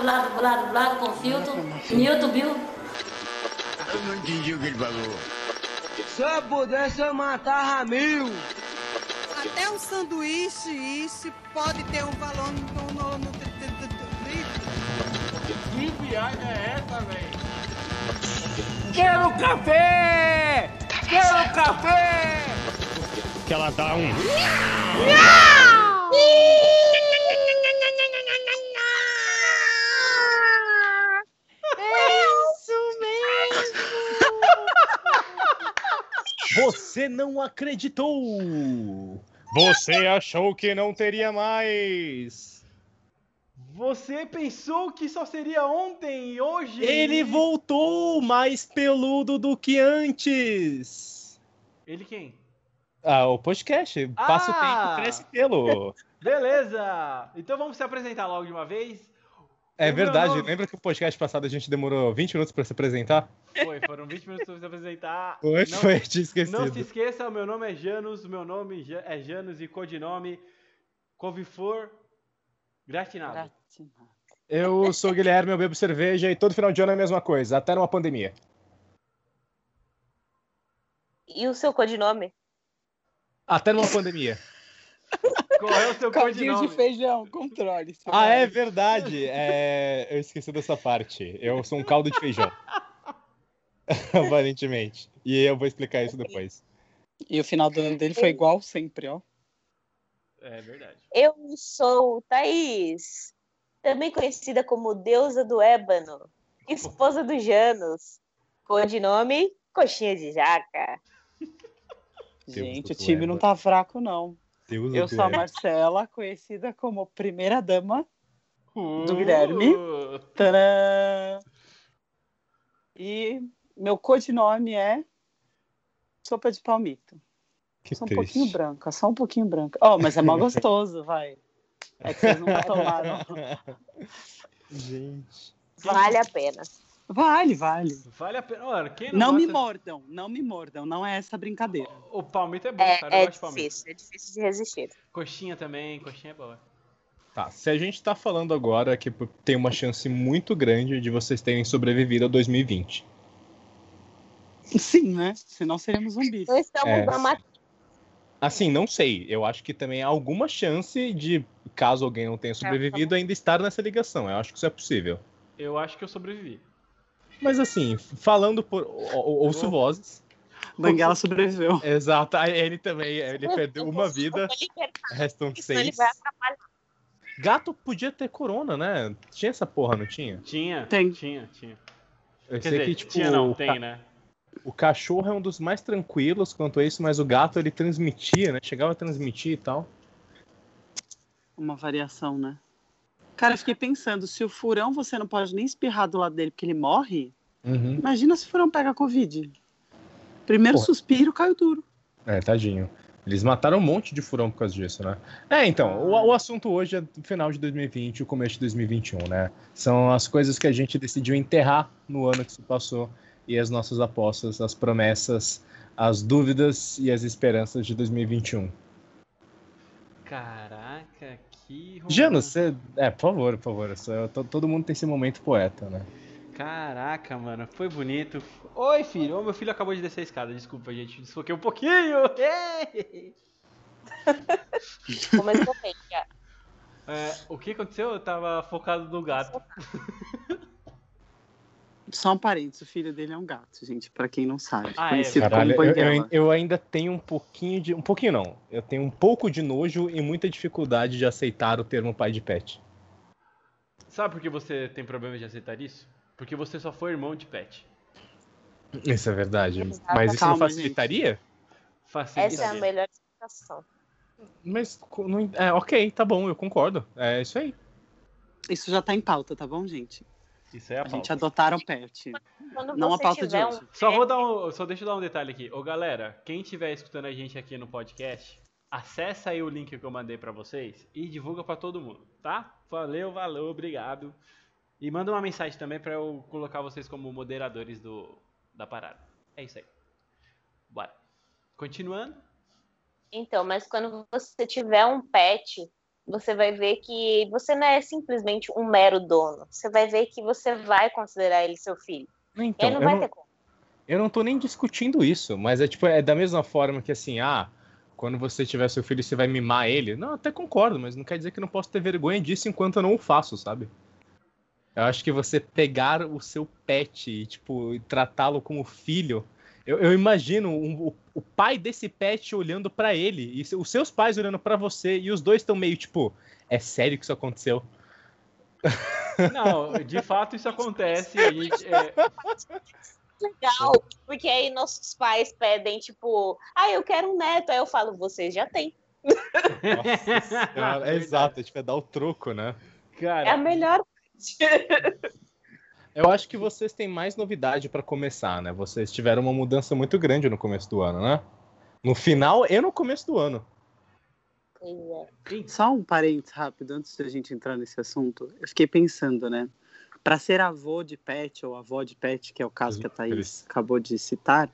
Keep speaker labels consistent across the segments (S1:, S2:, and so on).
S1: dublado, dublado, dublado, com filtro, Newton, Bill.
S2: Eu não entendi o que ele falou.
S3: Se eu pudesse, eu matava mil.
S4: Até um sanduíche, isso pode ter um valor no... no, no,
S5: Que viagem é essa, velho?
S3: Quero café! Quero café!
S2: Que ela dá um.
S6: Você não acreditou! Você achou que não teria mais!
S5: Você pensou que só seria ontem e hoje?
S6: Ele voltou mais peludo do que antes!
S5: Ele quem?
S6: Ah, o podcast. Passa
S5: Ah!
S6: o tempo, cresce pelo.
S5: Beleza! Então vamos se apresentar logo de uma vez.
S6: É
S5: O
S6: verdade,
S5: nome-
S6: lembra que o podcast passado a gente demorou 20 minutos pra se apresentar?
S5: Foi, foram 20 minutos pra se apresentar.
S6: Foi,
S5: Não-
S6: foi, tinha esquecido.
S5: Não se esqueça, o meu nome é Janus, meu nome é Janus e codinome Couve-flor Gratinado.
S6: Eu sou o Guilherme, eu bebo cerveja e todo final de ano é a mesma coisa, até numa pandemia.
S7: E o seu codinome?
S6: Até numa pandemia.
S5: Qual é o seu
S8: Caldinho
S5: codinome?
S8: de feijão, controle.
S6: Ah, é verdade. É, Eu esqueci dessa parte. Eu sou um caldo de feijão. Aparentemente. E eu vou explicar isso depois.
S8: E o final do ano dele foi igual sempre, ó.
S5: É verdade.
S7: Eu sou Thaís, também conhecida como deusa do ébano, esposa do Janus. Codinome Coxinha de Jaca.
S8: Gente, o time não tá fraco, não.
S6: Deus
S8: Eu sou a. Marcela, conhecida como primeira dama. Do Guilherme.
S5: Uh,
S8: Tadã! E meu codinome é Sopa de Palmito.
S6: Que
S8: Só um
S6: triste.
S8: pouquinho branca, só um pouquinho branca. Oh, mas é mal gostoso, vai. É que vocês nunca tomaram.
S6: Gente.
S7: Vale a pena.
S8: Vale, vale.
S5: Vale a pena. Olha, quem não,
S8: Não me
S5: gosta-
S8: mordam, não me mordam. Não é essa brincadeira.
S5: O palmito é bom,
S7: É,
S5: cara. Eu
S7: é
S5: gosto de palmito.
S7: difícil, é difícil de resistir.
S5: Coxinha também, coxinha é boa.
S6: Tá, se a gente tá falando agora que tem uma chance muito grande de vocês terem sobrevivido a 2020.
S8: Sim, né? Senão seríamos zumbis.
S7: Não estamos
S6: É.
S7: na matéria.
S6: Assim, não sei. Eu acho que também há alguma chance de, caso alguém não tenha sobrevivido, ainda estar nessa ligação. Eu acho que isso é possível.
S5: Eu acho que eu sobrevivi.
S6: Mas assim, falando por. ou- ou- Ouço vozes.
S8: Banguela sobreviveu.
S6: Exato. Ele também. Ele perdeu uma vida, restam seis.
S7: vai atrapalhar.
S6: Gato podia ter corona, né? Tinha essa porra, não tinha?
S5: Tinha,
S8: Tem.
S5: tinha, tinha.
S6: Eu
S5: Quer
S6: sei
S5: dizer,
S6: que, tipo,
S5: tinha não, tem, né?
S6: O cachorro é um dos mais tranquilos quanto a isso, mas o gato ele transmitia, né? Chegava a transmitir e tal.
S8: Uma variação, né? Cara, eu fiquei pensando, se o furão você não pode nem espirrar do lado dele porque ele morre, imagina se o furão pega Covid. Primeiro
S6: Porra.
S8: suspiro, caiu duro.
S6: É, tadinho. Eles mataram um monte de furão por causa disso, né? É, então, o, o assunto hoje é final de 2020 e o começo de 2021, né? São as coisas que a gente decidiu enterrar no ano que se passou e as nossas apostas, as promessas, as dúvidas e as esperanças de 2021.
S5: Caraca, que.
S6: Jano, você. É, por favor, por favor. só- to- todo mundo tem esse momento poeta, né?
S5: Caraca, mano, foi bonito. Oi, filho. Ô, meu filho acabou de descer a escada. Desculpa, gente. Desfoquei um pouquinho.
S7: Começou bem, já.
S5: É, o que aconteceu? Eu tava focado no gato.
S8: Só um parênteses, o filho dele é um gato, gente, pra quem não sabe.
S5: Ah, é,
S8: conhecido como
S6: eu,
S8: Banguela.
S6: eu, eu ainda tenho um pouquinho de. Um pouquinho não. Eu tenho um pouco de nojo e muita dificuldade de aceitar o termo pai de pet.
S5: Sabe por que você tem problema de aceitar isso? Porque você só foi irmão de pet.
S6: Isso é verdade. Mas isso não
S8: Calma,
S6: facilitaria?
S5: Facilitaria.
S7: Essa é a melhor explicação.
S6: Mas. Não, é, ok, tá bom, eu concordo. É isso aí.
S8: Isso já tá em pauta, tá bom, gente?
S5: Isso é a
S8: A gente
S5: pauta.
S8: adotaram o pet.
S7: Quando
S8: Não a pauta de hoje.
S7: um
S5: Só vou dar um, só deixa eu dar um detalhe aqui. Ô galera, quem estiver escutando a gente aqui no podcast, acessa aí o link que eu mandei pra vocês e divulga pra todo mundo, tá? Valeu, valeu, obrigado. E manda uma mensagem também pra eu colocar vocês como moderadores do da parada. É isso aí. Bora. Continuando.
S7: Então, mas quando você tiver um pet, você vai ver que você não é simplesmente um mero dono. Você vai ver que você vai considerar ele seu filho.
S6: Então,
S7: ele não vai
S6: não-
S7: ter como.
S6: Eu não tô nem discutindo isso, mas é tipo, é da mesma forma que assim, ah, quando você tiver seu filho, você vai mimar ele. Não, até concordo, mas não quer dizer que eu não posso ter vergonha disso enquanto eu não o faço, sabe? Eu acho que você pegar o seu pet e, tipo, e tratá-lo como filho. Eu, eu imagino um- o, o pai desse pet olhando pra ele, e se- os seus pais olhando pra você, e os dois estão meio tipo, é sério que isso aconteceu?
S5: Não, de fato isso acontece. A gente, é,
S7: Legal, porque aí nossos pais pedem, tipo, ah, eu quero um neto. Aí eu falo, vocês já têm.
S6: Nossa senhora, é exato, tipo, é dar o troco, né?
S7: É a
S5: cara,
S7: melhor.
S6: Eu acho que vocês têm mais novidade pra começar, né? Vocês tiveram uma mudança muito grande no começo do ano, né? No final e no começo do ano.
S7: É.
S8: Só um parênteses rápido, antes da gente entrar nesse assunto. Eu fiquei pensando, né? Para ser avô de pet ou avó de pet, que é o caso que a Thaís acabou de citar,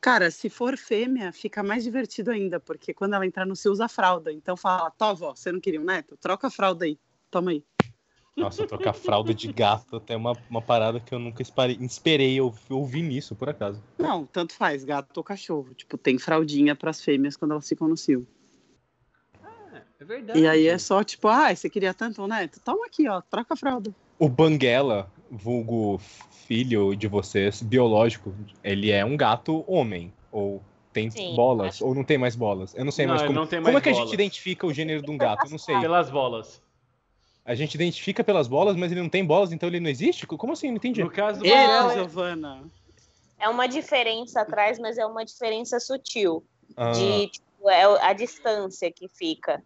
S8: cara, se for fêmea, fica mais divertido ainda, porque quando ela entrar no seu usa fralda. Então fala, tó, vó, você não queria um neto? Troca a fralda aí. Toma aí.
S6: Nossa, trocar fralda de gato até uma, uma parada que eu nunca esperei, esperei eu ouvir nisso, por acaso.
S8: Não, tanto faz, gato ou cachorro. Tipo, tem fraldinha para as fêmeas quando elas ficam no cio.
S5: é verdade.
S8: E aí é só tipo, ah, você queria tanto um neto? Toma aqui, ó, troca a fralda.
S6: O Banguela, vulgo filho de vocês, biológico, ele é um gato homem. Ou tem
S7: Sim,
S6: bolas,
S7: acho-
S6: ou não tem mais bolas. Eu não sei
S5: Não,
S6: mais como.
S5: não tem
S6: como é que a
S5: bolas.
S6: gente identifica o gênero de um gato? Eu não sei.
S5: Pelas bolas.
S6: A gente identifica pelas bolas, mas ele não tem bolas, então ele não existe? Como assim? Não entendi.
S5: No caso do
S8: Eita,
S5: Banguela,
S8: Giovana.
S7: É uma diferença atrás, mas é uma diferença sutil.
S6: Ah,
S7: De, tipo, é a distância que fica.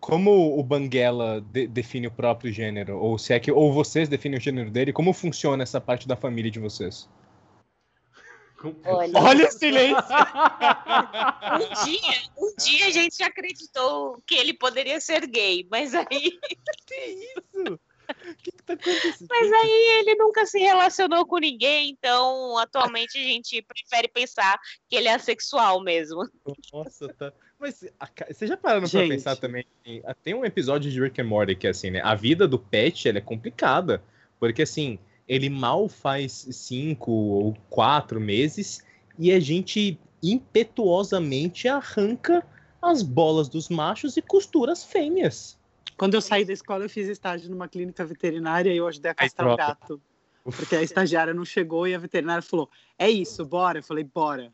S6: como o Banguela de- define o próprio gênero? Ou se é que ou vocês definem o gênero dele? Como funciona essa parte da família de vocês?
S7: Olha.
S6: Olha o silêncio!
S7: Um dia, um dia a gente acreditou que ele poderia ser gay, mas aí,
S6: O que, que tá acontecendo?
S7: mas aí ele nunca se relacionou com ninguém, então atualmente a gente prefere pensar que ele é assexual mesmo.
S6: Nossa, tá. Mas a vocês já pararam pra pensar também? ah, Tem um episódio de Rick and Morty que é assim, né? A vida do pet ela é complicada. Porque assim, ele mal faz cinco ou quatro meses e a gente impetuosamente arranca as bolas dos machos e costura as fêmeas.
S8: Quando eu saí da escola, eu fiz estágio numa clínica veterinária e eu ajudei a castrar um
S6: troca.
S8: gato. Porque a estagiária não chegou e a veterinária falou: É isso, bora. Eu falei: Bora.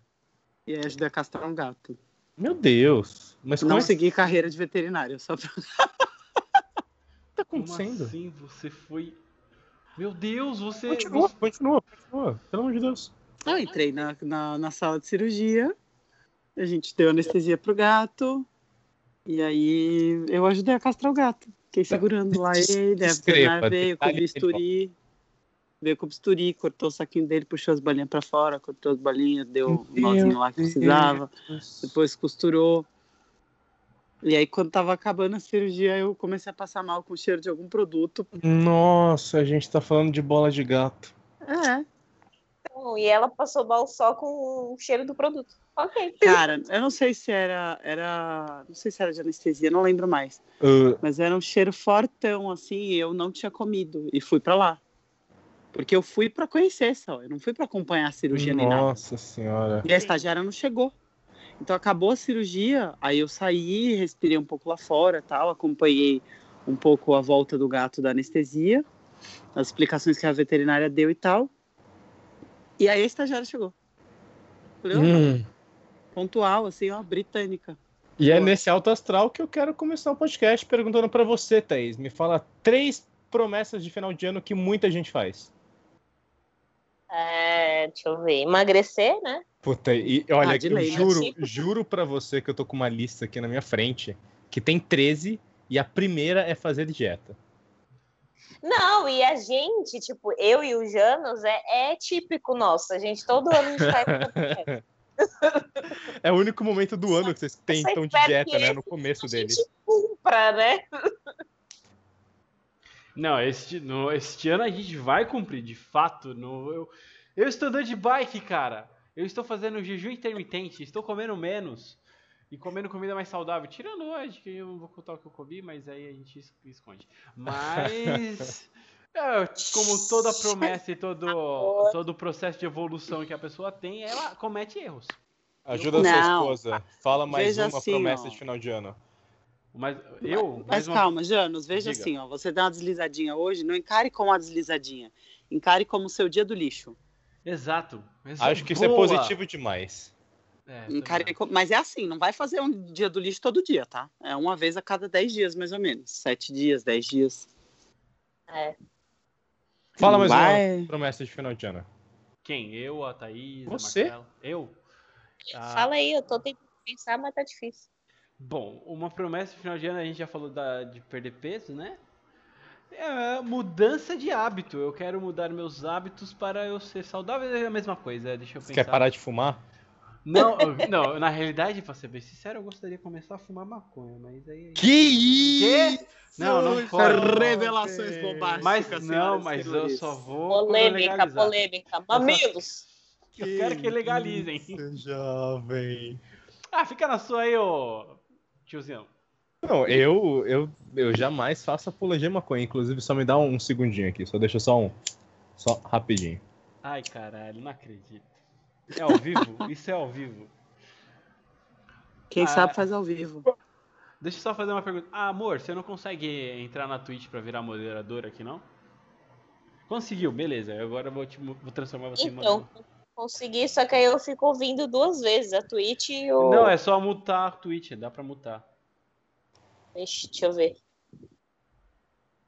S8: E aí ajudei a castrar um gato.
S6: Meu Deus. Mas como
S8: Não
S6: é que
S8: segui carreira de veterinário, só pra...
S6: tá
S5: Como
S6: acontecendo?
S5: assim você foi. Meu Deus, você.
S6: Continua,
S5: você-
S6: continua, continua. Pelo amor de Deus.
S8: Eu entrei na, na, na sala de cirurgia, a gente deu anestesia pro gato, e aí eu ajudei a castrar o gato. Fiquei segurando lá ele, a veio com bisturi, veio com o bisturi, cortou o saquinho dele, puxou as bolinhas pra fora, cortou as bolinhas, deu o
S6: Meu
S8: nozinho lá que precisava, depois costurou. E aí, quando tava acabando a cirurgia, eu comecei a passar mal com o cheiro de algum produto.
S6: Nossa, a gente tá falando de bola de gato.
S8: É,
S7: Então, e ela passou mal só com o cheiro do produto. Ok.
S8: cara, eu não sei se era, era, não sei se era de anestesia, não lembro mais.
S6: Uh,
S8: Mas era um cheiro fortão, assim, e eu não tinha comido. E fui pra lá. Porque eu fui pra conhecer só, eu não fui pra acompanhar a cirurgia nem nada.
S6: nossa senhora.
S8: E a estagiária não chegou. Então acabou a cirurgia, aí eu saí, respirei um pouco lá fora, tal, acompanhei um pouco a volta do gato da anestesia, as explicações que a veterinária deu e tal. E aí a estagiária chegou. Falei, "Ô,
S6: Hum.
S8: pontual, assim, ó, britânica.
S6: E é nesse alto astral que eu quero começar o podcast perguntando pra você, Thaís. Me fala três promessas de final de ano que muita gente faz.
S7: É, deixa eu ver. Emagrecer, né?
S6: Puta, e olha,
S8: Ah,
S6: eu
S8: lei, né?
S6: juro, juro pra você que eu tô com uma lista aqui na minha frente que tem 13 e a primeira é fazer dieta.
S7: Não, e a gente, tipo, eu e o Janos, é, é típico nosso. A gente todo ano a gente faz
S6: É o único momento do ano que vocês então de dieta, né? No começo
S7: a
S6: dele.
S7: gente cumpra, né?
S5: Não, este, no, este ano a gente vai cumprir, de fato. No, eu, eu estou andando de bike, cara. Eu estou fazendo jejum intermitente, estou comendo menos. E comendo comida mais saudável, tirando hoje, que eu não vou contar o que eu comi, mas aí a gente es- esconde. Mas. é, como toda promessa e todo, todo o processo de evolução que a pessoa tem, ela comete erros.
S6: Ajuda a sua esposa. Fala mais
S8: Veja
S6: uma
S8: assim,
S6: promessa
S8: ó.
S6: de final de ano.
S5: Mas eu.
S8: Mas
S5: uma-
S8: calma, Janos, veja
S5: Diga.
S8: assim, ó, você dá uma deslizadinha hoje, não encare como uma deslizadinha. Encare como o seu dia do lixo.
S5: Exato. Exa-
S6: Acho que isso é
S5: Boa.
S6: positivo demais.
S5: É,
S8: Encare Mas é assim, não vai fazer um dia do lixo todo dia, tá? É uma vez a cada 10 dias, mais ou menos. Sete dias, 10 dias.
S7: É.
S6: Fala mais
S8: Vai.
S6: uma promessa de final de ano.
S5: Quem? Eu, a Thaís,
S6: Você?
S5: a? Eu? Ah,
S7: Fala aí, eu tô tentando pensar, mas tá difícil.
S5: Bom, uma promessa de final de ano, a gente já falou da, de perder peso, né? É mudança de hábito. Eu quero mudar meus hábitos para eu ser saudável. É a mesma coisa, deixa eu
S6: Você
S5: pensar.
S6: quer parar de fumar?
S5: Não, não, na realidade, pra ser bem sincero, eu gostaria de começar a fumar maconha, mas aí.
S6: Que isso?
S5: Não, não pode.
S8: Revelações bombásticas.
S5: Mas não, mas eu só vou.
S7: Polêmica, polêmica. Mamilos!
S5: Eu quero que legalizem.
S6: Isso, jovem.
S5: Ah, fica na sua aí, ô tiozinho.
S6: Não, eu, eu, eu jamais faço apologia maconha. Inclusive, só me dá um segundinho aqui. Só deixa só um. Só rapidinho.
S5: Ai, caralho, não acredito. É ao vivo? Isso é ao vivo.
S8: Quem
S5: Ah.
S8: sabe faz ao vivo.
S5: Deixa eu só fazer uma pergunta. Ah, amor, você não consegue entrar na Twitch pra virar moderador aqui, não? Conseguiu, beleza. Agora eu vou, te, vou transformar você em
S7: Então,
S5: moderador.
S7: Consegui, só que aí eu fico ouvindo duas vezes a Twitch e o.
S5: Não, é só mutar a Twitch, dá pra mutar.
S7: Deixa, deixa eu ver.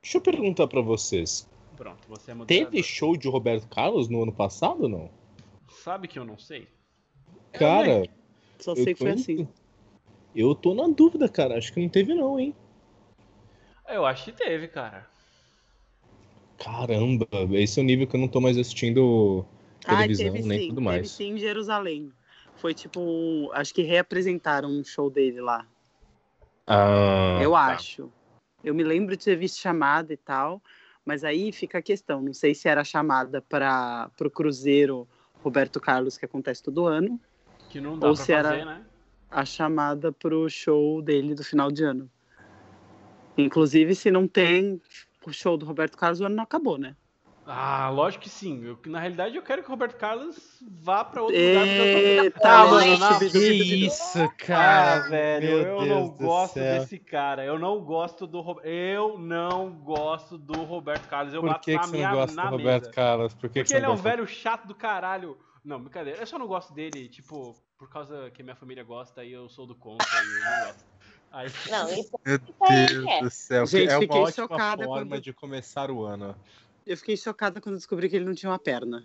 S6: Deixa eu perguntar pra vocês.
S5: Pronto, você é moderador.
S6: Teve show de Roberto Carlos no ano passado ou não?
S5: Sabe que eu não sei?
S6: Cara,
S8: Só sei que foi assim.
S6: Eu tô na dúvida, cara. Acho que não teve, não, hein?
S5: Eu acho que teve, cara.
S6: Caramba, esse é o nível que eu não tô mais assistindo
S8: Ai,
S6: televisão
S8: teve
S6: nem
S8: sim,
S6: tudo
S8: teve
S6: mais.
S8: sim em Jerusalém. Foi tipo, acho que reapresentaram um show dele lá.
S6: Ah,
S8: eu
S6: tá.
S8: acho. Eu me lembro de ter visto chamada e tal, mas aí fica a questão. Não sei se era chamada para o Cruzeiro Roberto Carlos, que acontece todo ano,
S5: Que não dá
S8: Ou
S5: pra
S8: se era-
S5: fazer, né?
S8: a chamada pro show dele do final de ano. Inclusive, se não tem o show do Roberto Carlos, o ano não acabou, né?
S5: Ah, lógico que sim. Eu- na realidade, eu quero que o Roberto Carlos vá pra outro lugar. porque eu tô-
S8: Eita,
S5: Tá,
S8: gente,
S5: mano, na-
S6: Que isso,
S5: Ah,
S6: cara.
S5: velho,
S6: Meu
S5: eu
S6: Deus
S5: não gosto
S6: céu.
S5: desse cara. Eu não gosto do Ro- Eu não gosto do Roberto Carlos. Eu
S6: Por
S5: bato
S6: que,
S5: na
S6: que você
S5: minha
S6: não gosta do Roberto
S5: mesa.
S6: Carlos? Por que, que
S5: Porque
S6: você
S5: ele é um velho chato do caralho. Não, brincadeira. Eu só não gosto dele, tipo, por causa que minha família gosta e eu sou do contra e eu não gosto. Aí...
S7: Não, isso
S6: Meu
S7: aí
S6: Deus
S7: é.
S6: do céu.
S8: Gente,
S6: é uma
S8: fiquei
S6: ótima
S8: chocada
S6: forma
S8: quando-
S6: de começar o ano.
S8: Eu fiquei chocada quando descobri que ele não tinha uma perna.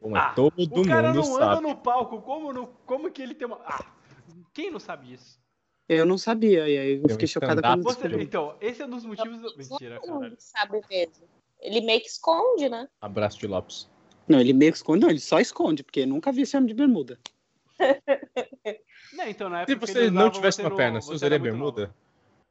S6: Bom, mas
S5: Ah,
S6: todo
S5: o cara não anda
S6: sabe.
S5: no palco. Como, no... Como que ele tem uma. Ah, quem não sabe disso?
S8: Eu não sabia, e aí eu
S6: um
S8: fiquei chocada quando
S5: Você...
S8: descobri.
S5: Então, esse é um dos motivos. do- Mentira, cara.
S7: sabe mesmo. Ele meio que esconde, né?
S6: Abraço de Lopes.
S8: Não, ele meio que esconde, não, ele só esconde, porque eu nunca vi esse homem de bermuda.
S5: Não, então, na
S6: Se
S5: época que
S6: você
S5: ele
S6: não
S5: usava,
S6: tivesse
S5: você
S6: uma perna, você usaria
S5: nova.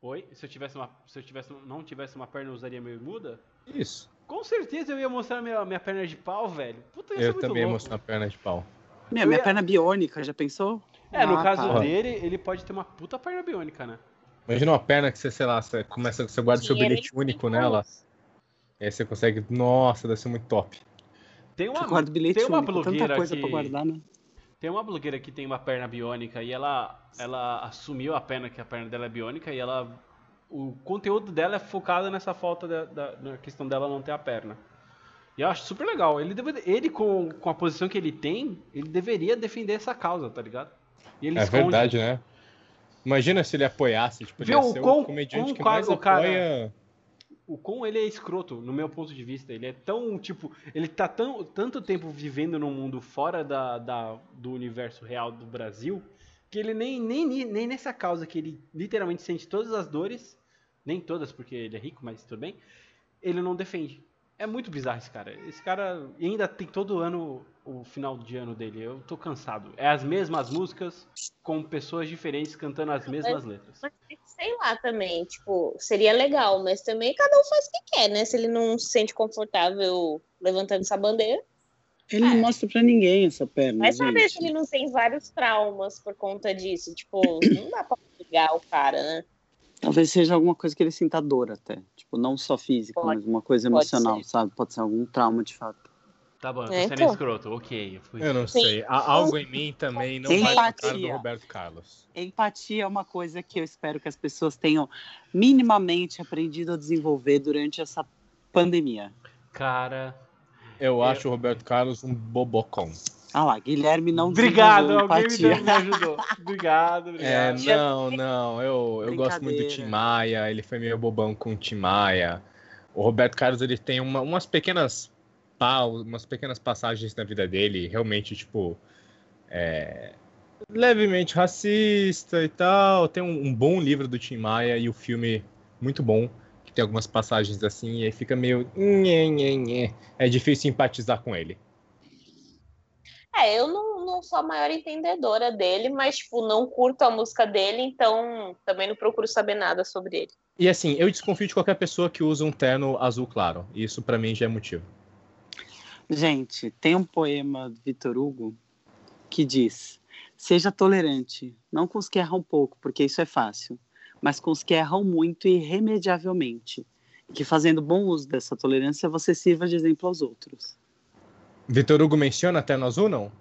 S5: Oi? Se eu tivesse uma. Se eu tivesse, não tivesse uma perna, eu usaria bermuda?
S6: Isso.
S5: Com certeza eu ia mostrar minha, minha perna de pau, velho. Puta, ia
S6: Eu
S5: muito
S6: também
S5: louco.
S6: mostro uma perna de pau.
S8: Minha, minha
S5: ia-
S8: perna biônica, já pensou?
S5: É, no
S8: Ah,
S5: caso
S8: tá.
S5: dele, ele pode ter uma puta perna biônica, né?
S6: Imagina uma perna que você, sei lá, você começa, você guarda seu
S7: Dinheiro
S6: bilhete único nela. E aí você consegue. Nossa, deve ser muito top.
S5: Tem uma,
S8: Eu guardo bilhete
S5: tem uma
S8: único, tanta
S5: blogueira
S8: coisa
S5: que,
S8: pra guardar, né?
S5: Tem uma blogueira que tem uma perna biônica e ela, ela assumiu a perna que a perna dela é biônica e ela. O conteúdo dela é focado nessa falta da, da- na questão dela não ter a perna. E eu acho super legal. Ele, deve, ele com, com a posição que ele tem, ele deveria defender essa causa, tá ligado?
S6: É
S5: esconde.
S6: verdade, né? Imagina se ele apoiasse, tipo, ele ia
S5: o
S6: ser
S5: quão-
S6: o comediante
S5: quão
S6: que mais
S5: o cara-
S6: apoia.
S5: O como ele é escroto, no meu ponto de vista. Ele é tão, tipo, ele tá tão, tanto tempo vivendo num mundo fora da, da- do universo real do Brasil, que ele nem, nem, nem nessa causa que ele literalmente sente todas as dores, nem todas porque ele é rico, mas tudo bem, ele não defende. É muito bizarro esse cara. Esse cara ainda tem todo ano o final de ano dele. Eu tô cansado. É as mesmas músicas com pessoas diferentes cantando as mesmas letras.
S7: Mas sei lá também, tipo, seria legal, mas também cada um faz o que quer, né? Se ele não se sente confortável levantando essa bandeira.
S8: Ele não mostra pra ninguém essa perna,
S7: Mas saber
S8: gente.
S7: se ele não tem vários traumas por conta disso. Tipo, não dá pra pegar o cara, né?
S8: Talvez seja alguma coisa que ele sinta dor até. Tipo, não só física,
S7: Pode-
S8: mas uma coisa
S7: pode
S8: emocional,
S7: ser.
S8: sabe? Pode ser algum trauma de fato.
S5: Tá bom, eu tô
S7: É,
S5: sendo
S7: então.
S5: escroto. Ok, eu fui.
S6: Eu não
S7: Sim.
S6: sei. Há algo em mim também não vai com a cara do
S8: Empatia.
S6: Roberto Carlos.
S8: Empatia é uma coisa que eu espero que as pessoas tenham minimamente aprendido a desenvolver durante essa pandemia.
S5: Cara.
S6: Eu acho o Roberto Carlos um bobocão.
S8: Ah lá, Guilherme não
S5: Obrigado, alguém me,
S8: empatia.
S5: me ajudou. Obrigado,
S6: É,
S5: obrigado.
S6: não, não. Eu, eu gosto muito do Tim. Maia. Ele foi meio bobão com o Tim Maia. O Roberto Carlos ele tem uma- umas pequenas pau, umas pequenas passagens na vida dele, realmente tipo é, levemente racista e tal. Tem um, um bom livro do Tim Maia e o filme muito bom que tem algumas passagens assim e aí fica meio é difícil simpatizar com ele.
S7: É, eu não, não sou a maior entendedora dele, mas, tipo, não curto a música dele, então também não procuro saber nada sobre ele.
S6: E assim, eu desconfio de qualquer pessoa que usa um terno azul claro. Isso pra mim já é motivo.
S8: Gente, tem um poema do Vitor Hugo que diz: Seja tolerante, não com os que erram pouco, porque isso é fácil, mas com os que erram muito e irremediavelmente. E que fazendo bom uso dessa tolerância, você sirva de exemplo aos outros.
S6: Vitor Hugo menciona terno azul, não?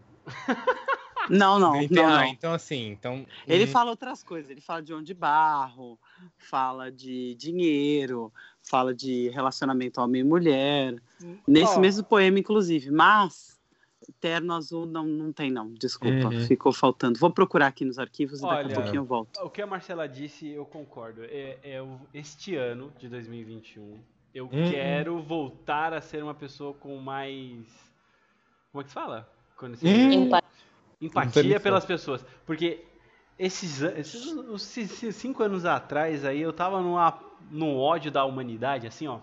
S8: Não, não,
S6: Ente-
S8: não,
S6: ah,
S8: não.
S6: então assim, então.
S8: Ele
S6: uhum.
S8: fala outras coisas, ele fala de João de Barro, fala de dinheiro, fala de relacionamento homem e mulher, nesse
S5: Ó.
S8: mesmo poema, inclusive. Mas terno azul não, não tem, não. Desculpa,
S6: Uhum.
S8: ficou faltando. Vou procurar aqui nos arquivos e daqui a pouquinho eu volto.
S5: O que a Marcela disse, eu concordo. É, é este ano de 2021, eu
S6: Uhum.
S5: quero voltar a ser uma pessoa com mais. Como é que se fala? Quando você-
S6: Hum.
S7: Empa-
S5: Empatia pelas pessoas. Porque esses, esses, os- esses cinco anos atrás aí, eu tava numa, num ódio da humanidade, assim, ó.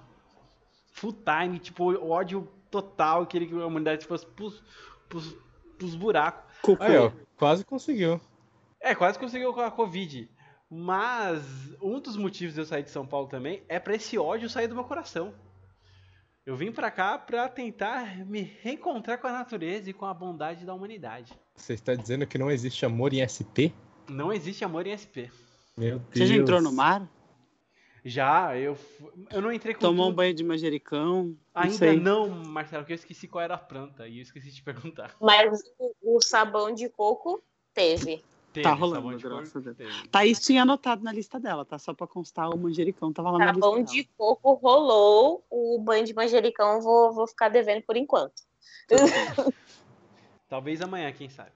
S5: Full time, tipo, ódio total, queria que a humanidade fosse pros, pros, pros buracos.
S8: Cucu.
S6: Aí, ó, quase conseguiu.
S5: É, quase conseguiu com a Covid. Mas um dos motivos de eu sair de São Paulo também é pra esse ódio sair do meu coração. Eu vim pra cá pra tentar me reencontrar com a natureza e com a bondade da humanidade.
S6: Você está dizendo que não existe amor em SP?
S5: Não existe amor em SP.
S6: Meu Deus.
S8: Você já entrou no mar?
S5: Já, eu, eu não entrei com
S8: Tomou um
S5: tudo.
S8: banho de manjericão? Não
S5: Ainda
S8: sei.
S5: não, Marcelo, porque eu esqueci qual era a planta e eu esqueci de te perguntar.
S7: Mas o, o sabão de coco teve.
S5: Teve,
S8: rolando,
S5: sabão de
S8: graças a Deus.
S5: Teve.
S8: Thaís tinha anotado na lista dela, tá? Só pra constar, o manjericão tava lá na lista
S7: Sabão
S8: dela.
S7: de coco rolou, o banho de manjericão eu vou, vou ficar devendo por enquanto.
S5: Talvez amanhã, quem sabe.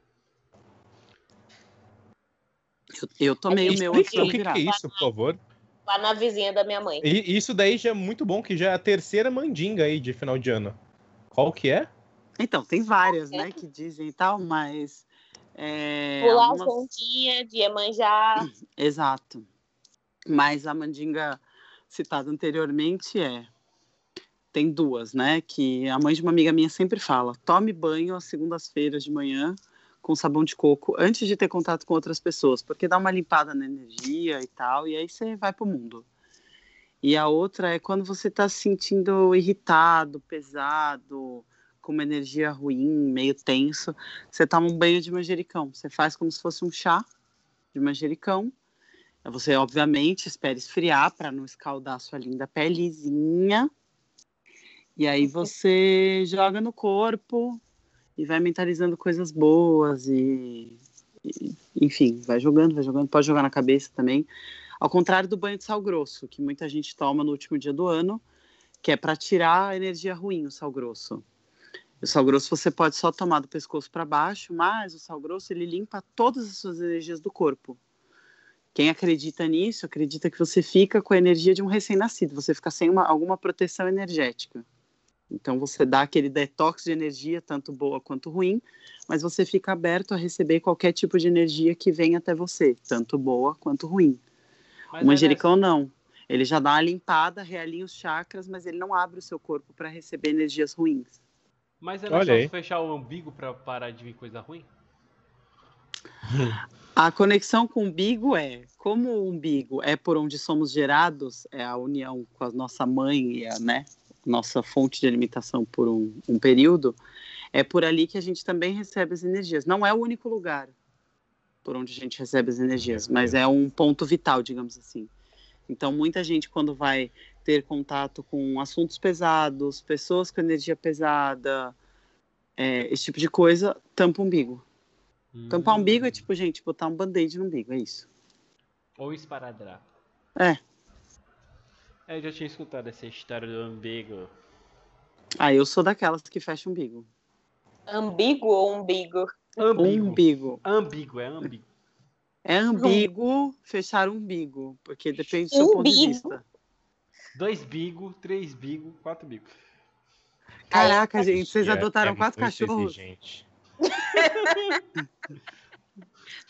S8: Eu, eu tomei o meu
S6: Explica o que, que é isso, por favor.
S7: Lá na vizinha da minha mãe.
S6: E isso daí já é muito bom, que já é a terceira mandinga aí de final de ano. Qual que é?
S8: Então, tem várias, né, que dizem e tal, mas. É,
S7: Pular
S8: algumas-
S7: a pontinha de Iemanjá.
S8: Exato. Mas a mandinga citada anteriormente é. Tem duas, né? Que a mãe de uma amiga minha sempre fala: tome banho às segundas-feiras de manhã com sabão de coco antes de ter contato com outras pessoas, porque dá uma limpada na energia e tal, e aí você vai pro mundo. E a outra é quando você tá se sentindo irritado, pesado, com uma energia ruim, meio tenso, você toma um banho de manjericão. Você faz como se fosse um chá de manjericão. Você, obviamente, espera esfriar para não escaldar a sua linda pelezinha. E aí você joga no corpo e vai mentalizando coisas boas e, e- enfim, vai jogando, vai jogando, pode jogar na cabeça também. Ao contrário do banho de sal grosso, que muita gente toma no último dia do ano, que é para tirar a energia ruim, o sal grosso. O sal grosso você pode só tomar do pescoço para baixo, mas o sal grosso ele limpa todas as suas energias do corpo. Quem acredita nisso, acredita que você fica com a energia de um recém-nascido, você fica sem uma, alguma proteção energética. Então você dá aquele detox de energia, tanto boa quanto ruim, mas você fica aberto a receber qualquer tipo de energia que vem até você, tanto boa quanto ruim.
S5: Mas
S8: o manjericão não. Ele já dá uma limpada, realinha os chakras, mas ele não abre o seu corpo para receber energias ruins.
S5: Mas é
S6: aí.
S5: fechar o umbigo pra parar de vir coisa ruim?
S8: A conexão com o umbigo é, como o umbigo é por onde somos gerados, é a união com a nossa mãe e né, nossa fonte de alimentação por um, um período, É por ali que a gente também recebe as energias. Não é o único lugar por onde a gente recebe as energias, mas é um ponto vital, digamos assim. Então, muita gente, quando vai ter contato com assuntos pesados, pessoas com energia pesada, é, esse tipo de coisa, tampa o umbigo. Tampar o umbigo é tipo, gente, botar um band-aid no umbigo, é isso.
S5: Ou esparadrapo.
S8: É.
S5: É, Eu já tinha escutado essa história do umbigo.
S8: Ah, eu sou daquelas que fecha o umbigo.
S7: Ambigo ou umbigo?
S5: Umbigo.
S8: Umbigo.
S5: Ambíguo, é ambíguo.
S8: É ambíguo fechar o umbigo, porque depende do seu ponto de
S7: Umbigo.
S8: vista.
S5: Dois bigo, três bigo, quatro bigo.
S8: Caraca, gente, vocês
S6: É-
S8: adotaram
S6: é
S8: quatro cachorros?
S6: exigente.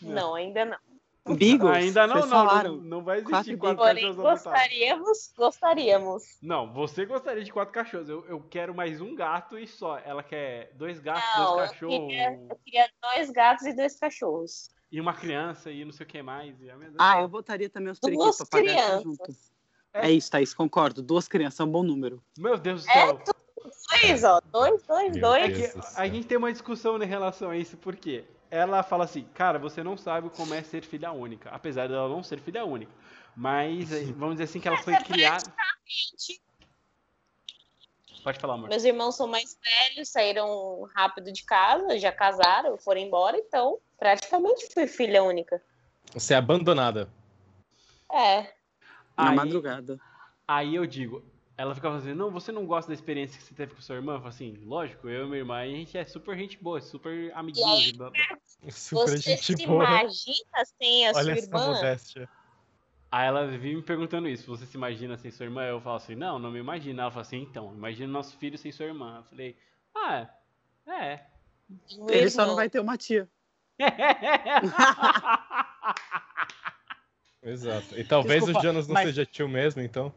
S7: Não, ainda não.
S8: Bigos?
S5: Ainda não, não, não. Não vai existir
S8: Quatro
S5: quatro, cachorros adotados.
S7: gostaríamos, gostaríamos.
S5: Não, você gostaria de quatro cachorros. Eu, eu quero mais um gato e só. Ela quer dois gatos,
S7: Não,
S5: dois
S7: eu
S5: cachorros
S7: queria, eu queria dois gatos e dois cachorros.
S5: e uma criança e não sei o que mais. E, ah,
S8: eu botaria também os periquitos
S7: Duas
S8: pra pagar junto.
S7: crianças.
S8: É isso, Thaís, concordo. Duas crianças é um bom número.
S5: Meu Deus do
S7: É
S5: céu.
S7: Dois, ó. Dois, dois,
S6: Meu
S7: dois.
S5: É a gente tem uma discussão em relação a isso, porque ela fala assim, cara, você não sabe como é ser filha única, apesar dela não ser filha única. Mas eh, vamos dizer assim que ela foi criada. Pode falar, amor.
S7: Meus irmãos são mais velhos, saíram rápido de casa, já casaram, foram embora, então praticamente fui filha única.
S6: Você é abandonada.
S7: É.
S8: Na
S5: Aí-
S8: madrugada.
S5: Aí eu digo, ela ficava assim, não, você não gosta da experiência que você teve com sua irmã? Eu falo assim, lógico, eu e minha irmã, a gente é super gente boa, super amiguinhos. e blá, blá.
S6: Super
S7: Você
S6: gente
S7: se
S6: boa.
S7: imagina sem a
S6: Olha
S7: sua
S6: essa
S7: irmã?
S6: modéstia.
S5: Aí ela vive me perguntando isso, você se imagina sem sua irmã? Eu falo assim, não, não me imagino. Ela fala assim, então, imagina nosso filho sem sua irmã. Eu falei, ah, é.
S8: Ele só
S7: Mesmo.
S8: não vai ter uma tia.
S6: Exato. E talvez
S8: Desculpa,
S6: o Jonas não
S8: mas-
S6: seja tio mesmo, então.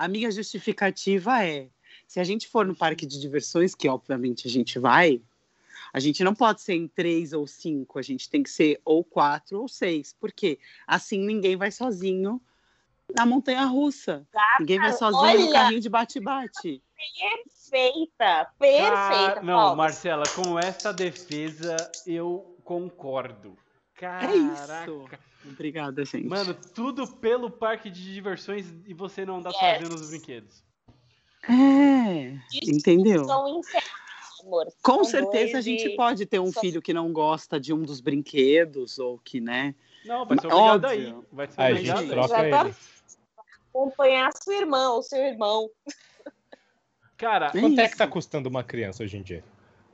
S8: A minha justificativa é: se a gente for no parque de diversões, que obviamente a gente vai, a gente não pode ser em três ou cinco, a gente tem que ser ou quatro ou seis. Por quê? Assim ninguém vai sozinho na montanha russa. Ninguém vai sozinho no
S7: olha!
S8: carrinho de bate-bate.
S7: Perfeita, perfeita.
S5: Cara, não,
S7: Paulo.
S5: Marcela, com essa defesa eu concordo.
S8: É
S5: Caraca.
S8: isso. Obrigada, gente.
S5: Mano, tudo pelo parque de diversões e você não andar
S7: Yes.
S5: sozinho nos brinquedos.
S8: É, entendeu?
S7: São encerrados, amor.
S8: Com
S7: São
S8: certeza a gente pode ter um filho que não gosta de um dos brinquedos, ou que, né?
S5: Não, vai ser obrigado aí. Vai ser
S6: Aí a gente troca
S7: tá-
S6: ele.
S7: acompanhar sua irmã ou seu irmão.
S5: Cara,
S8: É
S6: Quanto é que tá custando uma criança hoje em dia?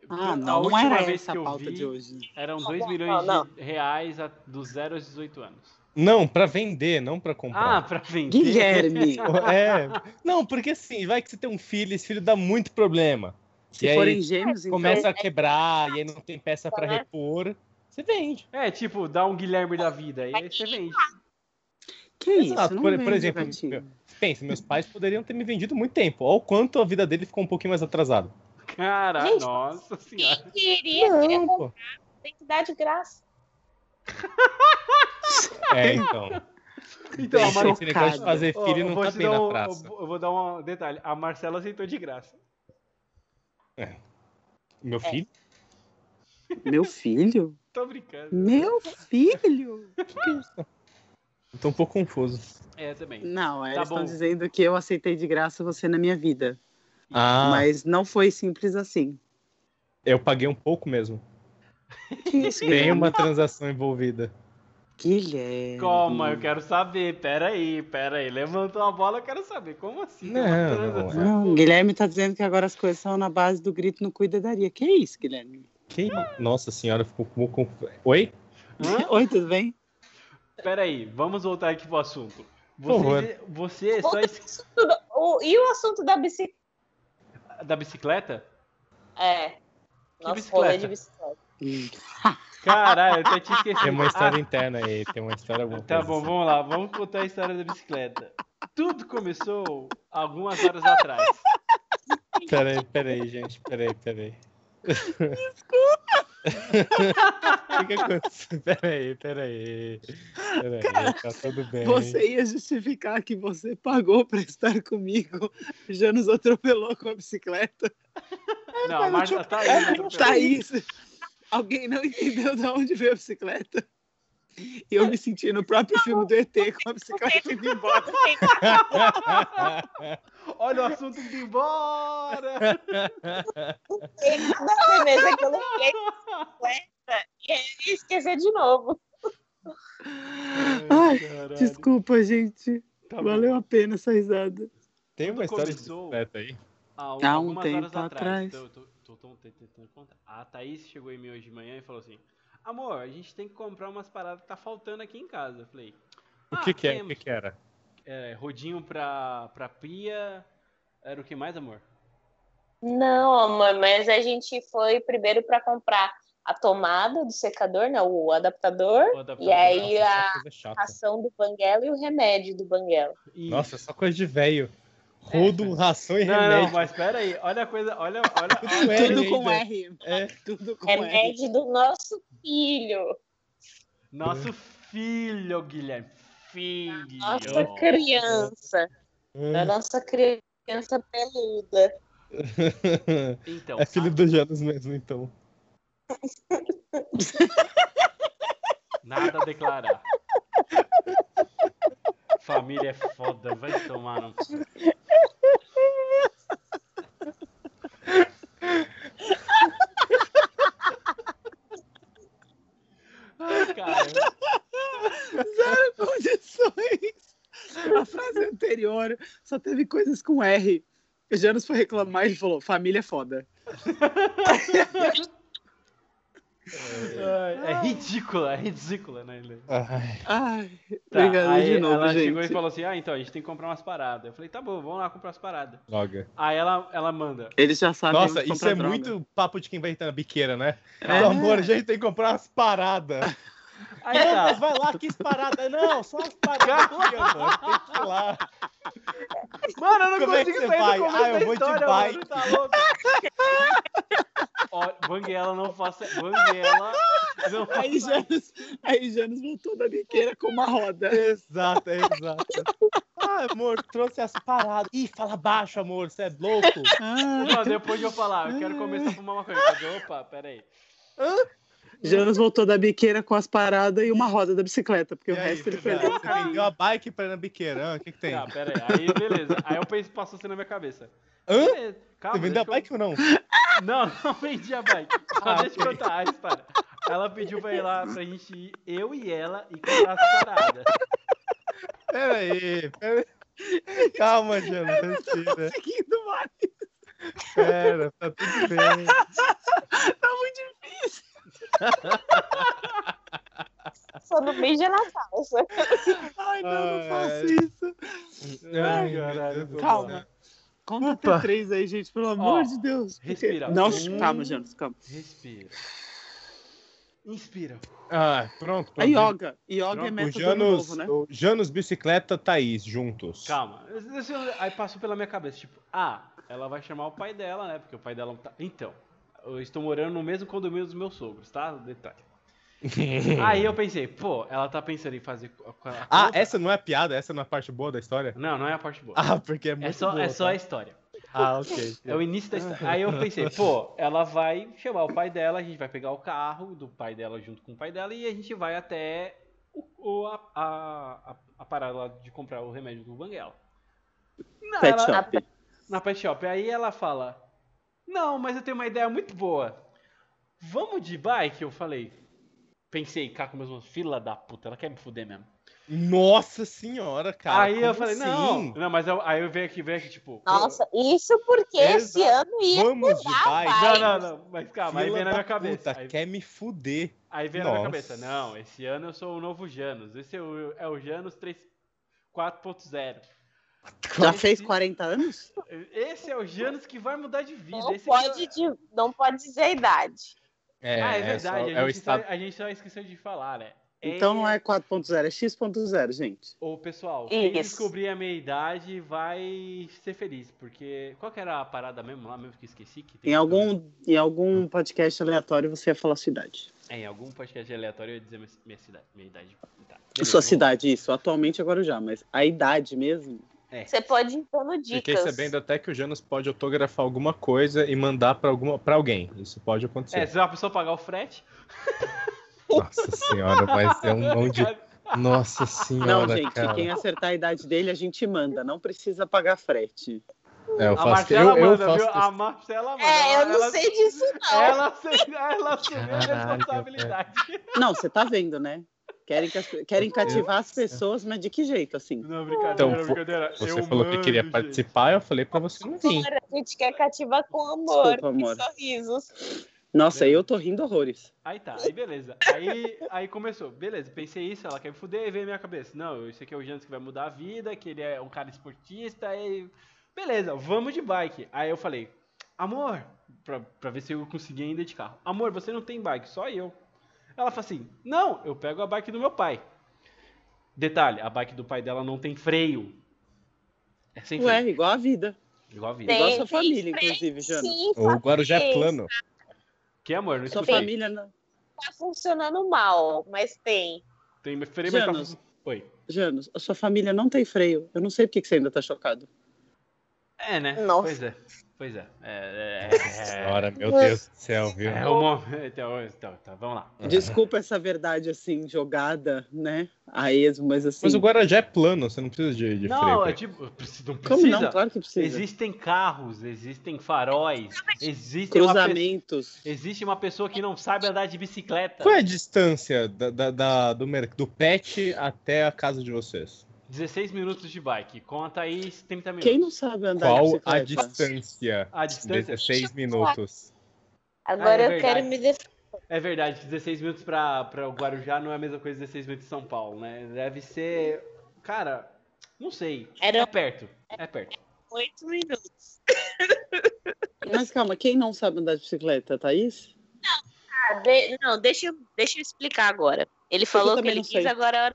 S8: Ah,
S5: a
S8: não, não
S5: última
S8: era
S5: vez
S8: essa
S5: que eu
S8: pauta
S5: vi,
S8: de hoje.
S5: eram
S7: Não,
S5: 2
S7: não,
S5: milhões
S7: não.
S5: de reais a, dos 0 aos 18 anos.
S6: Não, pra vender, não pra
S5: Ah,
S6: comprar.
S5: pra vender.
S8: Guilherme,
S6: É. Não, porque assim, vai que você tem um filho, esse filho dá muito problema.
S8: se
S6: E aí,
S8: forem gêmeos, então...
S6: Começa a quebrar, e aí não tem peça pra
S7: Né?
S6: repor. Você vende.
S5: É, tipo, dá um Guilherme da vida. Aí você vende.
S8: Que isso?
S6: Exato,
S8: não
S6: por- por
S8: vende
S6: exemplo,
S8: gatinho.
S6: meu- Pensa, meus pais poderiam ter me vendido muito tempo. Olha o quanto a vida dele ficou um pouquinho mais atrasada.
S5: Cara,
S7: Gente,
S5: nossa senhora.
S7: Quem queria, queria
S6: Não,
S7: comprar,
S6: pô.
S7: tem que dar de graça.
S6: É, então.
S5: Então, a
S6: Esse-
S5: Mar...
S6: esse negócio de fazer filho
S5: eu
S6: não
S5: vou
S6: tá bem
S5: dar
S6: na
S5: um-
S6: praça.
S5: Eu vou dar um detalhe. A Marcela aceitou de graça.
S6: Meu filho?
S8: Meu filho?
S5: Tô brincando.
S8: Meu filho?
S6: Eu tô um pouco confuso.
S5: É, também.
S8: Não, eles
S5: Tá
S8: estão
S5: bom.
S8: dizendo que eu aceitei de graça você na minha vida.
S6: Ah,
S8: Mas não foi simples assim.
S6: eu paguei um pouco mesmo.
S8: Que isso,
S6: Tem uma transação envolvida.
S8: Guilherme.
S5: Calma, eu quero saber. Pera aí, pera aí. Levantou a bola, eu quero saber. Como assim?
S6: Não, não,
S5: transação?
S8: Não, Guilherme tá dizendo que agora as coisas são na base do grito no cuidaria. Que isso, Guilherme?
S6: Que... Nossa senhora, ficou confuso. Oi?
S5: Hã?
S8: Oi, tudo bem?
S5: Pera aí, vamos voltar aqui pro assunto. Você, você é só es-
S7: o- e o assunto da bicicleta?
S5: Da bicicleta?
S7: É. Nosso
S5: bicicleta?
S7: de bicicleta.
S8: Hum.
S5: Caralho, eu até tinha esquecido.
S6: Tem uma história interna aí, tem uma história alguma
S5: Tá bom,
S6: assim.
S5: vamos lá, vamos contar a história da bicicleta. Tudo começou algumas horas atrás.
S6: Peraí, peraí, gente, peraí, peraí. Desculpa! O que que aconteceu? Peraí, peraí. Peraí, tá tudo bem.
S8: Você ia justificar que você pagou pra estar comigo, já nos atropelou com a bicicleta.
S5: Não, Marta tá aí. atropelou.
S8: Thaís, alguém não entendeu de onde veio a bicicleta. E eu me senti no próprio filme do ET com a bicicleta indo embora.
S5: Olha o assunto indo embora.
S7: Da vez que eu lembrei da bicicleta e aí eu ia esquecer de novo.
S8: Ai,
S5: Caralho.
S8: Desculpa, gente.
S5: Tá bom.
S8: Valeu a pena essa risada.
S6: Tem uma história
S5: começou-
S6: de bicicleta aí?
S5: Há
S8: um
S5: algumas
S8: tempo
S5: horas atrás.
S8: atrás.
S5: Tô, tô, tô, tô tentando contar. A Thaís chegou em mim hoje de manhã e falou assim: Amor, a gente tem que comprar umas paradas que tá faltando aqui em casa. Eu falei:
S6: O
S5: "Ah,
S6: que que é? O
S5: temos."
S6: que que era?
S5: É, rodinho pra, pra pia. Era o que mais, amor?
S7: Não, amor, mas a gente foi primeiro para comprar a tomada do secador, não, o adaptador,
S5: O adaptador.
S7: e aí
S6: Nossa,
S7: a
S6: chata.
S7: ração do Banguela e o remédio do Banguela.
S5: Isso.
S6: Nossa, só coisa de velho. Rodo, ração e
S5: Não,
S6: remédio.
S5: não, mas pera aí. Olha a coisa. Olha, olha.
S6: Tudo
S5: olha-
S6: R
S8: Tudo com. R.
S6: É.
S8: Tudo com R.
S7: Remédio do nosso filho.
S5: Nosso filho, Guilherme. Filho.
S7: Nossa criança.
S6: Hum.
S7: A nossa criança peluda.
S5: Então,
S6: É filho do Janus mesmo, então.
S5: nada a declarar. Família é foda, vai tomar no. Cara.
S8: Zero condições. A frase anterior só teve coisas com R. O Janus foi reclamar e ele falou: família é foda.
S5: Ai, é ridícula, é ridícula, né?
S6: Ai,
S8: Ai,
S5: Tá,
S8: obrigado
S5: aí
S8: de novo,
S5: ela chegou e
S8: gente.
S5: falou assim: Ah, então a gente tem que comprar umas paradas. Eu falei: Tá bom, vamos lá comprar as paradas.
S6: droga.
S5: Aí ela, ela manda:
S8: Eles já sabem
S6: Nossa, isso é
S8: droga.
S6: muito papo de quem vai entrar na biqueira, né?
S8: É.
S6: Meu amor, a gente tem que comprar umas paradas.
S5: Aí
S6: Não,
S5: tá.
S6: mas vai lá, que paradas. Não, só as paradas aqui, amor. Tem que ir lá.
S5: Mano, eu não
S6: Como é que
S5: consigo
S6: você
S5: sair
S6: vai?
S5: do começo
S6: Ah, eu vou de
S5: história,
S6: bike.
S5: mano. Tá louco? Ó, Banguela não faça. Banguela não
S8: Aí
S5: faça.
S8: Janus, aí Janus voltou da biqueira com uma roda.
S6: Exato, é exato. Ah, amor, trouxe as paradas. Ih, fala baixo, amor, você é louco.
S8: Ah,
S5: Não, depois de eu falar, eu quero começar a fumar uma coisa. Opa, pera aí.
S8: Janus voltou da biqueira com as paradas e uma roda da bicicleta, porque
S6: E
S8: o
S6: aí,
S8: resto ele perdeu.
S6: Você vendeu a bike pra ir na biqueira. Ah, O que, que tem?
S5: Tá, pera aí. Aí, beleza. Aí eu pensei, passou assim na minha cabeça.
S6: Hã?
S5: Beleza, Calma,
S6: Você vendeu a
S5: deixa eu-
S6: bike ou não?
S5: Não, não vendi a bike. Só
S6: Ah,
S5: deixa eu contar a história. Ela pediu pra ir lá pra gente ir, eu e ela, e comprar as paradas.
S6: Pera aí, pera aí. Calma, Jana, respira.
S8: Seguindo mais.
S6: Pera, tá tudo bem.
S8: Tá muito difícil.
S7: Só não beija na calça.
S8: Ai, não, não faço
S6: ai.
S8: isso.
S6: Ai,
S5: caralho,
S8: calma. Conta
S6: Opa.
S8: até três aí, gente, pelo amor de Deus.
S5: Respira.
S8: Não,
S5: Um.
S8: calma, Janus, calma.
S5: Respira. Inspira.
S6: Ah, pronto.
S8: A yoga. Yoga é
S5: Pronto,
S6: O
S8: método
S6: Janus,
S8: novo, né?
S6: o Janus Bicicleta Thaís, juntos.
S5: Calma. Aí passou pela minha cabeça, tipo, ah, ela vai chamar o pai dela, né? Porque o pai dela não tá. Então, eu estou morando no mesmo condomínio dos meus sogros, tá? Detalhe. Aí eu pensei, pô, ela tá pensando em fazer.
S6: Ah, essa não é a piada? Essa não é a parte boa da história?
S5: Não, não é a parte boa.
S6: Ah, porque é muito
S5: é só,
S6: boa,
S5: é só
S6: tá?
S5: a história.
S6: Ah, ok.
S5: É o início da história. Aí eu pensei, pô, ela vai chamar o pai dela, a gente vai pegar o carro do pai dela junto com o pai dela e a gente vai até o, o- a, a, a, a parada lá de comprar o remédio do Banguela. Não,
S8: Pet
S5: ela-
S8: shop.
S5: Na pet shop. Aí ela fala: Não, mas eu tenho uma ideia muito boa. Vamos de bike? Eu falei. Pensei, cá com meus mãos, fila da puta, ela quer me fuder mesmo.
S6: Nossa senhora, cara.
S5: aí eu falei,
S6: assim?
S5: não, não, mas eu- aí eu veio aqui, veio aqui, tipo.
S7: Nossa, isso porque esse
S6: Exato.
S7: ano ia
S6: Vamos de
S7: mudar,
S6: bike.
S7: vai.
S5: Não, não, não, mas calma, aí
S6: Fila
S5: veio na
S6: da
S5: minha cabeça.
S6: puta,
S5: Aí,
S6: quer me fuder.
S5: aí veio na minha
S6: Nossa.
S5: cabeça, não, esse ano eu sou o novo Janus. Esse é o, é o Janus 3 4.0.
S8: Já fez 40 anos?
S5: Esse é o Janus que vai mudar de vida.
S7: Não
S5: esse
S7: pode,
S5: é-
S7: não pode dizer a idade.
S6: É,
S5: ah, é
S6: só-
S5: verdade,
S6: é
S5: a,
S6: o
S5: gente só,
S6: estado.
S5: a gente só esqueceu de falar, né?
S8: Então não é 4.0, é X.0, gente.
S5: Ô, pessoal, quem
S7: Isso.
S5: descobrir a minha idade vai ser feliz, porque... Qual que era a parada mesmo lá mesmo que esqueci? Que tem
S8: Em algum, em algum podcast aleatório você ia falar sua idade.
S5: É, em algum podcast aleatório eu ia dizer minha, minha cidade, minha idade. Tá,
S8: Sua
S5: beleza, vamos-
S8: cidade, isso. Atualmente agora já, mas a idade mesmo.
S7: Você pode ir dando
S6: Fiquei
S7: dicas.
S6: sabendo até que o Janus pode autografar alguma coisa e mandar pra, alguma, pra alguém. Isso pode acontecer.
S5: É, se uma pessoa pagar o frete.
S6: Nossa senhora, mas é um mão de. Nossa senhora,
S8: Não, gente,
S6: cara.
S8: quem acertar a idade dele, a gente manda. Não precisa pagar frete.
S6: É, eu
S5: A
S6: faço,
S5: Marcela
S6: eu, eu
S5: manda,
S6: faço
S5: viu? A Marcela manda.
S7: É, eu não
S5: ela,
S7: sei disso, não.
S5: Ela, assume- ela assumiu a responsabilidade.
S8: Não, você tá vendo, né? Querem, que querem cativar as pessoas, mas de que jeito, assim?
S5: Não, brincadeira,
S6: Então,
S5: brincadeira.
S6: Você
S5: Eu
S6: falou que queria
S5: mando,
S6: participar, eu falei pra você não vir.
S7: A gente quer cativar com amor,
S8: Desculpa, amor.
S7: e sorrisos.
S8: Nossa, eu tô rindo horrores.
S5: Aí tá, aí beleza. Aí, aí começou. Beleza, pensei isso, ela quer me fuder, e veio na minha cabeça. Não, isso aqui é o Janus que vai mudar a vida, que ele é um cara esportista, e. Beleza, vamos de bike. Aí eu falei, amor, pra, pra ver se eu conseguia ainda de carro. Amor, você não tem bike, só eu. Ela falou assim: Não, eu pego a bike do meu pai. Detalhe, a bike do pai dela não tem freio. É sem
S8: Ué,
S5: freio.
S8: igual a vida.
S5: Igual a vida.
S8: Igual a sua
S7: tem
S8: família,
S7: freio,
S8: inclusive, Jana.
S7: Sim,
S6: O Guarujá é plano.
S5: Que amor, não
S8: Sua família não.
S7: Tá funcionando mal, mas tem.
S5: Tem freio, mas
S8: Janus.
S5: tá... Oi.
S8: Janos, a sua família não tem freio. Eu não sei por que que você ainda tá chocado.
S5: É, né?
S7: Nossa.
S5: Pois é. Pois é. é, é, é,
S6: Senhora, meu Deus do céu, viu?
S5: é o momento. Então, então, tá, vamos lá.
S8: Desculpa essa verdade, assim, jogada, né? A esmo, mas assim.
S6: Mas o Guarujá é plano, você não precisa de, de freio.
S5: Não,
S6: pra
S5: é tipo, não
S8: Como
S5: precisa.
S8: não? Claro que precisa.
S5: Existem carros, existem faróis, existe uma, pe-
S8: Cruzamentos.
S5: existe uma pessoa que não sabe andar de bicicleta.
S6: Qual é a distância da, da- da- do, mer- do pet até a casa de vocês?
S5: 16 minutos de bike. Conta aí 30 minutos.
S8: Quem não sabe andar
S6: Qual
S8: de
S6: a
S8: bicicleta?
S6: distância?
S5: A distância?
S6: 16 minutos.
S7: Agora
S5: Ah, é
S7: eu
S5: verdade.
S7: quero me defender.
S5: É verdade, 16 minutos pra, pra o Guarujá não é a mesma coisa que 16 minutos de São Paulo, né? Deve ser. Cara, não sei.
S7: Era-
S5: É perto. É perto.
S7: Oito minutos.
S8: Mas calma, quem não sabe andar de bicicleta, Thaís?
S7: Ah, de- Não, deixa, eu- deixa eu explicar agora. Ele falou que ele
S8: não
S7: quis, agora é a hora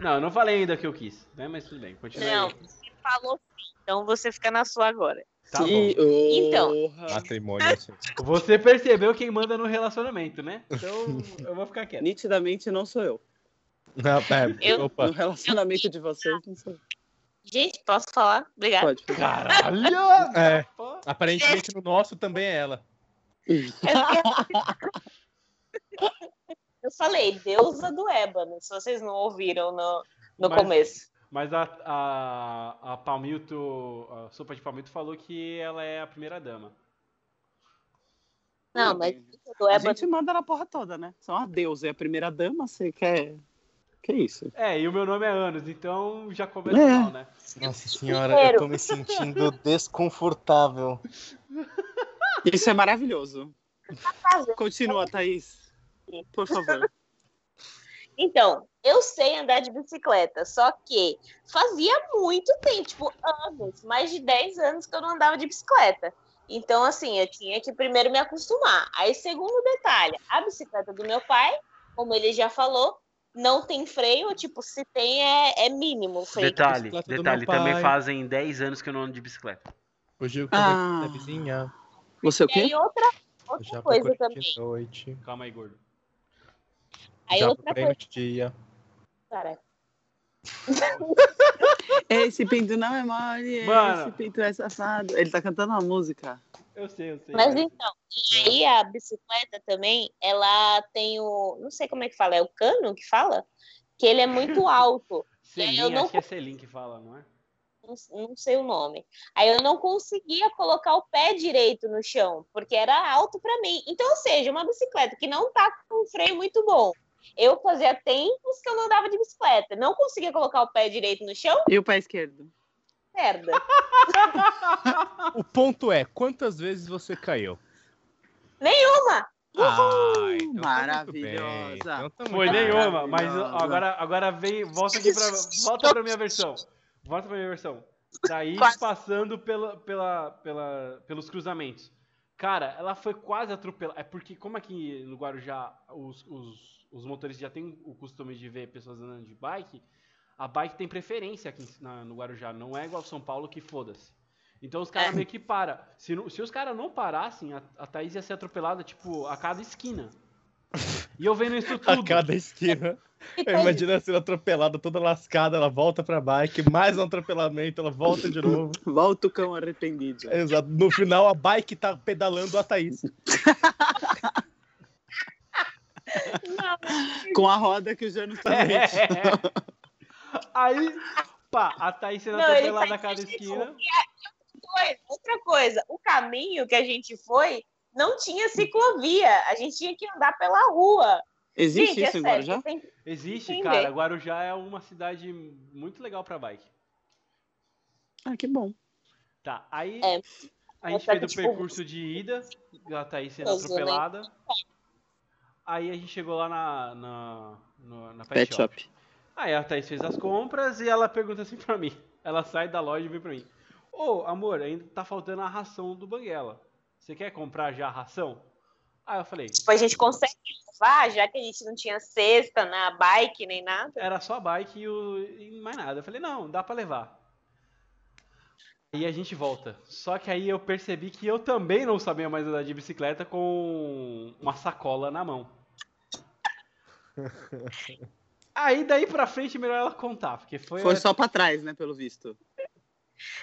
S5: Não, eu não falei ainda que eu quis, né? Mas tudo bem, continua
S7: Não,
S5: aí.
S7: você falou sim. Então você fica na sua agora.
S5: Tá bom.
S8: Ih,
S7: Então.
S6: Matrimônio. assim.
S5: Você percebeu quem manda no relacionamento, né? Então eu vou ficar quieto.
S8: Nitidamente não sou eu.
S6: Não, é,
S7: Eu-
S8: No
S6: Opa,
S8: relacionamento de vocês, não sou eu.
S7: Gente, posso falar? Obrigada.
S8: Pode.
S5: Caralho!
S6: É. Aparentemente no nosso também é ela.
S7: Eu falei, deusa do ébano, se vocês não ouviram no, no
S5: Mas-
S7: começo.
S5: Mas a, a, a Palmito, a sopa de Palmito falou que ela é a primeira dama.
S7: Não, mas deusa do
S8: A
S7: ébano.
S8: gente manda na porra toda, né? São a deusa e a primeira dama, você quer. Que isso?
S5: É, e o meu nome é Anos, então já começa
S8: É.
S5: mal, né?
S6: Nossa senhora,
S7: Primeiro.
S6: eu tô me sentindo desconfortável.
S8: Isso é maravilhoso.
S7: fazendo.
S8: Continua, Thaís. Por favor.
S7: Então, eu sei andar de bicicleta, só que fazia muito tempo, tipo, anos, mais de 10 anos que eu não andava de bicicleta. Então, assim, eu tinha que primeiro me acostumar. Aí, segundo detalhe, a bicicleta do meu pai, como ele já falou, não tem freio, tipo, se tem é, é mínimo o freio.
S5: Detalhe, detalhe, também fazem 10 anos que eu não ando de bicicleta.
S6: Hoje eu
S8: Ah.
S6: conversei com a vizinha,
S8: Você o
S7: E
S8: quê?
S7: aí, outra, outra coisa também.
S6: noite,
S5: Calma aí, gordo.
S7: Aí,
S6: já
S7: outra coisa,
S6: dia.
S7: cara.
S8: Esse pinto não é mole,
S5: Mano.
S8: esse pinto é safado. Ele tá cantando uma música.
S5: Eu sei, eu sei.
S7: Mas então, e aí a bicicleta também, ela tem o. Não sei como é que fala, é o cano que fala? Que ele é muito alto.
S5: Selim,
S7: eu não-
S5: acho que é Selim que fala, não é?
S7: não, não sei o nome. Aí eu não conseguia colocar o pé direito no chão, porque era alto para mim. Então, ou seja, uma bicicleta que não tá com um freio muito bom. Eu fazia tempos que eu não andava de bicicleta. Não conseguia colocar o pé direito no chão,
S8: E o pé esquerdo?
S7: merda.
S6: O ponto é, quantas vezes você caiu?
S7: Nenhuma!
S6: Ah, então tá.
S8: Maravilhosa.
S6: Então tá
S5: Foi nenhuma, mas agora, agora vem, volta aqui pra, volta pra minha versão. Volta pra minha versão. Daí
S7: Quase.
S5: passando pela, pela, pela, pelos cruzamentos. Cara, ela foi quase atropelada. É porque, como aqui no Guarujá os, os, os motoristas já têm o costume de ver pessoas andando de bike, a bike tem preferência aqui na- no Guarujá. Não é igual São Paulo que foda-se. Então os caras
S7: É.
S5: meio que param. Se, se os caras não parassem, a, a Thaís ia ser atropelada, tipo, a cada esquina. E eu vendo isso
S6: A
S5: tudo.
S6: cada esquina. Eu imagino ela sendo atropelada, toda lascada, ela volta pra bike, mais um atropelamento, ela volta de novo.
S8: Volta o cão arrependido.
S6: Exato. No final, a bike tá pedalando a Thaís.
S8: Com a roda que o Jânio tá
S5: É. Aí, pá, a Thaís sendo atropelada a cada esquina.
S7: foi. Outra coisa, o caminho que a gente foi não tinha ciclovia. A gente tinha que andar pela rua.
S8: Existe
S7: gente,
S8: isso
S7: é
S8: em
S7: sério,
S8: Guarujá?
S7: que
S5: Existe,
S7: Entender.
S5: cara. Guarujá é uma cidade muito legal pra bike.
S8: Ah, que bom.
S5: Tá, aí
S7: É.
S5: a gente fez o
S7: tipo,
S5: percurso de ida, a Thaís sendo atropelada. Aí a gente chegou lá na, na, no- na Pet,
S8: Pet
S5: Shop.
S8: Shop.
S5: Aí a Thaís fez as compras e ela pergunta assim pra mim. Ela sai da loja e vem pra mim. Ô, amor, ainda tá faltando a ração do Banguela. Você quer comprar já a ração? Aí eu falei,
S7: Tipo, a gente consegue levar, já que a gente não tinha cesta na bike nem nada.
S5: era só a bike e, o, e mais nada. Eu falei, não, dá pra levar. E a gente volta. Só que aí eu percebi que eu também não sabia mais andar de bicicleta com uma sacola na mão. Aí daí pra frente melhor ela contar, porque foi,
S8: Foi só pra trás, né, pelo visto.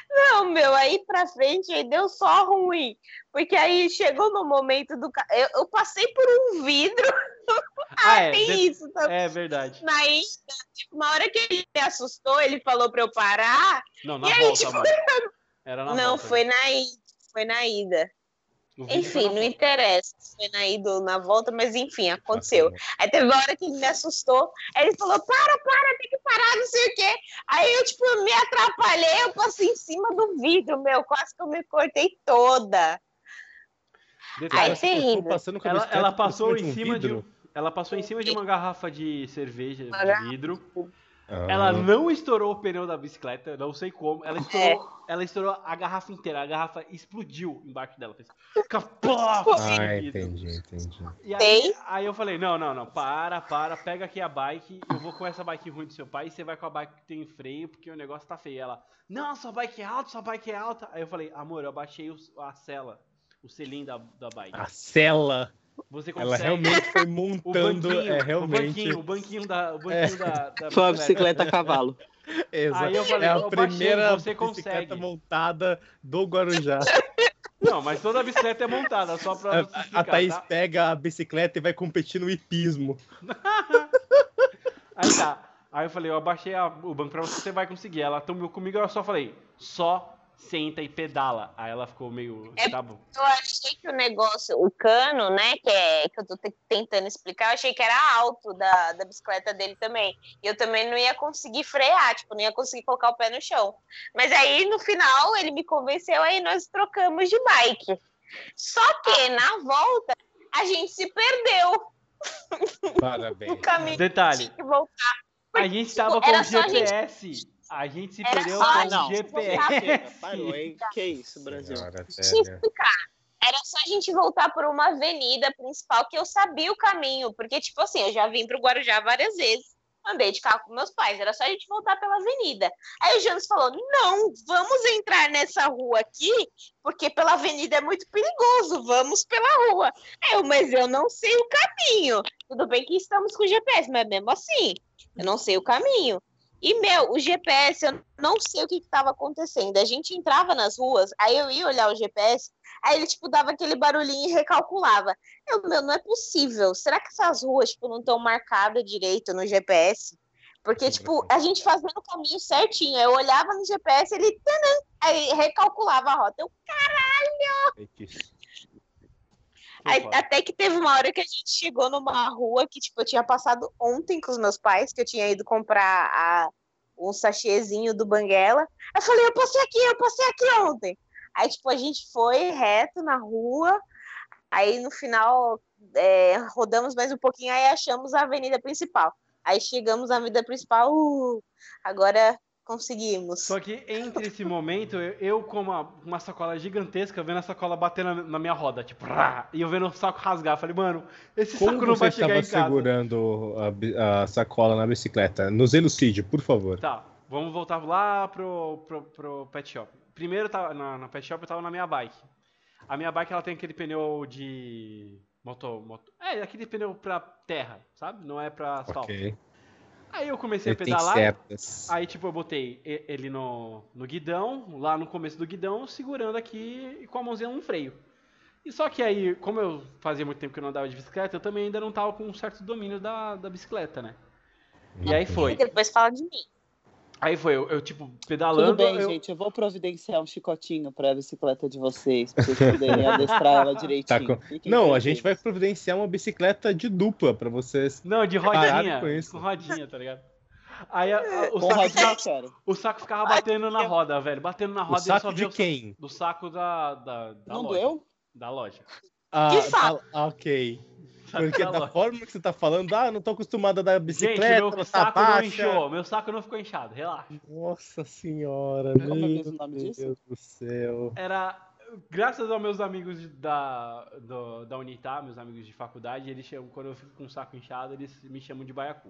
S7: Não, meu, aí pra frente aí deu só ruim. Porque aí chegou no momento do. Eu, eu passei por um vidro.
S5: Ah, é,
S7: Tem
S5: de-
S7: isso também.
S5: é verdade.
S7: Na ida, tipo, na hora que ele me assustou, ele falou pra eu parar.
S5: Não, na
S7: E aí,
S5: volta,
S7: tipo,
S5: amor. Era na
S7: não,
S5: volta.
S7: foi na ida. Foi na ida. Enfim, não interessa se foi na ida ou na volta, mas enfim, aconteceu. Aí teve uma hora que ele me assustou, aí ele falou, para, para, tem que parar, não sei o quê. Aí eu, tipo, me atrapalhei, eu passei em cima do vidro, meu, quase que eu me cortei toda.
S5: Detalhe,
S6: cortou
S7: terrível.
S5: ela, ela passou em
S6: um
S5: cima de, ela passou em cima de uma garrafa de cerveja de
S7: garrafa.
S5: vidro.
S6: Ah.
S5: Ela não estourou o pneu da bicicleta, não sei como. Ela estourou, ela estourou a garrafa inteira. A garrafa explodiu embaixo dela. Fez capô!
S6: Ah, entendi, entendi.
S5: E aí,
S7: Tem?
S5: aí eu falei, não, não, não, para, para, pega aqui a bike, eu vou com essa bike ruim do seu pai e você vai com a bike que tem freio, porque o negócio tá feio. Ela, não, sua bike é alta, sua bike é alta. Aí eu falei, amor, eu baixei o- a cela, o selim da, da bike.
S6: A cela,
S5: Você consegue...
S6: ela realmente foi
S5: o
S6: montando,
S5: banquinho,
S6: é
S5: o
S6: realmente.
S5: banquinho, o banquinho da, o banquinho
S6: É.
S5: da, da
S8: Foi uma bicicleta a cavalo.
S6: Exato.
S5: Aí eu falei,
S6: é a
S5: baixei,
S6: primeira
S5: você
S6: bicicleta
S5: consegue.
S6: montada do Guarujá.
S5: Não, mas toda bicicleta é montada, só pra você
S6: A, a Thaís
S5: tá?
S6: pega a bicicleta e vai competir no hipismo.
S5: Aí tá. Aí eu falei, eu abaixei a- o banco pra você, você vai conseguir. Ela tomou comigo, eu só falei, só senta e pedala. Aí ela ficou meio,
S7: É-
S5: tá bom.
S7: Eu achei que o negócio, o cano, né, que, é, que eu tô te- tentando explicar, eu achei que era alto da, da bicicleta dele também. E eu também não ia conseguir frear, tipo, não ia conseguir colocar o pé no chão. Mas aí, no final, ele me convenceu, aí nós trocamos de bike. Só que, na volta, a gente se perdeu no
S6: Parabéns.
S7: caminho.
S5: Detalhe,
S7: Tinha que voltar.
S5: a gente tava com
S7: era
S5: o
S7: a gente-
S5: GPS. A gente se
S7: Era
S5: perdeu com o
S7: voltar.
S5: GPS.
S8: Parou, hein? Que isso, Brasil?
S6: Senhora,
S7: Deixa eu
S6: sério.
S7: explicar. Era só a gente voltar por uma avenida principal que eu sabia o caminho. Porque, tipo assim, eu já vim pro Guarujá várias vezes. Andei de carro com meus pais. Era só a gente voltar pela avenida. Aí o Jonas falou: não, vamos entrar nessa rua aqui, porque pela avenida é muito perigoso. Vamos pela rua. Aí eu, mas eu não sei o caminho. Tudo bem que estamos com GPS, mas mesmo assim, eu não sei o caminho. E, meu, o GPS, eu não sei o que estava acontecendo. A gente entrava nas ruas, aí eu ia olhar o GPS, aí ele, tipo, dava aquele barulhinho e recalculava. Eu, meu, não é possível. Será que essas ruas, tipo, não estão marcadas direito no GPS? Porque, tipo, a gente fazendo o caminho certinho. Eu olhava no GPS, ele, tanã, aí recalculava a rota. Eu, Aí, até que teve uma hora que a gente chegou numa rua que, tipo, eu tinha passado ontem com os meus pais, que eu tinha ido comprar a, um sachêzinho do Banguela. Eu falei, eu passei aqui, eu passei aqui ontem. Aí, tipo, a gente foi reto na rua, aí no final é, rodamos mais um pouquinho, aí achamos a avenida principal. Aí chegamos à avenida principal, uh, agora conseguimos.
S5: Só que entre esse momento, eu, com uma, uma sacola gigantesca, vendo a sacola batendo na, na minha roda, tipo, rá, e eu vendo o saco rasgar. Falei, mano, esse
S6: Como
S5: saco não
S6: você
S5: vai chegar
S6: estava
S5: em casa.
S6: segurando a, a sacola na bicicleta? Nos elucide, por favor.
S5: Tá, vamos voltar lá pro, pro, pro pet shop. Primeiro, tava, na, na pet shop eu tava na minha bike. A minha bike ela tem aquele pneu de Moto, moto. É, aquele pneu pra terra, sabe? Não é pra asfalto.
S6: Ok.
S5: Aí eu comecei
S6: Ele
S5: a pedalar. Aí, tipo, eu botei e- ele no, no guidão, lá no começo do guidão, segurando aqui e com a mãozinha no freio. E só que aí, como eu fazia muito tempo que eu não andava de bicicleta, eu também ainda não tava com um certo domínio da, da bicicleta, né? E aí foi.
S7: Depois fala de mim.
S5: Aí foi, eu, eu, tipo,
S8: Tudo
S5: pedalando.
S8: bem,
S5: eu-
S8: gente. Eu vou providenciar um chicotinho pra bicicleta de vocês, pra vocês poderem adestrar ela
S6: Tá
S8: direitinho.
S6: com-
S8: Fiquem
S6: Não, a gente vai providenciar uma bicicleta de dupla pra vocês.
S5: Não, de
S6: Parado
S5: rodinha.
S6: com isso.
S5: Com rodinha, tá ligado? Aí a- a- o,
S8: Com
S5: saco
S8: rodinha,
S5: ficava, o saco ficava batendo na roda, velho. Batendo na
S6: O
S5: roda e só
S6: saco de
S5: o
S6: quem?
S5: Do saco da, da, da
S8: Não
S5: loja.
S8: doeu?
S5: Da loja.
S6: Ah,
S7: Que saco?
S6: tá- ok. Porque
S5: da
S6: da forma que você tá falando, ah, não tô acostumado a dar
S5: Gente,
S6: bicicleta,
S5: meu
S6: ela tá
S5: saco não
S6: baixa.
S5: inchou. Meu saco não ficou inchado, relaxa.
S6: Nossa senhora,
S8: Como é
S6: meu Deus
S8: disso?
S6: do céu.
S5: Era. Graças aos meus amigos da, do, da Unitá, meus amigos de faculdade, eles chamam, quando eu fico com o saco inchado, eles me chamam de baiacu.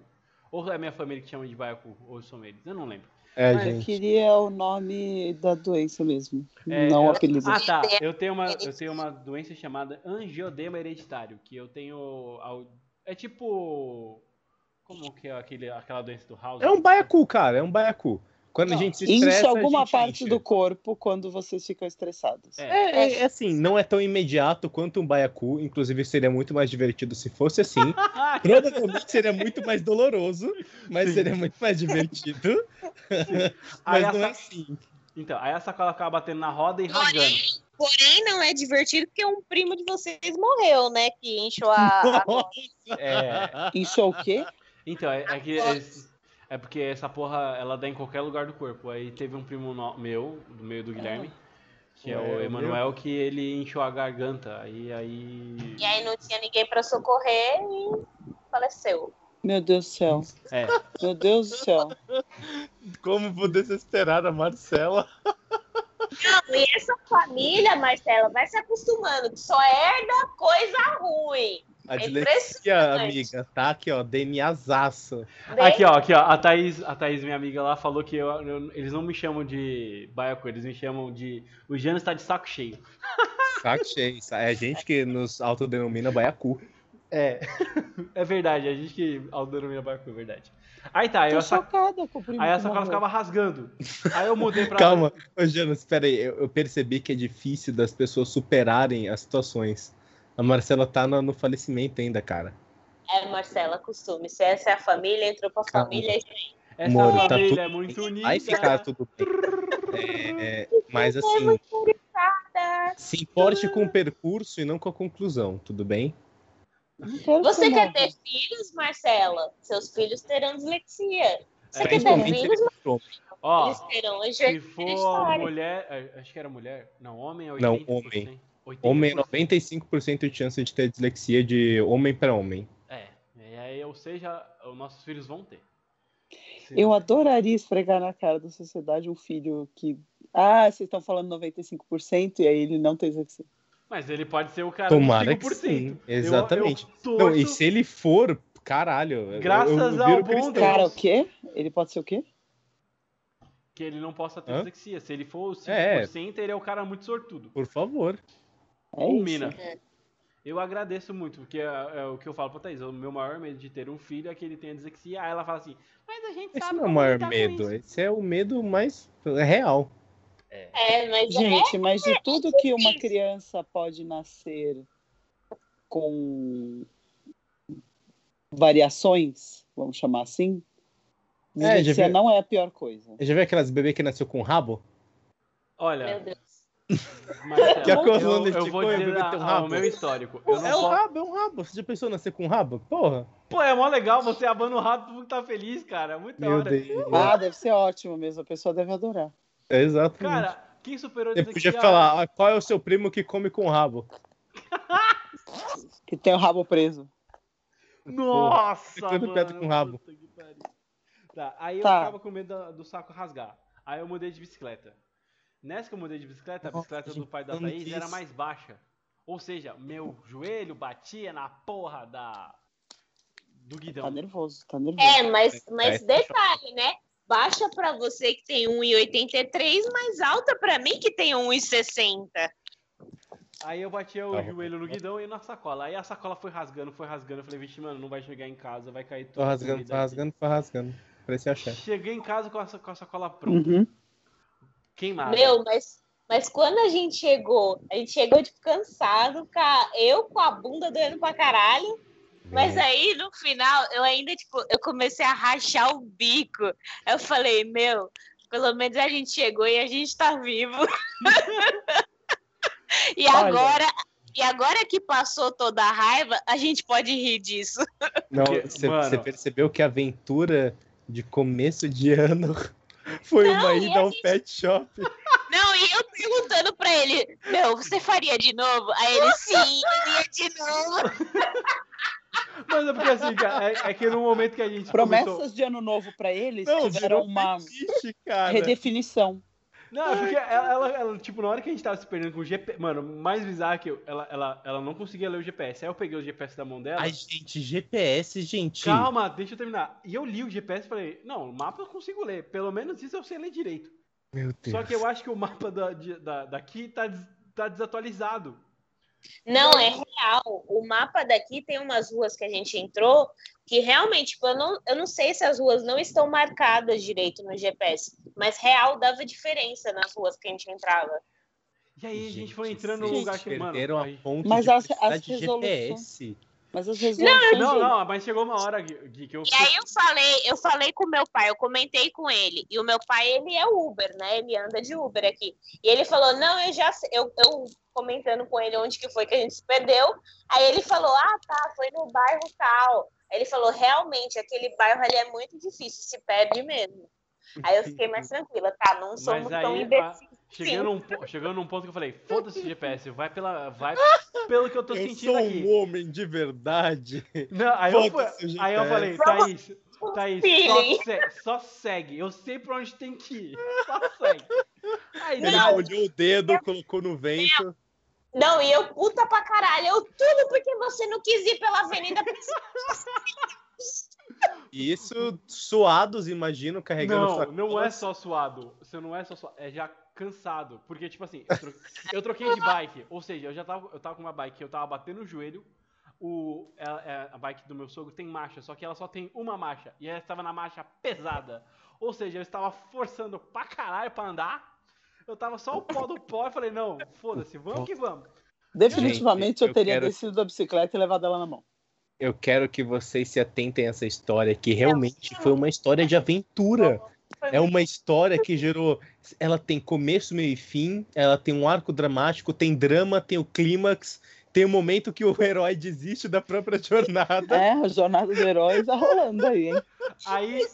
S5: Ou é minha família que chama de baiacu, ou são eles, eu não lembro.
S6: É,
S5: Mas-
S8: Eu queria o nome da doença mesmo,
S5: É,
S8: não o
S5: eu-
S8: apelido.
S5: Ah, tá. Eu tenho, uma, eu tenho uma doença chamada angiodema hereditário, que eu tenho. ao- É tipo. Como que é aquele, aquela doença do House?
S6: É um baiacu, cara, é um baiacu. Quando a
S8: Não,
S6: gente se estressa,
S8: Incha alguma
S6: a
S8: parte
S6: incha.
S8: do corpo quando vocês ficam estressados.
S5: É.
S6: É, é, é assim, não é tão imediato quanto um baiacu, inclusive seria muito mais divertido se fosse assim. Provavelmente seria muito mais doloroso, mas
S5: Sim.
S6: seria muito mais divertido.
S5: Aí
S6: mas
S5: a
S6: não é assim.
S5: Então, aí a sacola acaba batendo na roda e rasgando.
S7: Porém, não é divertido porque um primo de vocês morreu, né? Que encheu a. a...
S5: É,
S8: Inchou o quê?
S5: então, é, é que é porque essa porra ela dá em qualquer lugar do corpo. Aí teve um primo no- meu, do meio do Guilherme, que é
S6: É,
S5: o Emanuel, que ele inchou a garganta. Aí aí.
S7: E aí não tinha ninguém pra socorrer e faleceu.
S8: Meu Deus do céu.
S5: É.
S8: Meu Deus do céu.
S6: Como poder esperar a Marcela?
S7: Não, e essa família, Marcela, vai se acostumando, que só herda coisa ruim.
S6: A
S7: É
S6: dislexia,
S7: impressionante.
S6: amiga, tá aqui, ó, DNAzaço.
S5: Aqui, ó, aqui, ó. A Thaís, a Thaís, minha amiga lá, falou que eu- eu- eles não me chamam de baiacu, eles me chamam de. O Jano está de saco cheio.
S6: Saco cheio. É a gente que nos autodenomina baiacu.
S5: É. É verdade, a gente que autodenomina baiacu, é verdade. Aí tá, a, sac...
S8: chocada com o primo
S5: aí a sacola ficava rasgando. Aí eu mudei pra.
S6: Calma, ô Jonas, espera aí, eu, eu percebi que é difícil das pessoas superarem as situações. A Marcela tá no, no falecimento ainda, cara.
S7: É, Marcela, costume. Se essa é a família, entrou pra
S6: Calma.
S7: família. é isso aí.
S5: Essa
S6: Amor, tá
S5: família
S6: tudo
S5: é muito unida.
S6: Vai ficar tudo bem. É, mas assim, se importe com o percurso e não com a conclusão, tudo bem?
S7: Você
S8: que
S7: quer ter filhos, Marcela? Seus filhos terão dislexia. Você
S5: É,
S7: quer ter filhos,
S6: se ele for homem.
S5: Ó,
S7: eles terão
S5: se for mulher. é, Acho que era mulher. Não, homem é 80%.
S6: Não, homem.
S5: 80%.
S6: Homem é 95% de chance de ter dislexia de homem para homem.
S5: É, e aí, ou seja, os nossos filhos vão ter. Se-
S8: Eu adoraria esfregar na cara da sociedade um filho que. Ah, vocês estão falando 95% e aí ele não tem dislexia.
S5: Mas ele pode ser o cara
S6: Tomara
S5: dos
S6: que
S5: 5%.
S6: sim,
S5: Eu-
S6: exatamente.
S5: eu
S6: Não, e
S5: torço-
S6: se ele for, caralho. eu-
S5: Graças
S6: eu, eu
S5: ao bom
S6: cristão.
S5: Deus.
S8: Cara, o quê? Ele pode ser o quê?
S5: que ele não possa ter
S6: Hã?
S5: dislexia. Se ele for o 5%,
S6: É.
S5: ele é o cara muito sortudo.
S6: Por favor.
S8: É
S5: Ou
S8: isso.
S5: mina. Eu agradeço muito, porque é, é o que eu falo pra Thaís. O meu maior medo de ter um filho é que ele tenha dislexia. Aí ela fala assim, mas a gente
S6: Esse
S5: sabe
S6: não é o maior medo.
S5: isso."
S6: Esse é o medo mais real.
S7: É, mas é
S8: Gente, mas de tudo que uma criança pode nascer com variações, vamos chamar assim,
S6: É,
S8: dislexia
S6: vi-
S8: não é a pior coisa.
S6: Já viu aquelas bebês que nasceu com rabo?
S5: Olha,
S7: Meu Deus.
S5: Marcelo,
S6: Que a
S5: eu,
S6: coluna
S5: eu vou
S6: esticou e o
S5: dizer a-
S6: um
S5: a-
S6: rabo.
S5: o meu histórico. Eu não
S6: É um
S5: posso-
S6: rabo, é um rabo. Você já pensou em nascer com rabo? Porra.
S5: Pô, é mó legal você abana o rato, todo mundo tá feliz, cara. É muito da hora.
S6: Deus.
S8: Ah, deve ser ótimo mesmo, a pessoa deve adorar.
S6: É exato.
S5: Cara, quem superou
S6: Você
S5: dislexia?
S6: podia falar, ah, qual é o seu primo que come com rabo?
S8: Que tem o rabo preso.
S5: Nossa,
S6: Ficando
S5: mano.
S6: perto com o rabo.
S5: Tá, aí eu
S8: Tá.
S5: ficava com medo do saco rasgar. Aí eu mudei de bicicleta. Nessa que eu mudei de bicicleta, a bicicleta do pai da Thaís era mais baixa. Ou seja, meu joelho batia na porra da do
S8: Tá
S5: guidão.
S8: nervoso, tá nervoso.
S7: É, mas, mas detalhe, né? Baixa pra você que tem 1,83, mais alta pra mim que tem 1,60.
S5: Aí eu batia o
S6: Tá.
S5: joelho no guidão e na sacola. Aí a sacola foi rasgando, foi rasgando. Eu falei, vixe, mano, não vai chegar em casa, vai cair tudo.
S6: Tô rasgando, tô
S5: aqui."
S6: rasgando, tô rasgando. Parecia chefe.
S5: Cheguei em casa com a, com a sacola pronta,
S8: Uhum.
S5: Queimada.
S7: Meu, mas, mas quando a gente chegou, a gente chegou, tipo, cansado, ca- eu com a bunda doendo pra caralho. Mas aí, no final, eu ainda, tipo, eu comecei a rachar o bico. Eu falei, meu, pelo menos a gente chegou e a gente tá vivo. e
S6: Olha.
S7: agora, e agora que passou toda a raiva, a gente pode rir disso.
S6: Não, você percebeu que a aventura de começo de ano foi
S7: Não,
S6: uma
S7: e
S6: ida ao pet shop.
S7: Não, e eu perguntando pra ele, meu, você faria de novo? Aí ele, sim, eu ia de novo.
S5: Mas é porque assim, cara, é, é que no momento que a gente
S8: Promessas
S5: começou...
S8: de ano novo pra eles
S6: Não,
S8: tiveram uma
S6: cara.
S8: redefinição.
S5: Não, é porque ela, ela- ela, tipo, na hora que a gente tava se perdendo com o GPS... Mano, mais bizarro que eu, ela, ela, ela não conseguia ler o GPS. Aí eu peguei o GPS da mão dela...
S6: Ai, gente, GPS, gente.
S5: Calma, deixa eu terminar. E eu li o GPS e falei, não, o mapa eu consigo ler. Pelo menos isso eu sei ler direito.
S6: Meu Deus.
S5: Só que eu acho que o mapa da, da- daqui tá, des- tá desatualizado.
S7: Não, é real. O mapa daqui tem umas ruas que a gente entrou que realmente, tipo, eu não, eu não sei se as ruas não estão marcadas direito no GPS, mas real dava diferença nas ruas que a gente entrava.
S5: E aí a gente foi entrando no lugar que, mano...
S6: perderam a ponte
S8: Mas
S6: de
S8: as- as
S6: de
S8: resoluções-
S6: GPS.
S8: Mas as resoluções.
S5: Não, não, mas chegou uma hora, Gui, que eu...
S7: E aí eu falei, eu falei com meu pai, eu comentei com ele. E o meu pai, ele é Uber, né? Ele anda de Uber aqui. E ele falou: "Não, eu já sei, eu, eu comentando com ele onde que foi que a gente se perdeu. Aí ele falou: "Ah, tá, foi no bairro tal". Aí ele falou: "Realmente, aquele bairro ali é muito difícil, se perde mesmo". Aí eu fiquei mais tranquila, tá? Não somos
S5: Mas
S7: tão
S5: aí,
S7: imbecis.
S5: Chegando, num, po- chegando num ponto que eu falei, foda-se o GPS, vai, pela, vai pelo que eu tô
S6: Eu
S5: sentindo
S6: sou
S5: aqui.
S6: um homem de verdade.
S5: Não, aí, eu, aí eu falei, Thaís, Thaís, só, se- só segue. Eu sei pra onde tem que ir. Só segue. Aí
S6: Ele
S5: nada.
S6: olhou o dedo, colocou no vento.
S7: Não, e eu puta pra caralho. Eu tudo porque você não quis ir pela avenida
S6: isso suados, imagino, carregando
S5: Não, não é só suado. Você não é só suado, é já cansado. Porque, tipo assim, eu, tro- eu troquei de bike. Ou seja, eu já tava, eu tava com uma bike que eu tava batendo o joelho. O, ela- é, a bike do meu sogro tem marcha, só que ela só tem uma marcha. E ela estava na marcha pesada. Ou seja, eu estava forçando pra caralho pra andar. Eu tava só o pó do pó e falei, não, foda-se, vamos que vamos.
S8: Definitivamente
S6: Gente,
S8: eu
S6: eu
S8: teria
S6: quero-
S8: descido da bicicleta e levado ela na mão.
S6: Eu quero que vocês se atentem a essa história, que realmente foi uma história de aventura. É uma história que gerou. Ela tem começo, meio e fim, ela tem um arco dramático, tem drama, tem o clímax, tem o momento que o herói desiste da própria jornada.
S8: É, a jornada do herói tá rolando aí, hein?
S5: Aí,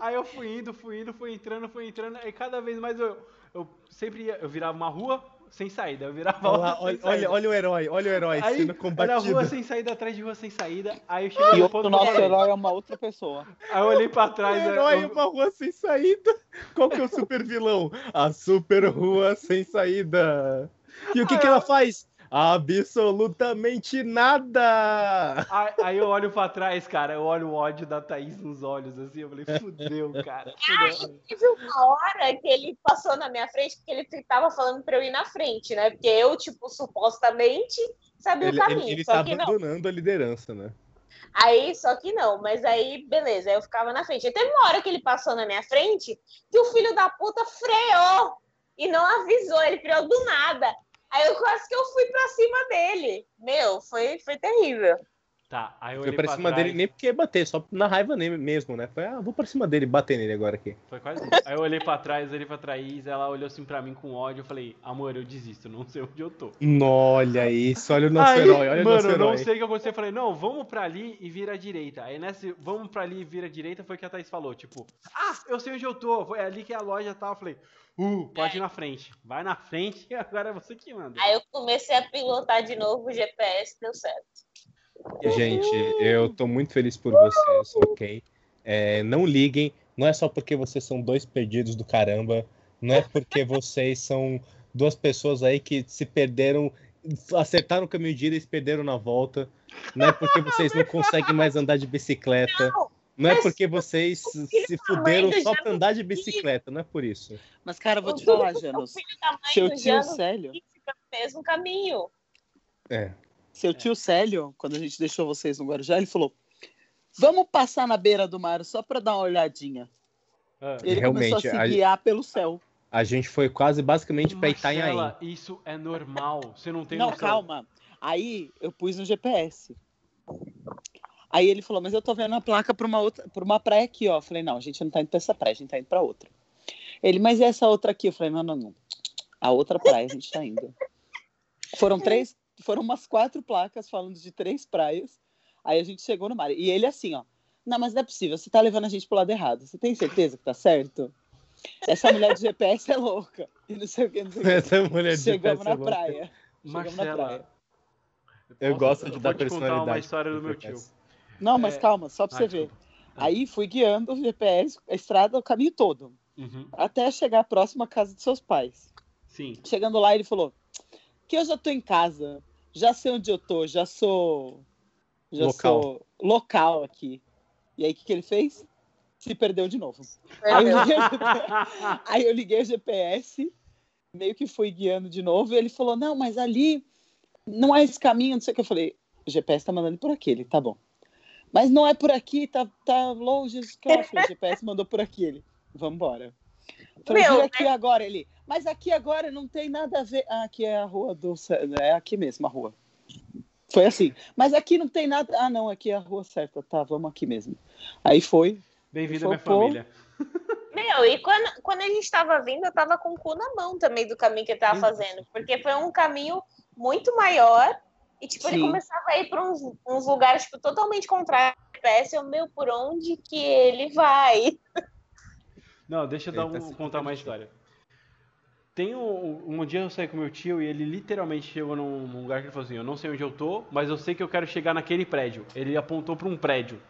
S5: aí eu fui indo, fui indo, fui entrando, fui entrando, e cada vez mais eu, eu sempre ia, eu virava uma rua sem saída, eu virava
S6: Olha, lá, olha,
S5: saída.
S6: olha, olha o herói, olha o herói
S5: Aí,
S6: sendo
S5: era
S6: combatido.
S5: rua sem saída atrás de rua sem saída, aí eu cheguei
S8: E
S5: no
S8: o
S5: ponto eu
S8: nosso herói é uma outra pessoa.
S5: aí eu olhei pra
S6: O
S5: trás, né,
S6: herói é
S5: eu-
S6: uma rua sem saída. Qual que é o super vilão? A super rua sem saída. E o que, que ela faz? Absolutamente nada!
S5: Aí, aí eu olho pra trás, cara, eu olho o ódio da Thaís nos olhos, assim, eu falei, fudeu, cara, fudeu.
S7: Teve uma hora que ele passou na minha frente, porque ele tava falando pra eu ir na frente, né? Porque eu, tipo, supostamente sabia
S6: Ele,
S7: o caminho.
S6: ele, ele
S7: só
S6: tá
S7: que não.
S6: abandonando a liderança, né?
S7: Aí, só que não, mas aí, beleza, eu ficava na frente. Aí teve uma hora que ele passou na minha frente que o filho da puta freou e não avisou, ele freou do nada. Aí eu quase que eu fui pra cima dele. Meu, foi, foi terrível.
S5: Tá, aí eu
S6: Foi
S5: olhei
S6: pra
S5: pra
S6: cima
S5: trás,
S6: dele nem porque ia bater, só na raiva mesmo, né? Foi, ah, vou pra cima dele, bater nele agora aqui.
S5: foi quase isso. Aí eu olhei pra trás, olhei pra Thaís, ela olhou assim pra mim com ódio, eu falei, amor, eu desisto, não sei onde eu tô.
S6: Olha isso, olha o nosso
S5: Aí,
S6: herói, olha o
S5: mano,
S6: nosso
S5: eu não
S6: herói.
S5: sei o que aconteceu. Eu falei, não, vamos pra ali e vira à direita. Aí nesse vamos pra ali e vira à direita foi que a Thaís falou, tipo, ah, eu sei onde eu tô, foi ali que é a loja tal. Eu falei, uh, pode ir na frente. Vai na frente e agora é você que manda.
S7: Aí eu comecei a pilotar de novo o GPS, deu certo.
S6: Gente, eu tô muito feliz por vocês, ok? É, não liguem, não é só porque vocês são dois perdidos do caramba, não é porque vocês são duas pessoas aí que se perderam, acertaram o caminho de ida e se perderam na volta, não é porque vocês não conseguem mais andar de bicicleta,
S7: Não,
S6: não é porque vocês se fuderam só pra andar de bicicleta, não é por isso.
S8: Mas, cara, eu vou te falar,
S7: o
S8: Janus.
S7: filho da mãe
S8: Seu
S7: do
S8: tio
S7: Jano
S8: Célio.
S7: fica no mesmo caminho.
S6: É.
S8: Seu tio Célio, quando a gente deixou vocês no Guarujá, ele falou: Vamos passar na beira do mar só pra dar uma olhadinha.
S5: Ah.
S8: Ele
S6: Realmente,
S8: começou a se
S6: a-
S8: guiar pelo céu.
S6: A gente foi quase basicamente pra Itanhaém.
S5: Isso é normal. Você não tem
S8: Não,
S5: noção.
S8: calma. Aí eu pus no GPS. Aí ele falou, mas eu tô vendo a placa pra uma outra, pra uma praia aqui, ó. Eu falei, não, a gente não tá indo pra essa praia, a gente tá indo pra outra. Ele, mas e essa outra aqui? Eu falei, não, não, não. A outra praia a gente tá indo. Foram três, foram umas quatro placas falando de três praias. Aí a gente chegou no mar. E ele assim, ó. Não, mas não é possível, você tá levando a gente pro lado errado. Você tem certeza que tá certo? Essa mulher de GPS é louca. E não sei o que, não sei o que.
S6: Essa mulher de
S8: Chegamos
S6: GPS
S8: na
S6: é louca.
S8: praia. Chegamos na praia.
S5: Marcela.
S6: Eu
S5: posso-
S6: gosto de
S5: vou
S6: dar
S5: te contar
S6: personalidade.
S5: uma história do meu tio.
S8: Não, mas
S5: É.
S8: calma, só pra
S5: Ah,
S8: você ver.
S5: desculpa. Ah.
S8: Aí fui guiando o GPS, a estrada, o caminho todo,
S5: Uhum.
S8: até chegar próximo à casa de seus pais.
S5: Sim.
S8: Chegando lá, ele falou: que eu já tô em casa, já sei onde eu tô, já sou. Já
S6: Local.
S8: sou local aqui. E aí, o que, que ele fez? Se perdeu de novo. Aí eu, liguei, aí eu liguei o GPS, meio que fui guiando de novo, e ele falou: Não, mas ali não é esse caminho, não sei o que. Eu falei: O GPS tá mandando por aqui, ele, tá bom. Mas não é por aqui, tá, tá longe. O GPS mandou por aqui, ele, vambora. Eu Falei,
S7: Meu,
S8: aqui agora, ele. Mas aqui agora não tem nada a ver. Ah, aqui é a rua do. É aqui mesmo a rua. Foi assim. Mas aqui não tem nada. Ah, não, aqui é a rua certa. Tá, vamos aqui mesmo. Aí foi.
S5: Bem-vindo à minha família.
S7: Meu, e quando, quando a gente tava vindo, eu tava com o cu na mão também do caminho que ele tava fazendo. Porque foi um caminho muito maior. E, tipo, ele
S8: Sim.
S7: começava a ir pra uns, uns lugares, tipo, totalmente contrários. Eu, meu, por onde que ele vai?
S5: Não, deixa eu dar
S6: Ele tá
S5: um- contar uma
S6: divertindo.
S5: história. Tem um, um dia eu saí com meu tio e ele literalmente chegou num num lugar que ele falou assim: Eu não sei onde eu tô, mas eu sei que eu quero chegar naquele prédio. Ele apontou pra um prédio.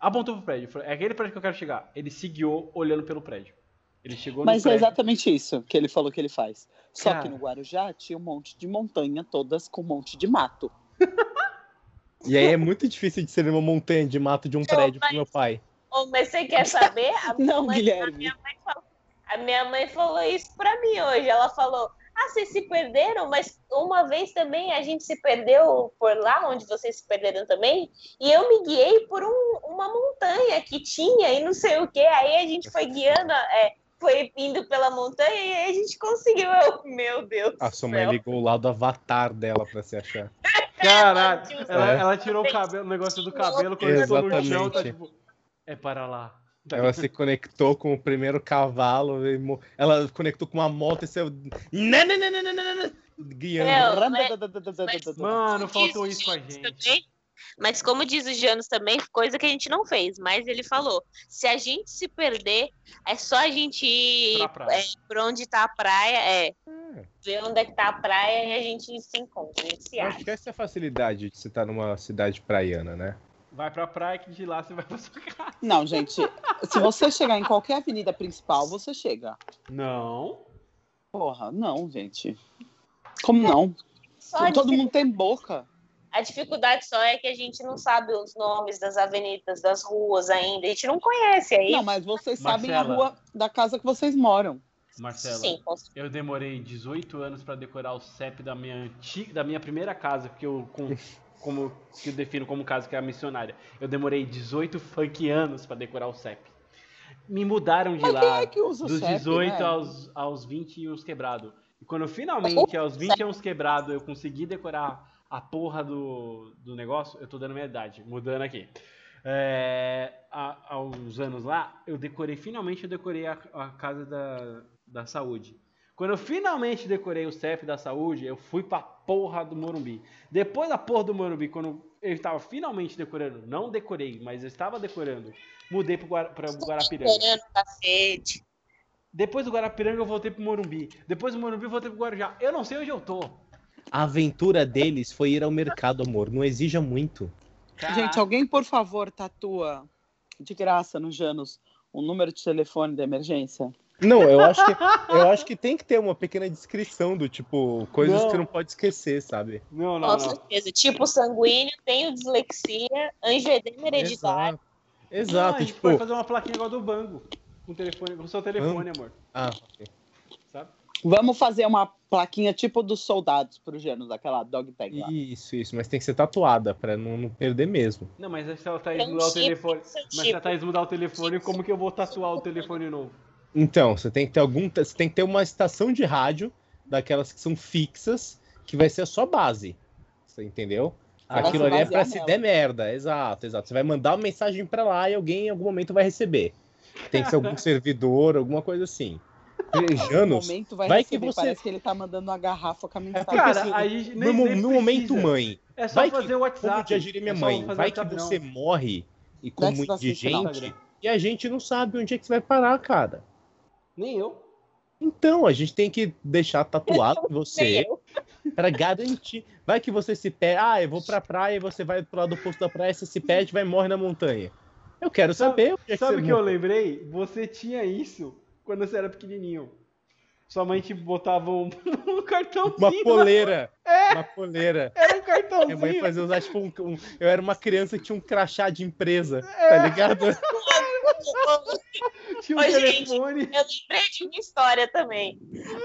S5: Apontou pro prédio. Falou, é aquele prédio que eu quero chegar. Ele se guiou olhando pelo prédio. Ele chegou
S8: Mas
S5: no
S8: é
S5: prédio.
S8: exatamente isso que ele falou que ele faz. Só
S5: Cara.
S8: que no Guarujá tinha um monte de montanha, todas com um monte de mato.
S6: E aí é muito difícil de ser numa montanha de mato de um prédio pro meu pai.
S7: Mas você quer saber? A minha
S8: Não,
S7: mãe- A
S8: Guilherme.
S7: minha, mãe falou, a minha mãe falou isso pra mim hoje. Ela falou: Ah, vocês se perderam, mas uma vez também a gente se perdeu por lá, onde vocês se perderam também. E eu me guiei por um- uma montanha que tinha e não sei o que. Aí a gente foi guiando, é, foi indo pela montanha e aí a gente conseguiu. Eu, meu Deus.
S6: A sua mãe
S7: céu.
S6: ligou o lado avatar dela pra se achar.
S5: Caralho! Ela, ela tirou o cabelo, o negócio do cabelo quando chegou no chão, tá
S6: Exatamente.
S5: tipo. É para lá. Tá
S6: Ela se conectou com o primeiro cavalo, e ela conectou com uma moto e saiu. Guiando.
S5: Mano, faltou isso com a gente.
S7: Mas como diz o Janus também, coisa que a gente não fez, mas ele falou, se a gente se perder, é só a gente ir
S5: Pra praia.
S7: é, pra onde tá a praia, é, ver onde é que tá a praia e a gente se encontra, a gente se
S6: Eu
S7: acha.
S6: acho que essa é a facilidade de você estar numa cidade praiana, né?
S5: Vai pra praia que de lá você vai pra sua casa.
S8: Não, gente, se você chegar em qualquer avenida principal, você chega.
S5: Não.
S8: Porra, não, gente. Como não?
S7: Só
S8: Todo mundo tem boca.
S7: a dificuldade só é que a gente não sabe os nomes das avenidas, das ruas ainda, a gente não conhece aí.
S8: Não, mas vocês sabem a
S5: Marcela.
S8: rua da casa que vocês moram.
S5: Marcela,
S7: Sim, com
S5: eu demorei 18 anos pra decorar o CEP da minha antiga, da minha primeira casa, que eu com, como que eu defino como casa que é a missionária. Eu demorei 18 funk anos pra decorar o CEP. Me mudaram de
S8: Mas
S5: lá
S8: é que usa o
S5: dos
S8: CEP,
S5: 18
S8: né?
S5: aos, aos 20 e uns quebrados. E quando finalmente, aos 20 e uns quebrados, eu consegui decorar a porra do, do negócio, eu tô dando minha idade, mudando aqui. É, há, há uns anos lá, eu decorei, finalmente eu decorei a, a casa da, da saúde. Quando eu finalmente decorei o CEP da saúde, eu fui pra porra do Morumbi. Depois da porra do Morumbi, quando eu estava finalmente decorando, não decorei, mas eu estava decorando, mudei Guarapiranga.
S7: Esperando o cacete.
S5: Depois do Guarapiranga eu voltei pro Morumbi. Depois do Morumbi eu voltei pro Guarujá. Eu não sei onde eu tô.
S6: A aventura deles foi ir ao mercado, amor. Não exija muito.
S8: Gente, alguém, por favor, tatua de graça no Janus o número de telefone da emergência?
S6: Não, eu acho que eu acho que tem que ter uma pequena descrição do tipo coisas
S5: Não.
S6: que você não pode esquecer, sabe?
S5: Não, não,
S7: Com
S5: não.
S7: certeza. Tipo sanguíneo, tenho dislexia, angioedema hereditário.
S6: Exato.
S5: Não,
S6: Exato,
S5: a gente
S6: tipo,
S5: pode fazer uma plaquinha igual do Bango. Com, telefone, com o seu telefone, amor.
S6: ah, ok.
S5: Sabe?
S8: Vamos fazer uma plaquinha tipo dos soldados pro Janus, aquela dog tag lá.
S6: Isso, isso, mas tem que ser tatuada pra não, não perder mesmo.
S5: Não, mas se a Thaís
S7: Tem um
S5: mudar o telefone. Mas se a. Thaís mudar o telefone, como que eu vou tatuar o telefone novo?
S6: Então, você tem que ter algum. Você tem que ter uma estação de rádio, daquelas que são fixas, que vai ser a sua base. Você entendeu?
S8: Ah,
S6: Aquilo ali é
S8: basear
S6: pra se der merda, exato, exato. Você vai mandar uma mensagem pra lá e alguém em algum momento vai receber. Tem que ser algum servidor, alguma coisa assim.
S8: Momento vai,
S6: vai que você-
S8: parece que ele tá mandando uma garrafa com a mensagem.
S6: porque,
S5: Cara,
S6: assim,
S5: a gente
S6: no,
S5: nem,
S6: no momento mãe,
S5: É só
S6: vai que-
S5: fazer o WhatsApp.
S6: como diria minha
S5: É
S6: mãe, vai que
S5: WhatsApp,
S6: você
S5: não.
S6: morre e com muito de gente e a gente não sabe onde é que você vai parar, cara.
S5: Nem eu.
S6: Então, a gente tem que deixar tatuado você pra garantir. Vai que você se perde. Ah, eu vou pra praia e você vai pro lado oposto da praia, você se perde vai e morre na montanha. Eu quero
S5: Sabe-
S6: saber onde é que
S5: Sabe o que eu lembrei? Você tinha isso quando você era pequenininho. Sua mãe te botava um, um cartãozinho.
S6: Uma poleira. Uma poleira.
S5: Era um
S6: Minha mãe
S5: cartãozinho.
S6: fazia usar, tipo, um, um- Eu era uma criança que tinha um crachá de empresa,
S5: É.
S6: tá ligado?
S5: Tinha um
S7: Ô, gente,
S5: telefone.
S7: Eu lembrei de uma história também.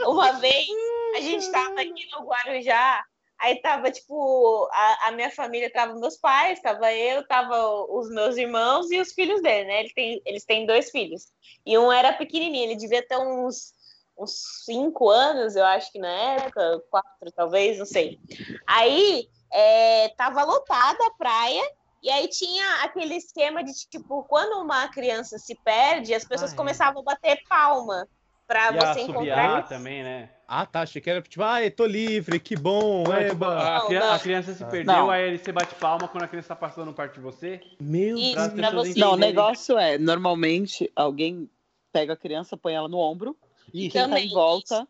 S7: Uma vez, a gente tava aqui no Guarujá, aí tava, tipo, a, a minha família, tava meus pais, tava eu, tava os meus irmãos e os filhos dele, né? Ele tem, eles têm dois filhos. E um era pequenininho, ele devia ter uns, uns cinco anos, eu acho que na época, quatro talvez, não sei. Aí, é, tava lotada a praia, e aí tinha aquele esquema de, tipo, quando uma criança se perde, as pessoas
S5: Ah, é.
S7: começavam a bater palma pra
S5: E
S7: você
S5: assobiar
S7: encontrar.
S5: também, né?
S6: Ah, tá. Achei que era tipo, ah, eu tô livre, que bom.
S5: Não, é tipo,
S6: eba.
S5: a,
S7: Não,
S5: cria-
S7: não.
S5: a criança se perdeu,
S8: Não.
S5: aí você bate palma quando a criança tá passando perto de você.
S6: Meu
S7: Isso,
S5: Pra
S7: você.
S8: Não, o negócio é, normalmente, alguém pega a criança, põe ela no ombro, e quem tá em volta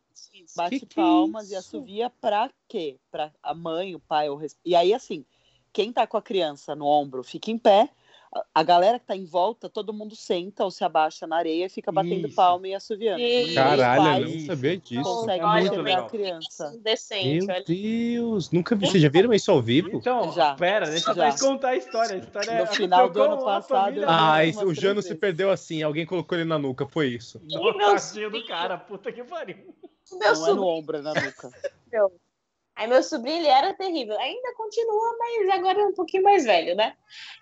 S8: bate
S6: Que que é
S8: palmas e
S6: isso?
S8: assovia pra quê? Pra a mãe, o pai, o. E aí, assim, quem tá com a criança no ombro fica em pé, a- galera que tá em volta, todo mundo senta ou se abaixa na areia e fica batendo
S5: Isso.
S8: palma e assoviando.
S7: Isso.
S6: Caralho, eu não sabia disso.
S8: Consegue
S5: É muito
S8: enxergar
S5: legal.
S8: a criança.
S7: Decente,
S6: Meu
S7: olha.
S6: Deus, nunca vi. Vocês já viram isso ao vivo?
S5: Então,
S8: Já.
S5: pera, deixa eu
S8: Já.
S5: contar a história. A história
S8: No
S5: é-
S8: final do ano passado, eu-.
S6: Ah, o Jano se perdeu assim. Alguém colocou ele na nuca, foi isso.
S5: Nossa,
S7: meu
S5: tadinho do cara, puta que pariu.
S7: Meu
S8: Não é no ombro, é na nuca.
S7: Aí meu sobrinho, ele era terrível. Ainda continua, mas agora é um pouquinho mais velho, né?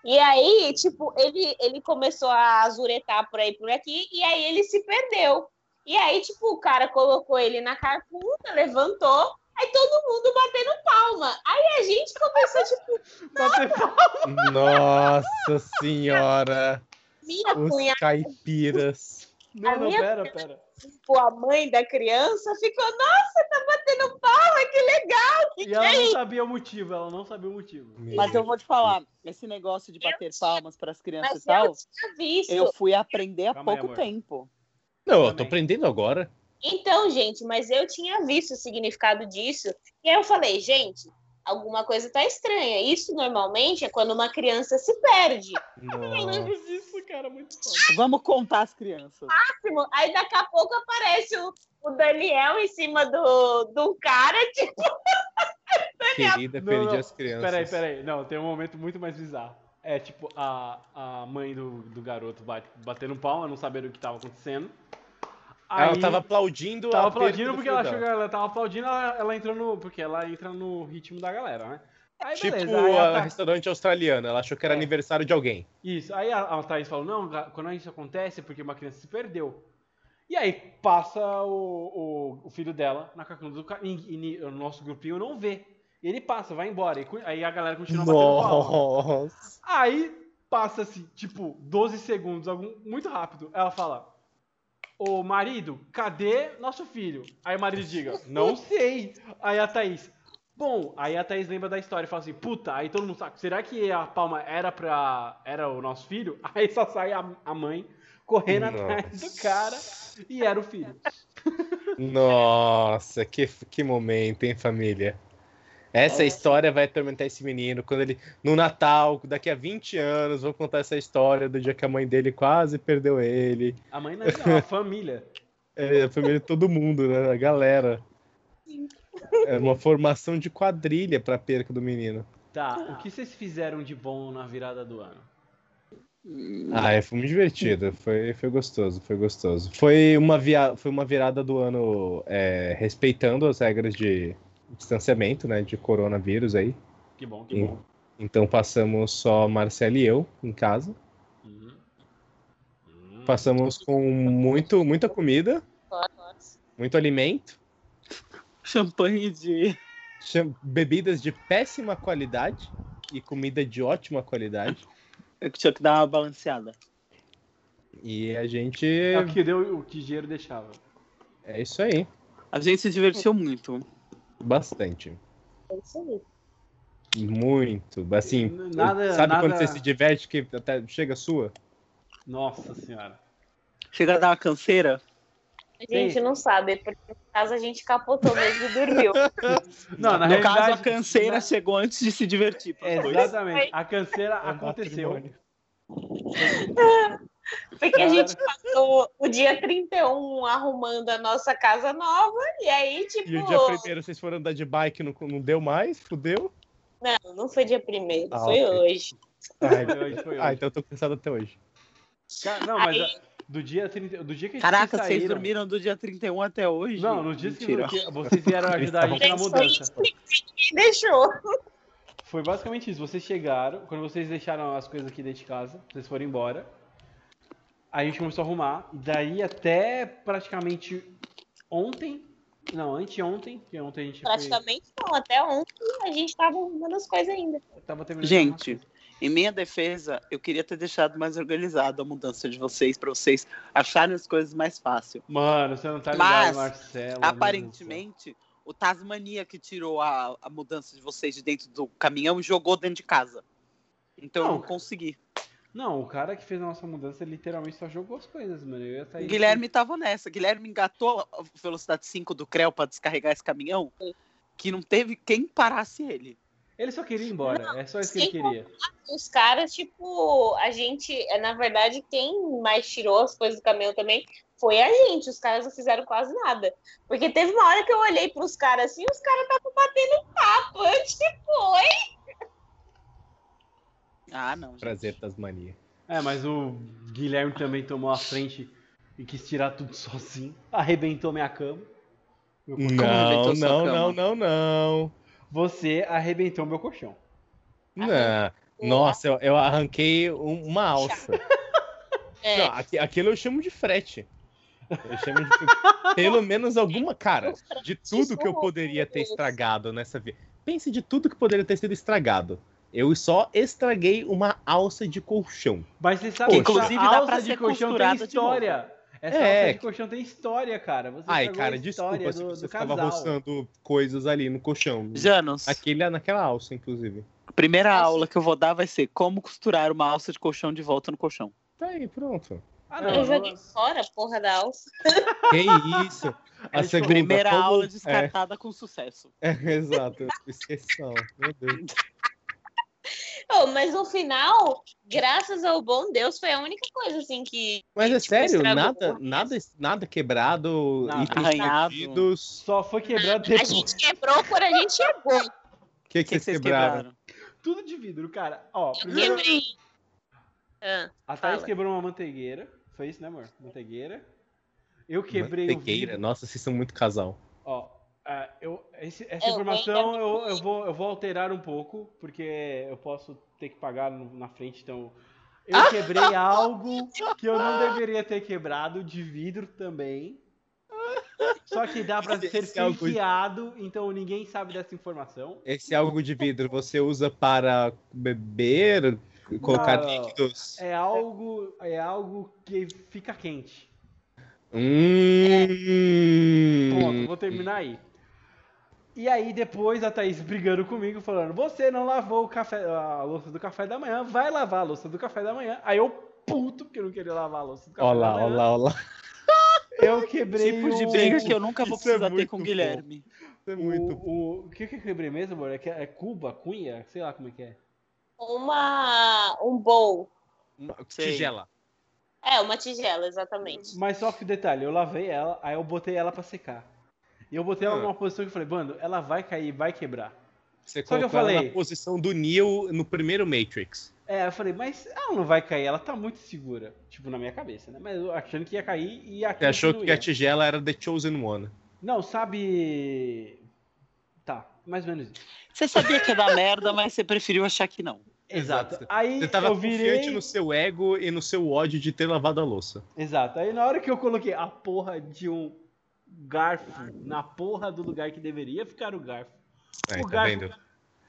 S7: E aí, tipo, ele, ele começou a azuretar por aí, por aqui, e aí ele se perdeu. E aí, tipo, o cara colocou ele na carputa, levantou, aí todo mundo batendo palma. Aí a gente começou, tipo,
S5: palma.
S6: Nossa senhora.
S7: minha
S6: Os
S7: cunhada,
S6: caipiras.
S5: Não, não, pera, pera.
S7: Tipo, a mãe da criança, ficou, nossa, tá batendo palma, que legal, que
S5: E
S7: que
S5: ela
S7: é
S5: não
S7: isso?
S5: sabia o motivo, ela não sabia o motivo.
S8: Mas eu vou te falar, esse negócio de bater palmas para as crianças
S7: Mas
S8: e tal,
S7: eu
S8: eu fui aprender há
S5: Calma aí,
S8: pouco
S5: amor.
S8: tempo.
S6: Não, eu tô aprendendo agora.
S7: Então, gente, mas eu tinha visto o significado disso. E aí eu falei, gente, alguma coisa tá estranha. Isso normalmente é quando uma criança se perde.
S5: Eu
S6: Nossa.
S5: lembro disso, cara, muito foda.
S8: Vamos contar as crianças.
S7: Máximo. Aí daqui a pouco aparece o, o Daniel em cima do, do cara, tipo,
S6: Querida,
S5: Não,
S6: perdi
S5: não.
S6: as crianças.
S5: Peraí, peraí. Não, tem um momento muito mais bizarro. É tipo, a, a mãe do, do garoto bate, batendo palma, não sabendo o que tava acontecendo.
S6: Ela
S5: Aí-
S6: tava aplaudindo
S5: Tava aplaudindo
S6: do
S5: porque ela achou que ela tava aplaudindo, ela, ela entrou no. Porque ela entra no ritmo da galera, né? Aí
S6: Tipo a
S5: ela tá-
S6: restaurante australiano, ela achou que era
S5: É.
S6: aniversário de alguém.
S5: Isso. Aí a, a Thaís falou: não, quando isso acontece é porque uma criança se perdeu. E aí passa o, o, o filho dela na cacunda do cara. E, e o nosso grupinho não vê. Ele passa, vai embora. E aí a galera continua batendo palma.
S6: Nossa.
S5: Aí passa-se, tipo, 12 segundos, algum, muito rápido. Ela fala: Ô marido, cadê nosso filho? Aí o marido diga: Não sei. Aí a Thaís: Bom, aí a Thaís lembra da história e fala assim: Puta, aí todo mundo sabe, será que a palma era pra. Era o nosso filho? Aí só sai a, a mãe correndo atrás do cara e era o filho.
S6: Nossa, que, que momento, hein, família? Essa história vai atormentar esse menino quando ele. No Natal, daqui a 20 anos, vou contar essa história do dia que a mãe dele quase perdeu ele.
S5: A mãe não é a família.
S6: É, a família de todo mundo, né? A galera. É uma formação de quadrilha pra perca do menino.
S5: Tá, o que vocês fizeram de bom na virada do ano?
S6: Ah, é, foi muito divertido. Foi, foi gostoso, foi gostoso. Foi uma, via... foi uma virada do ano é, respeitando as regras de distanciamento, né? De coronavírus aí.
S5: Que bom, que
S6: E-
S5: bom.
S6: Então passamos só Marcelo e eu em casa.
S5: Uhum. Hum.
S6: Passamos com muito, muita comida, muito alimento,
S8: Champanhe de.
S6: cham- bebidas de péssima qualidade e comida de ótima qualidade.
S8: Eu tinha que dar uma balanceada.
S6: E a gente.
S5: É o que deu, o que dinheiro deixava.
S6: É isso aí.
S8: A gente se divertiu muito.
S6: Bastante.
S7: É isso aí.
S6: Muito. Assim,
S5: Nada-
S6: sabe quando
S5: nada-
S6: você se diverte que até chega a sua?
S5: Nossa senhora.
S8: Chega a dar uma canseira.
S7: A gente não sabe, porque no caso a gente capotou mesmo e dormiu.
S5: Não, na
S8: no caso, a canseira
S5: na-
S8: chegou antes de se divertir. dois.
S5: Exatamente. A canseira aconteceu.
S7: Porque a gente passou o dia 31 arrumando a nossa casa nova, e aí, tipo.
S6: E o dia primeiro vocês foram andar de bike, não, não deu mais? Fudeu?
S7: Não, não foi dia primeiro,
S6: Ah,
S7: foi
S6: ok.
S7: hoje.
S6: Ai,
S5: Foi hoje, foi
S6: ah,
S5: hoje.
S6: então eu tô cansado até hoje.
S5: Cara, Não, mas
S7: Aí-
S5: a- do dia 30, do dia que
S8: Caraca,
S5: vocês saíram,
S8: dormiram do dia 31 até hoje?
S5: Não, no dia que,
S8: Mentira.
S5: que vocês vieram ajudar a gente na mudança.
S7: deixou.
S5: Foi basicamente isso. Vocês chegaram, quando vocês deixaram as coisas aqui dentro de casa, vocês foram embora. Aí a gente começou a arrumar. E daí até praticamente ontem. Não, anteontem, que ontem a gente foi-
S7: Praticamente não, até ontem a gente tava arrumando as coisas ainda.
S5: tava terminando
S8: Gente, em minha defesa, eu queria ter deixado mais organizado a mudança de vocês, pra vocês acharem as coisas mais fácil.
S5: Mano, você não tá
S8: Mas,
S5: ligado, Marcelo. do céu.
S8: Aparentemente, o Tasmania que tirou a, a mudança de vocês de dentro do caminhão e jogou dentro de casa. Então eu
S5: Não.
S8: não consegui.
S5: Não, o cara que fez a nossa mudança ele literalmente só jogou as coisas, mano. Eu ia sair.
S8: Guilherme tava nessa. Guilherme engatou a velocidade 5 do CREL pra descarregar esse caminhão, que não teve quem parasse ele.
S5: Ele só queria ir embora. é só isso que ele queria.
S7: Os caras, tipo, a gente, é, na verdade, quem mais tirou as coisas do caminhão também foi a gente. Os caras não fizeram quase nada. Porque teve uma hora que eu olhei pros caras assim, os caras estavam batendo papo. Eu, tipo, oi?
S8: Ah, não. gente.
S6: Prazer, Tasmania.
S5: É, mas o Guilherme também tomou a frente e quis tirar tudo sozinho. Arrebentou minha cama. Meu colchão.
S6: Não, não,
S8: cama?
S6: não, não, não.
S5: Você arrebentou meu colchão.
S6: Não. Nossa, eu, eu arranquei um- uma alça.
S7: É,
S6: Não, aqui- aquilo eu chamo de frete. Eu chamo de. Pelo menos alguma. Cara, de tudo que eu poderia ter estragado nessa vida. Pense de tudo que poderia ter sido estragado. Eu só estraguei uma alça de colchão.
S5: Mas você sabe
S6: Que,
S8: inclusive,
S5: a
S8: dá
S5: alça
S8: pra
S5: de
S8: ser
S5: colchão tem história. Essa
S6: É.
S5: alça de colchão tem história, cara. Você
S6: Ai, cara,
S5: história
S6: desculpa se
S5: do,
S6: você
S5: do
S6: ficava
S5: casal.
S6: roçando coisas ali no colchão.
S8: Janos,
S6: Aquele, naquela alça, inclusive.
S8: a primeira aula que eu vou dar vai ser como costurar uma alça de colchão de volta no colchão.
S6: Tá aí, pronto.
S5: Ah,
S7: eu
S5: não,
S7: joguei
S5: não.
S7: fora a porra da alça.
S6: Que isso? A segunda.
S8: Primeira
S6: como-
S8: aula
S6: é,
S8: descartada com sucesso.
S6: é, exato. Exceção. Meu Deus.
S7: Oh, mas no final, graças ao bom Deus, foi a única coisa assim que.
S6: Mas é
S7: tipo,
S6: sério, nada, nada, nada quebrado,
S5: Nada.
S6: itens
S8: Arranhado.
S6: perdidos.
S5: Só foi quebrado
S7: A
S5: depois.
S7: gente quebrou quando a gente chegou.
S6: O que,
S8: O
S6: que,
S8: que,
S6: vocês
S8: que vocês
S6: quebraram?
S8: quebraram?
S5: Tudo de vidro, cara. Ó,
S7: Eu
S5: primeiro
S7: quebrei. Ah,
S5: a Thaís
S7: fala.
S5: quebrou uma manteigueira. Foi isso, né, amor? Manteigueira. Eu quebrei o
S6: Manteigueira.
S5: vidro.
S6: Nossa, vocês são muito casal.
S5: Ó, ah, eu, esse- essa
S7: Eu
S5: informação
S7: ainda
S5: eu, eu, vou, eu vou alterar um pouco, porque eu posso ter que pagar no- na frente, então. Eu quebrei algo que eu não deveria ter quebrado, de vidro também. Só que dá pra ser
S6: Esse é
S5: fakeado, então ninguém sabe dessa informação.
S6: Esse algo de vidro você usa para beber, colocar
S5: Não.
S6: líquidos?
S5: É algo, é algo que fica quente.
S6: Hum.
S5: Pronto, vou terminar aí. E aí depois a Thaís brigando comigo, falando, você não lavou o café, a louça do café da manhã, vai lavar a louça do café da manhã. Aí eu, puto, porque eu não queria lavar a louça do café
S6: Olha lá,
S5: da manhã.
S6: olha lá, olha lá.
S5: Eu quebrei
S8: Tipo de
S5: o...
S8: briga que eu nunca vou
S6: Isso é
S8: precisar ter
S6: muito
S8: com o. Guilherme.
S6: Isso é
S5: O,
S6: muito.
S5: o, o que que eu quebrei mesmo, amor? É, é Cuba, Cunha? Sei lá como é que é.
S7: Uma. Um bowl.
S8: Sei.
S6: Tigela.
S7: É, uma tigela, exatamente.
S5: Mas só que detalhe, eu lavei ela, aí eu botei ela pra secar. E eu botei ela
S6: Ah.
S5: numa posição que eu falei, mano, ela vai cair, vai quebrar.
S6: Você
S5: Só que eu
S6: colocou ela
S5: falei-
S6: na posição do Neo no primeiro Matrix.
S5: É, eu falei, mas ela não vai cair, ela tá muito segura. Tipo, na minha cabeça, né? Mas eu achando que ia cair e aqui
S6: Você achou que a tigela era The Chosen One.
S5: Não, sabe. Tá, mais ou menos isso.
S8: Você sabia que ia dar merda, mas você preferiu achar que não.
S5: Exato.
S6: Exato.
S5: Aí
S6: Você tava
S5: eu
S6: confiante
S5: virei.
S6: no seu ego e no seu ódio de ter lavado a louça.
S5: Exato. Aí na hora que eu coloquei a porra de um garfo na porra do lugar que deveria ficar o garfo,
S6: Aí,
S5: O
S6: tá
S5: garfo-
S6: vendo?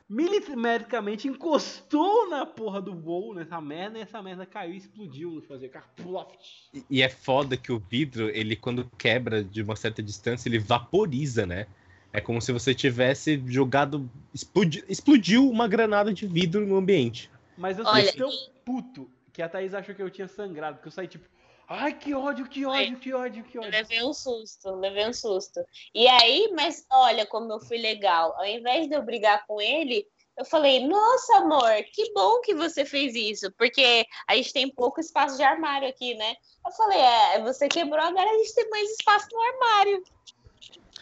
S5: milimetricamente encostou na porra do voo, nessa merda, e essa merda caiu e explodiu. Fazer carploft.
S6: E- E é foda que o vidro, ele quando quebra de uma certa distância, ele vaporiza, né? É como se você tivesse jogado. explodi- explodiu uma granada de vidro no ambiente.
S5: Mas eu
S7: Olha,
S5: saí tão puto que a Thaís achou que eu tinha sangrado, porque eu saí tipo, ai que ódio, que ódio, que ódio, que
S7: Eu
S5: ódio.
S7: levei um susto, levei um susto. E aí, mas olha como eu fui legal. Ao invés de eu brigar com ele, eu falei, nossa, amor, que bom que você fez isso, porque a gente tem pouco espaço de armário aqui, né? Eu falei, é, você quebrou, agora a gente tem mais espaço no armário.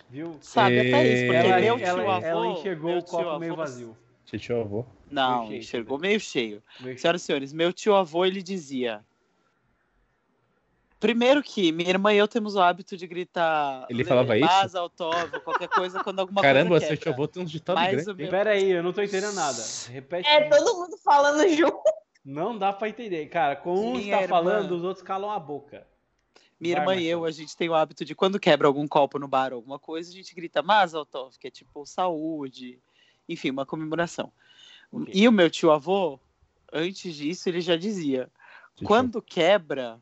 S5: Viu?
S8: Sabe, até isso, porque
S5: Ela,
S8: meu tio
S5: ela,
S8: avô.
S5: ela enxergou
S8: meu
S5: o copo
S8: tio
S5: meio
S8: avô-
S5: vazio.
S6: Tio avô.
S8: Não,
S5: Meio cheio
S8: enxergou
S5: também.
S8: meio cheio.
S5: Meio-
S8: Senhoras e senhores, meu tio avô, ele dizia. Primeiro que minha irmã e eu temos o hábito de gritar.
S6: Ele falava isso?
S8: Autógrafo, qualquer coisa, quando alguma
S6: Caramba,
S8: coisa
S6: seu
S8: quebra.
S6: tio avô tem uns ditados grandes.
S8: meu-
S5: Pera aí, eu não tô entendendo nada. Repete.
S7: É, todo mundo falando junto.
S5: Não dá pra entender. Cara, com um
S8: Minha
S5: está
S8: irmã-
S5: falando, os outros calam a boca.
S8: Minha
S5: Vai,
S8: irmã e eu, a gente tem o hábito de quando quebra algum copo no bar ou alguma coisa, a gente grita Mazel Tov, que é tipo saúde, enfim, uma comemoração.
S5: Ok.
S8: E o meu tio avô, antes disso, ele já dizia:
S6: Tio
S8: quando quebra,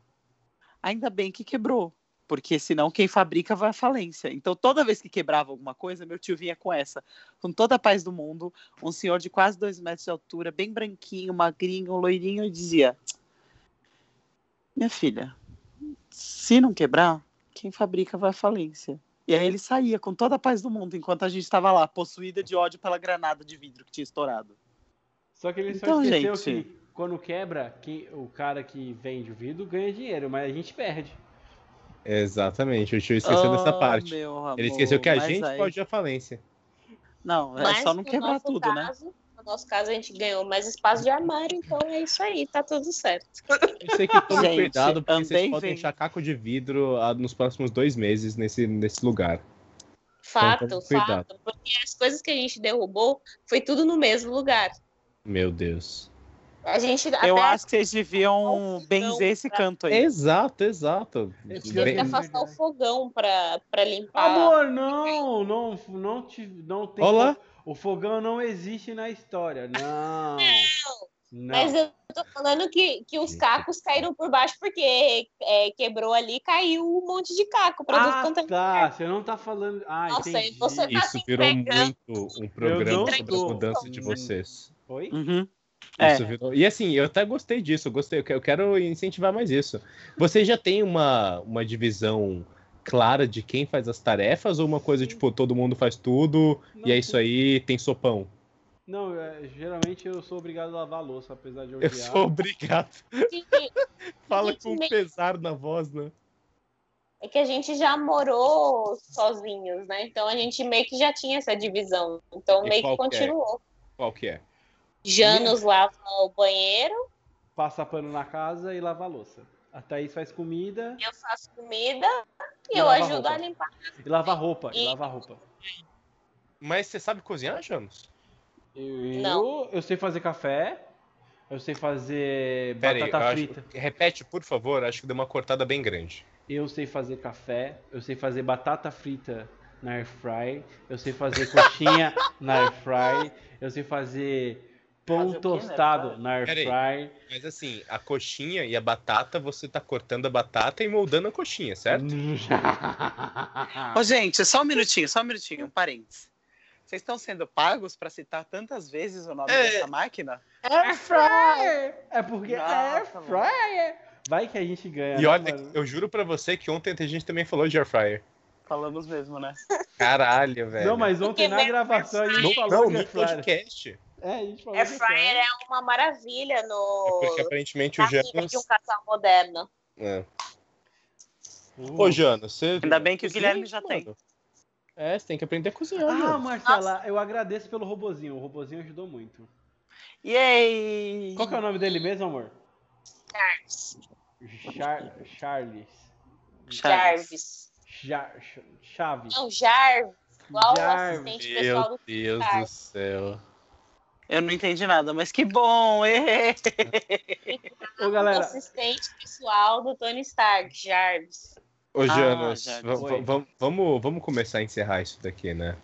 S8: ainda bem que quebrou, porque senão quem fabrica vai à falência. Então toda vez que quebrava alguma coisa, meu tio vinha com essa, com toda a paz do mundo, um senhor de quase dois metros de altura, bem branquinho, magrinho, loirinho, e dizia: minha filha, se não quebrar, quem fabrica vai à falência. E aí ele saía com toda a paz do mundo, enquanto a gente estava lá, possuída de ódio pela granada de vidro que tinha estourado.
S5: Só que ele só
S8: Então,
S5: esqueceu
S8: gente.
S5: que quando quebra, quem, o cara que vende o vidro ganha dinheiro, mas a gente perde.
S6: Exatamente, o tio esqueceu dessa
S8: Oh,
S6: parte.
S8: meu amor,
S6: Ele esqueceu que a gente
S8: aí-
S6: pode ir à falência.
S8: Não, é
S7: Mas
S8: só não quebrar tudo, né?
S7: caso, No nosso caso, a gente ganhou mais espaço de armário, então é isso aí, tá tudo certo.
S6: Eu sei que tome
S8: Gente,
S6: cuidado, porque vocês podem
S8: vendo.
S6: achar caco de vidro ah, nos próximos dois meses nesse, nesse lugar.
S7: Fato,
S6: tome cuidado.
S7: fato. Porque as coisas que a gente derrubou foi tudo no mesmo lugar.
S6: Meu Deus.
S7: A gente
S8: Eu
S7: até
S8: acho que vocês deviam
S7: Não,
S8: benzer esse
S7: pra-
S8: canto aí.
S6: Exato, exato.
S5: Bem-
S7: afastar o fogão pra, pra limpar.
S5: Amor, não, não, não, te, não tem.
S6: Olá.
S5: O fogão não existe na história. Não. Não.
S7: Mas eu tô falando que, que os cacos caíram por baixo porque é, quebrou ali e caiu um monte de caco pra tudo
S5: Ah,
S7: quanto é
S5: tá. Você não tá falando. Ah,
S7: Nossa,
S5: entendi.
S7: você tá-
S6: Isso virou
S7: entregando.
S6: muito um programa
S5: não
S6: sobre as
S5: tô.
S6: mudanças de vocês.
S5: Oi?
S8: Uhum. É.
S6: Isso virou- E assim, eu até gostei disso, eu gostei, eu que- eu quero incentivar mais isso. Vocês já têm uma, uma divisão clara de quem faz as tarefas ou uma coisa tipo, todo mundo faz tudo e é isso aí, tem sopão?
S5: Não, é, geralmente eu sou obrigado a lavar a louça, apesar de eu
S6: Eu
S5: odiar.
S6: sou obrigado. Fala com
S7: meio-
S6: pesar na voz, né?
S7: é que a gente já morou sozinhos, né? Então a gente meio que já tinha essa divisão. Então
S6: E
S7: meio que
S6: qual que é?
S7: continuou.
S6: Qual que é?
S7: Janos lava o banheiro,
S5: Passar pano na casa e lavar a louça. A Thaís faz comida
S7: eu faço comida e
S5: E
S7: eu
S5: lava
S7: ajudo
S5: roupa.
S7: a limpar.
S5: e lava roupa. E
S7: E-
S5: lava roupa.
S6: Mas você sabe cozinhar, Janos?
S5: Eu,
S7: Não.
S5: eu sei fazer café. Eu sei fazer
S6: Pera aí,
S5: batata
S6: eu
S5: frita.
S6: acho... repete, por favor, acho que deu uma cortada bem grande.
S5: Eu sei fazer café. Eu sei fazer batata frita na air fry. Eu sei fazer coxinha na air fry. Eu sei fazer pão
S8: quê na air
S5: tostado
S8: fry?
S5: na air
S6: Pera
S5: fry.
S6: Mas assim, a coxinha e a batata, você tá cortando a batata e moldando a coxinha, certo?
S8: Ô, gente, só um minutinho, só um minutinho, um parênteses. Vocês estão sendo pagos para citar tantas vezes o nome
S6: É.
S8: dessa máquina?
S5: Air fryer! É porque é air
S8: Nossa, mano.
S5: fryer. Vai que a gente ganha.
S6: E
S5: né,
S6: olha,
S5: mano?
S6: eu juro pra você que ontem a gente também falou de air fryer.
S8: Falamos mesmo, né?
S6: Caralho, velho.
S5: Não, mas ontem na gravação a gente
S6: Não,
S5: falou
S6: não,
S5: de
S6: no
S5: air fryer.
S6: podcast.
S5: É, a gente falou
S7: Air fryer
S5: fryer.
S7: é uma maravilha
S6: É
S7: no
S6: porque aparentemente o
S7: na vida
S6: Janos.
S7: de um casal moderno.
S6: É.
S5: Uh,
S6: Ô, Janos, você.
S8: Ainda bem que o Guilherme já
S6: mano?
S8: tem.
S6: É, você tem que aprender a cozinhar.
S5: Ah,
S6: meu.
S5: Marcela, eu agradeço pelo robozinho. O robozinho ajudou muito.
S8: Yay!
S5: Qual que é o nome dele mesmo, amor?
S7: Jarvis.
S5: Char Charles.
S7: Jarvis.
S5: Jar Ch- Chaves.
S7: Não, Jarvis. Igual
S5: Jarvis.
S7: o assistente pessoal
S6: Meu
S7: do
S6: Deus
S7: Stark.
S6: do céu.
S8: Eu não entendi nada, mas que bom!
S5: Ô,
S7: O
S5: galera,
S7: assistente pessoal do Tony Stark, Jarvis.
S6: Ô,
S8: Ah,
S6: Janos, va- vamos, vamos começar a encerrar isso daqui, né?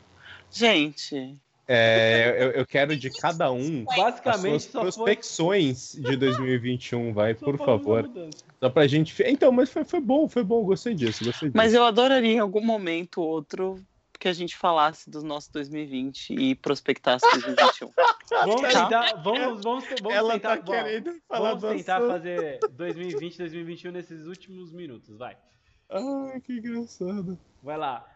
S8: Gente,
S6: É, eu, eu quero de cada um as
S5: basicamente
S6: suas
S5: só foi...
S6: prospecções de 2021, vai,
S5: só
S6: por favor.
S5: mudança.
S6: Só pra gente. Então, mas foi, foi bom, foi bom, gostei disso, gostei disso.
S8: mas eu adoraria em algum momento ou outro que a gente falasse do nosso 2020 e prospectasse 2021.
S5: Vamos tentar, vamos, vamos, vamos
S6: Ela
S5: tentar,
S6: tá querendo falar
S5: vamos tentar
S6: assunto.
S5: fazer 2020, 2021 nesses últimos minutos, vai.
S6: Ai, que engraçado.
S5: Vai lá.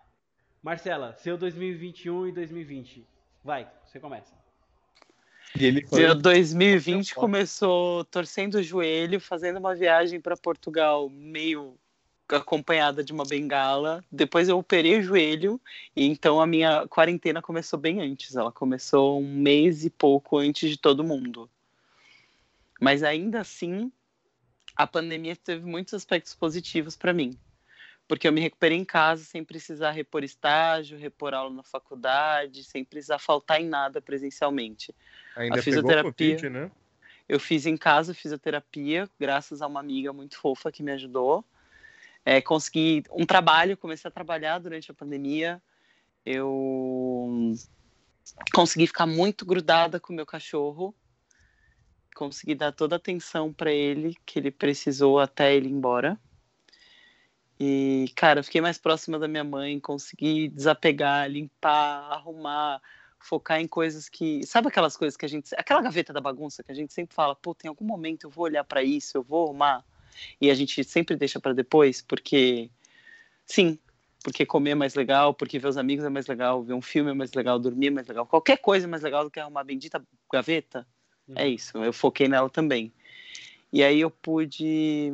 S5: Marcela, seu 2021 e 2020. Vai, você começa.
S6: E falou,
S8: 2020 começou torcendo o joelho, fazendo uma viagem para Portugal meio acompanhada de uma bengala. Depois eu operei o joelho e então a minha quarentena começou bem antes. Ela começou um mês e pouco antes de todo mundo. Mas ainda assim, a pandemia teve muitos aspectos positivos para mim. Porque eu me recuperei em casa sem precisar repor estágio, repor aula na faculdade, sem precisar faltar em nada presencialmente.
S6: ainda
S8: a fisioterapia-
S6: Covid, né?
S8: Eu fiz em casa fisioterapia, graças a uma amiga muito fofa que me ajudou. É, consegui um trabalho, comecei a trabalhar durante a pandemia. Eu consegui ficar muito grudada com o meu cachorro. Consegui dar toda a atenção para ele que ele precisou até ele ir embora. E, cara, fiquei mais próxima da minha mãe, consegui desapegar, limpar, arrumar, focar em coisas que. Sabe aquelas coisas que a gente. Aquela gaveta da bagunça que a gente sempre fala, pô, tem algum momento eu vou olhar para isso, eu vou arrumar. E a gente sempre deixa para depois, porque. Sim, porque comer é mais legal, porque ver os amigos é mais legal, ver um filme é mais legal, dormir é mais legal. Qualquer coisa é mais legal do que arrumar a bendita gaveta. É isso, eu foquei nela também. E aí eu pude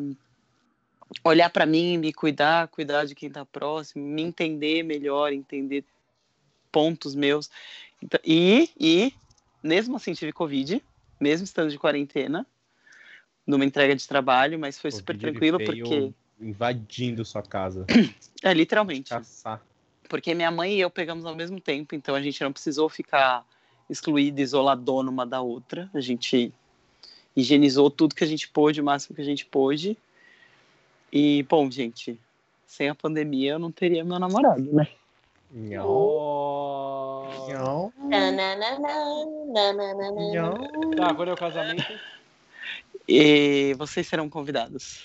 S8: olhar para mim, me cuidar, cuidar de quem tá próximo, me entender melhor, entender pontos meus. Então, e, e, mesmo assim, tive Covid, mesmo estando de quarentena, numa entrega de trabalho, mas foi super tranquilo, porque.
S6: Invadindo sua casa.
S8: É, literalmente.
S6: Caçar.
S8: Porque minha mãe e eu pegamos ao mesmo tempo, então a gente não precisou ficar excluída, isoladona uma da outra. A gente higienizou tudo que a gente pôde, o máximo que a gente pôde. E, bom, gente, sem a pandemia eu não teria meu namorado, né?
S5: Oh.
S6: nhau,
S7: Nananana, nananana.
S6: nhau.
S5: Tá, agora é o casamento.
S8: E vocês serão convidados.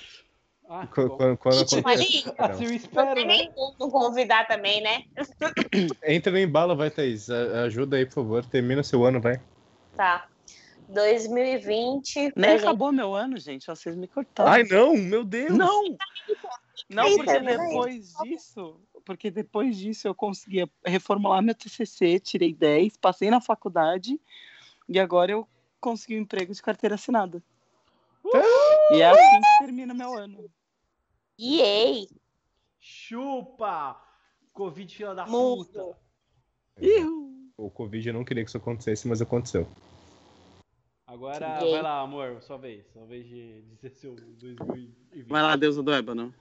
S5: Ah,
S6: Quando, quando,
S7: mas
S6: acontece,
S5: Assim eu
S7: Não
S5: espero,
S7: tem
S5: né?
S7: nem como não convidar também, né?
S6: Entra no embalo, vai, Thaís. Ajuda aí, por favor. Termina seu ano, vai.
S7: Tá. 2020. pra
S8: Nem
S7: gente-
S8: acabou meu ano, gente. Vocês me cortaram.
S6: Ai, não, meu Deus!
S8: Não! Não, porque depois disso, porque depois disso eu consegui reformular meu TCC, tirei 10, passei na faculdade e agora eu consegui um emprego de carteira assinada. E é assim que termina meu ano.
S7: Yay!
S5: Chupa! Covid, fila da
S7: Muito.
S5: puta.
S8: Ihu.
S6: O Covid eu não queria que isso acontecesse, mas aconteceu.
S5: Agora, vai lá, amor, sua vez. Sua vez de dizer seu 2020.
S8: Vai lá, deusa do ébano.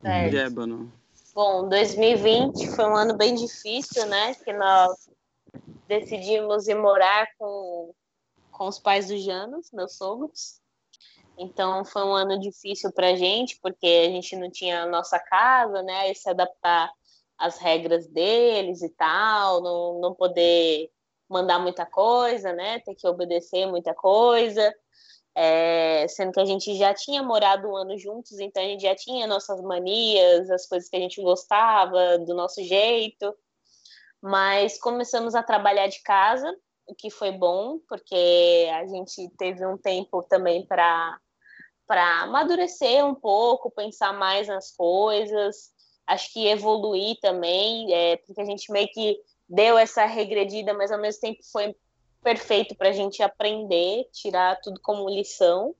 S7: Certo.
S8: De ébano.
S7: Bom, 2020 foi um ano bem difícil, né? Que nós decidimos ir morar com, com os pais do Janos, meus sogros. Então foi um ano difícil pra gente, porque a gente não tinha a nossa casa, né? E se adaptar às regras deles e tal, não, não poder mandar muita coisa, né? Ter que obedecer muita coisa. É, sendo que a gente já tinha morado um ano juntos, então a gente já tinha nossas manias, as coisas que a gente gostava, do nosso jeito. Mas começamos a trabalhar de casa, o que foi bom, porque a gente teve um tempo também para para amadurecer um pouco, pensar mais nas coisas, acho que evoluir também, é, porque a gente meio que deu essa regredida, mas ao mesmo tempo foi perfeito para a gente aprender, tirar tudo como lição.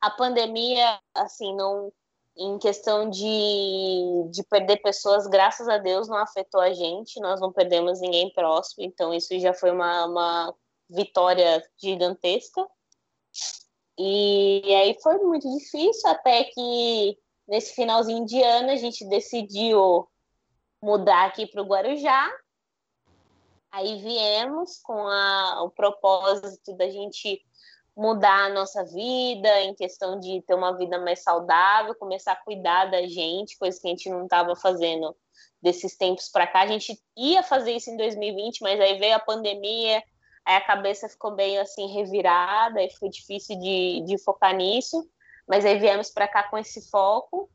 S7: A pandemia, assim, não em questão de, de perder pessoas, graças a Deus não afetou a gente, nós não perdemos ninguém próximo, então isso já foi uma, uma vitória gigantesca. E, aí foi muito difícil, até que nesse finalzinho de ano a gente decidiu mudar aqui para o Guarujá. Aí viemos com a, o propósito da gente mudar a nossa vida, em questão de ter uma vida mais saudável, começar a cuidar da gente, coisa que a gente não estava fazendo desses tempos para cá. A gente ia fazer isso em 2020, mas aí veio a pandemia, aí a cabeça ficou bem assim revirada, e foi difícil de, de focar nisso. Mas aí viemos para cá com esse foco.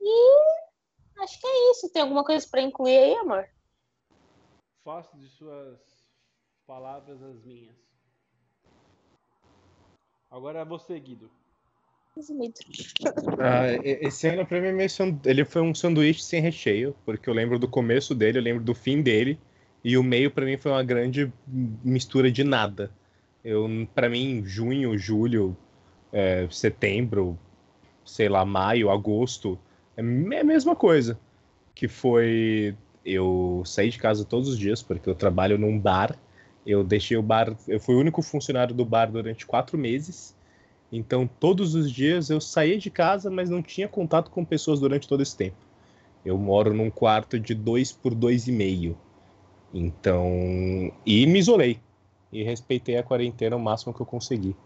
S7: E acho que é isso. Tem alguma coisa para incluir aí, amor?
S5: Faço de suas palavras as minhas. Agora é você, Guido.
S6: Ah, esse ano pra mim é meio ele foi um sanduíche sem recheio, porque eu lembro do começo dele, eu lembro do fim dele, e o meio pra mim foi uma grande mistura de nada. Eu, para mim, junho, julho, é, setembro, sei lá, maio, agosto, é é a mesma coisa. Que foi eu saí de casa todos os dias, porque eu trabalho num bar. Eu deixei o bar, eu fui o único funcionário do bar durante quatro meses. Então, todos os dias eu saía de casa, mas não tinha contato com pessoas durante todo esse tempo. Eu moro num quarto de dois por dois e meio. Então, e me isolei. E respeitei a quarentena o máximo que eu consegui.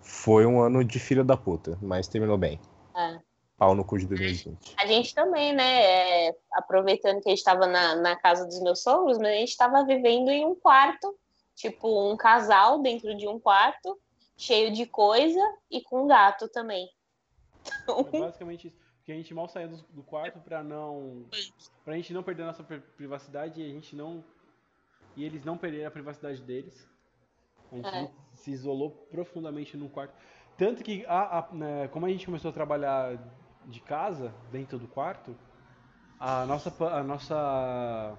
S6: Foi um ano de filha da puta, mas terminou bem.
S7: É.
S6: Pau no cu de 2020.
S7: A gente também, né? é, aproveitando que a gente estava na, na casa dos meus sogros, mas a gente estava vivendo em um quarto, tipo um casal dentro de um quarto, cheio de coisa e com um gato também.
S5: É basicamente isso. Porque a gente mal saía do, do quarto pra não. Pra gente não perder nossa pri- privacidade e a gente não. E eles não perderem a privacidade deles. A gente
S7: É.
S5: se isolou profundamente no quarto. Tanto que, a, a- né, como a gente começou a trabalhar de casa, dentro do quarto, a nossa, a nossa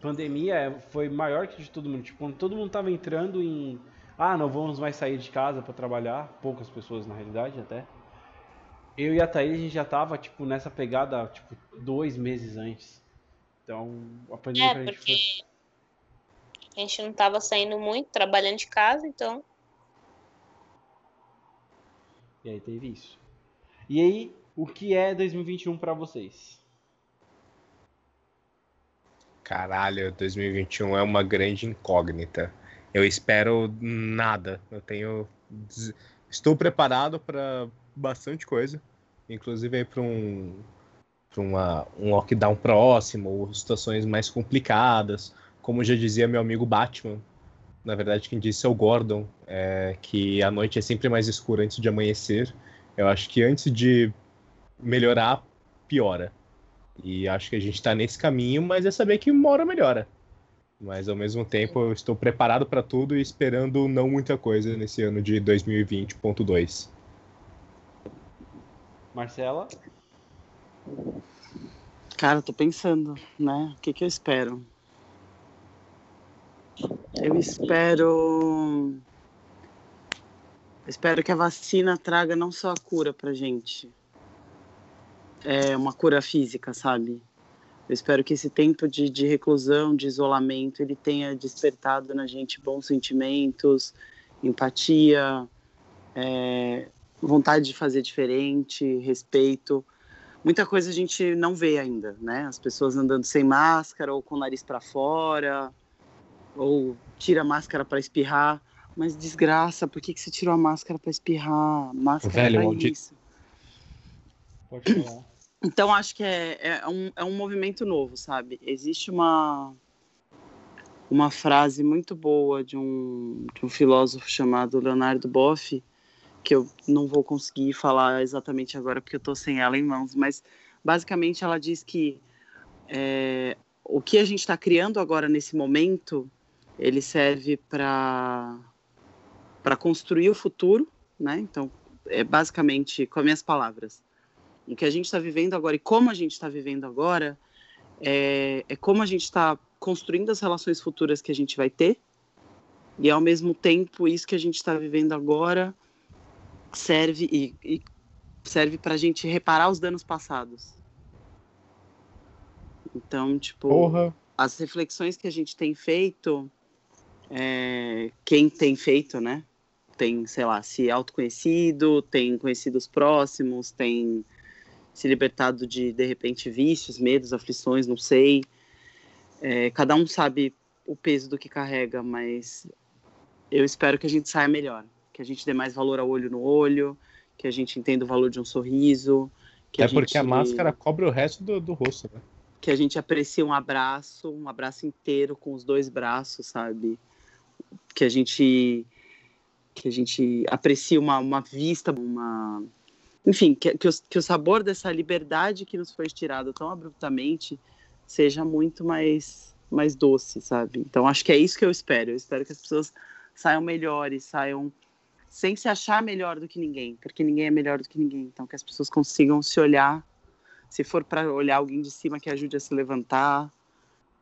S5: pandemia foi maior que de todo mundo. Tipo, quando todo mundo tava entrando em. Ah, não vamos mais sair de casa para trabalhar. Poucas pessoas, na realidade, até. Eu e a Thaís, a gente já tava, tipo, nessa pegada, tipo, dois meses antes. Então, a pandemia pra
S7: É,
S5: gente
S7: porque
S5: foi...
S7: a gente não estava saindo muito, trabalhando de casa, então.
S5: E aí teve isso. E aí, o que é 2021 pra vocês?
S6: Caralho, 2021 é uma grande incógnita. Eu espero nada. Eu tenho. Estou preparado para bastante coisa. Inclusive aí para um. Para uma, um lockdown próximo, ou situações mais complicadas. Como já dizia meu amigo Batman. Na verdade, quem disse é o Gordon, é, que a noite é sempre mais escura antes de amanhecer. Eu acho que antes de melhorar, piora. E acho que a gente está nesse caminho, mas é saber que uma hora melhora. Mas ao mesmo tempo eu estou preparado para tudo e esperando não muita coisa nesse ano de 2020.2.
S5: Marcela?
S8: Cara, eu tô pensando, né? O que que eu espero? Eu espero. eu espero que a vacina traga não só a cura pra gente, é uma cura física, sabe? Eu espero que esse tempo de, de reclusão, de isolamento, ele tenha despertado na gente bons sentimentos, empatia, é, vontade de fazer diferente, respeito. Muita coisa a gente não vê ainda, né? As pessoas andando sem máscara ou com o nariz para fora, ou tira a máscara para espirrar. Mas desgraça, por que, que você tirou a máscara para espirrar? Máscara
S6: Velho
S8: pra
S6: maldito.
S8: isso.
S5: Pode falar.
S8: Então acho que é, é, um, é um movimento novo, sabe? Existe uma uma frase muito boa de um, de um filósofo chamado Leonardo Boff, que eu não vou conseguir falar exatamente agora porque eu estou sem ela em mãos, mas basicamente ela diz que é, o que a gente está criando agora nesse momento, ele serve para para construir o futuro, né? Então, é basicamente com as minhas palavras o que a gente está vivendo agora e como a gente está vivendo agora é, é como a gente está construindo as relações futuras que a gente vai ter e ao mesmo tempo isso que a gente está vivendo agora serve e, e serve pra gente reparar os danos passados. Então, tipo,
S6: Porra.
S8: as reflexões que a gente tem feito, é, quem tem feito, né? Tem, sei lá, se autoconhecido, tem conhecido os próximos, tem se libertado de, de repente, vícios, medos, aflições, não sei. É, cada um sabe o peso do que carrega, mas eu espero que a gente saia melhor, que a gente dê mais valor ao olho no olho, que a gente entenda o valor de um sorriso. Que
S6: É porque a máscara cobre o resto do, do rosto, né?
S8: que a gente aprecie um abraço, um abraço inteiro com os dois braços, sabe? Que a gente que a gente aprecie uma, uma vista, uma enfim, que, que, o, que o sabor dessa liberdade que nos foi tirado tão abruptamente seja muito mais mais doce, sabe? Então acho que é isso que eu espero. Eu espero que as pessoas saiam melhores, saiam sem se achar melhor do que ninguém, porque ninguém é melhor do que ninguém. Então que as pessoas consigam se olhar se for para olhar alguém de cima que ajude a se levantar,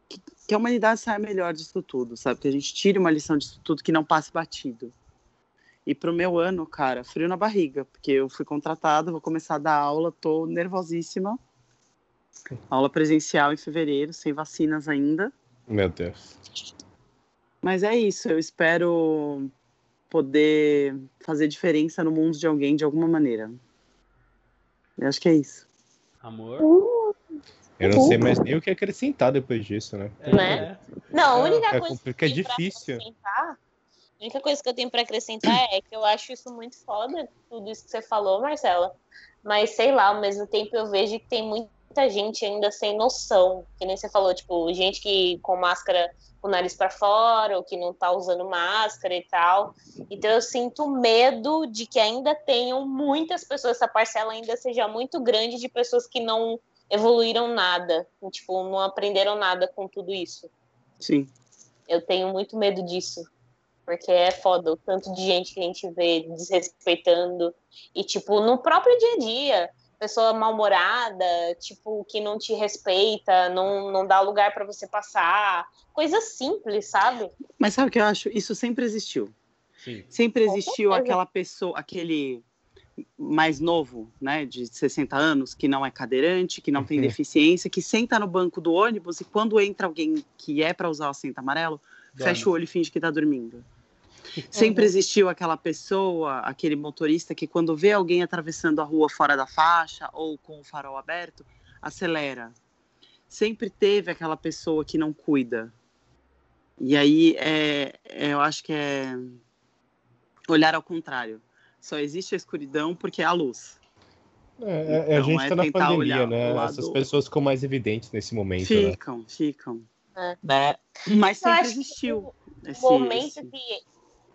S8: que, que a humanidade saia melhor disso tudo, sabe? Que a gente tire uma lição disso tudo que não passe batido. E pro meu ano, cara, frio na barriga, porque eu fui contratada, vou começar a dar aula, tô nervosíssima. Aula presencial em fevereiro, sem vacinas ainda.
S6: Meu Deus.
S8: Mas é isso, eu espero poder fazer diferença no mundo de alguém de alguma maneira. Eu acho que é isso.
S5: Amor.
S6: Eu não sei mais nem o que acrescentar depois disso, né?
S5: É,
S7: Né? Não, a única
S6: É
S7: coisa que
S6: é
S7: tenho pra
S6: difícil.
S7: acrescentar- A única coisa que eu tenho pra acrescentar é que eu acho isso muito foda, tudo isso que você falou, Marcela. Mas sei lá, ao mesmo tempo eu vejo que tem muita gente ainda sem noção. Que nem você falou, tipo, gente que com máscara com o nariz pra fora, ou que não tá usando máscara e tal. Então eu sinto medo de que ainda tenham muitas pessoas, essa parcela ainda seja muito grande de pessoas que não evoluíram nada, tipo, não aprenderam nada com tudo isso.
S8: Sim.
S7: Eu tenho muito medo disso. Porque é foda o tanto de gente que a gente vê desrespeitando. E, tipo, no próprio dia a dia, pessoa mal-humorada, tipo, que não te respeita, não, não dá lugar pra você passar. Coisa simples, sabe?
S8: Mas sabe o que eu acho? Isso sempre existiu.
S5: Sim.
S8: Sempre existiu aquela pessoa, aquele mais novo, né, de 60 anos, que não é cadeirante, que não tem
S6: Uhum.
S8: deficiência, que senta no banco do ônibus e quando entra alguém que é para usar o assento amarelo,
S5: Dorme.
S8: fecha o olho e finge que tá dormindo. Sempre existiu aquela pessoa, aquele motorista que quando vê alguém atravessando a rua fora da faixa ou com o farol aberto, acelera. Sempre teve aquela pessoa que não cuida. E aí é, é- eu acho que é olhar ao contrário. Só existe a escuridão porque há a luz.
S6: É, é- a
S8: Então,
S6: gente
S8: é
S6: tá na
S8: tentar
S6: pandemia,
S8: olhar
S6: né? Essas pessoas ficam mais evidentes nesse momento, né?
S8: Ficam, ficam.
S7: É.
S8: Né? Mas sempre existiu.
S7: o
S8: esse-
S7: momento
S8: esse-
S7: que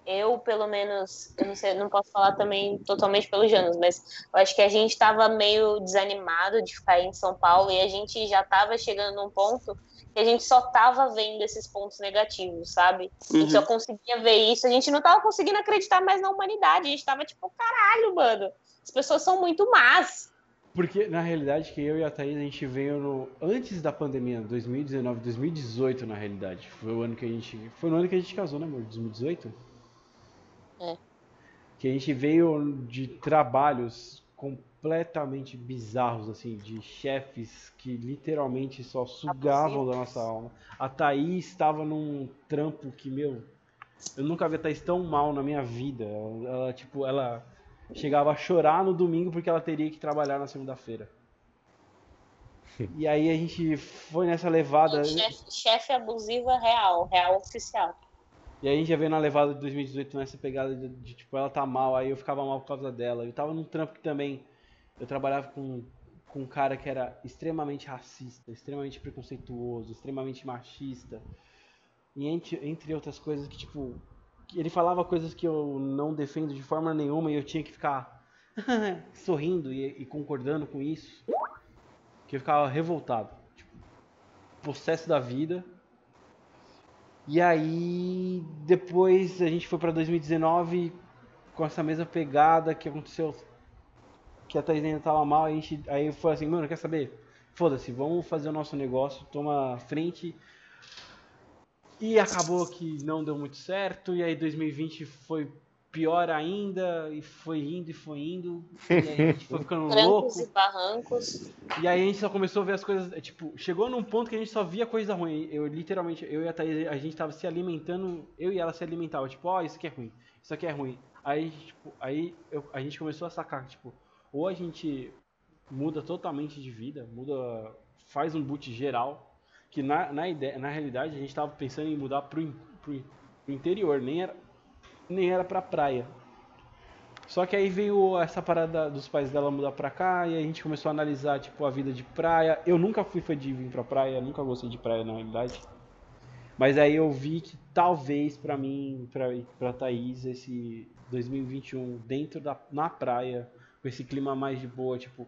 S7: eu, pelo menos, eu não sei, não posso falar também totalmente pelos Janos, mas eu acho que a gente estava meio desanimado de ficar em São Paulo e a gente já estava chegando num ponto que a gente só tava vendo esses pontos negativos, sabe? A gente
S8: Uhum.
S7: só conseguia ver isso, a gente não tava conseguindo acreditar mais na humanidade, a gente tava tipo, caralho, mano, as pessoas são muito más.
S5: Porque, na realidade, que eu e a Thaís, a gente veio no, antes da pandemia, 2019, 2018, na realidade. Foi o ano que a gente. Foi no ano que a gente casou, né, amor? 2018?
S7: É.
S5: Que a gente veio de trabalhos completamente bizarros, assim, de chefes que literalmente só sugavam da nossa alma. A Thaís estava num trampo que, meu, eu nunca vi a Thaís tão mal na minha vida. Ela, ela, tipo, ela chegava a chorar no domingo porque ela teria que trabalhar na segunda-feira. E aí a gente foi nessa levada.
S7: Chefe, chefe abusiva real, real oficial.
S5: E aí já veio na levada de 2018 nessa pegada de, de, tipo, ela tá mal, aí eu ficava mal por causa dela. Eu tava num trampo que também eu trabalhava com, com um cara que era extremamente racista, extremamente preconceituoso, extremamente machista. E entre, entre outras coisas que, tipo, ele falava coisas que eu não defendo de forma nenhuma e eu tinha que ficar sorrindo e, e concordando com isso. Que eu ficava revoltado. Tipo, processo da vida. E aí, depois a gente foi pra 2019 com essa mesma pegada que aconteceu. Que a Thaís ainda tava mal, a gente, aí foi assim, mano, quer saber? Foda-se, vamos fazer o nosso negócio, toma frente. E acabou que não deu muito certo, e aí 2020 foi pior ainda, e foi indo e foi indo, e aí a gente foi ficando
S7: Trancos
S5: louco.
S7: e barrancos.
S5: E aí a gente só começou a ver as coisas, é, tipo, chegou num ponto que a gente só via coisa ruim. Eu literalmente, eu e a Thaís, a gente tava se alimentando, eu e ela se alimentava, tipo, ó, isso aqui é ruim, isso aqui é ruim. Aí, tipo, aí eu- a gente começou a sacar, tipo, ou a gente muda totalmente de vida, muda, faz um boot geral, que na, na, ideia, na realidade a gente tava pensando em mudar pro, pro, pro interior, nem era, nem era pra praia. Só que aí veio essa parada dos pais dela mudar pra cá e a gente começou a analisar, tipo, a vida de praia. Eu nunca fui fã de vir pra praia, nunca gostei de praia na realidade. Mas aí eu vi que talvez pra mim, pra, pra Thaís, esse 2021 dentro da na praia, com esse clima mais de boa, tipo,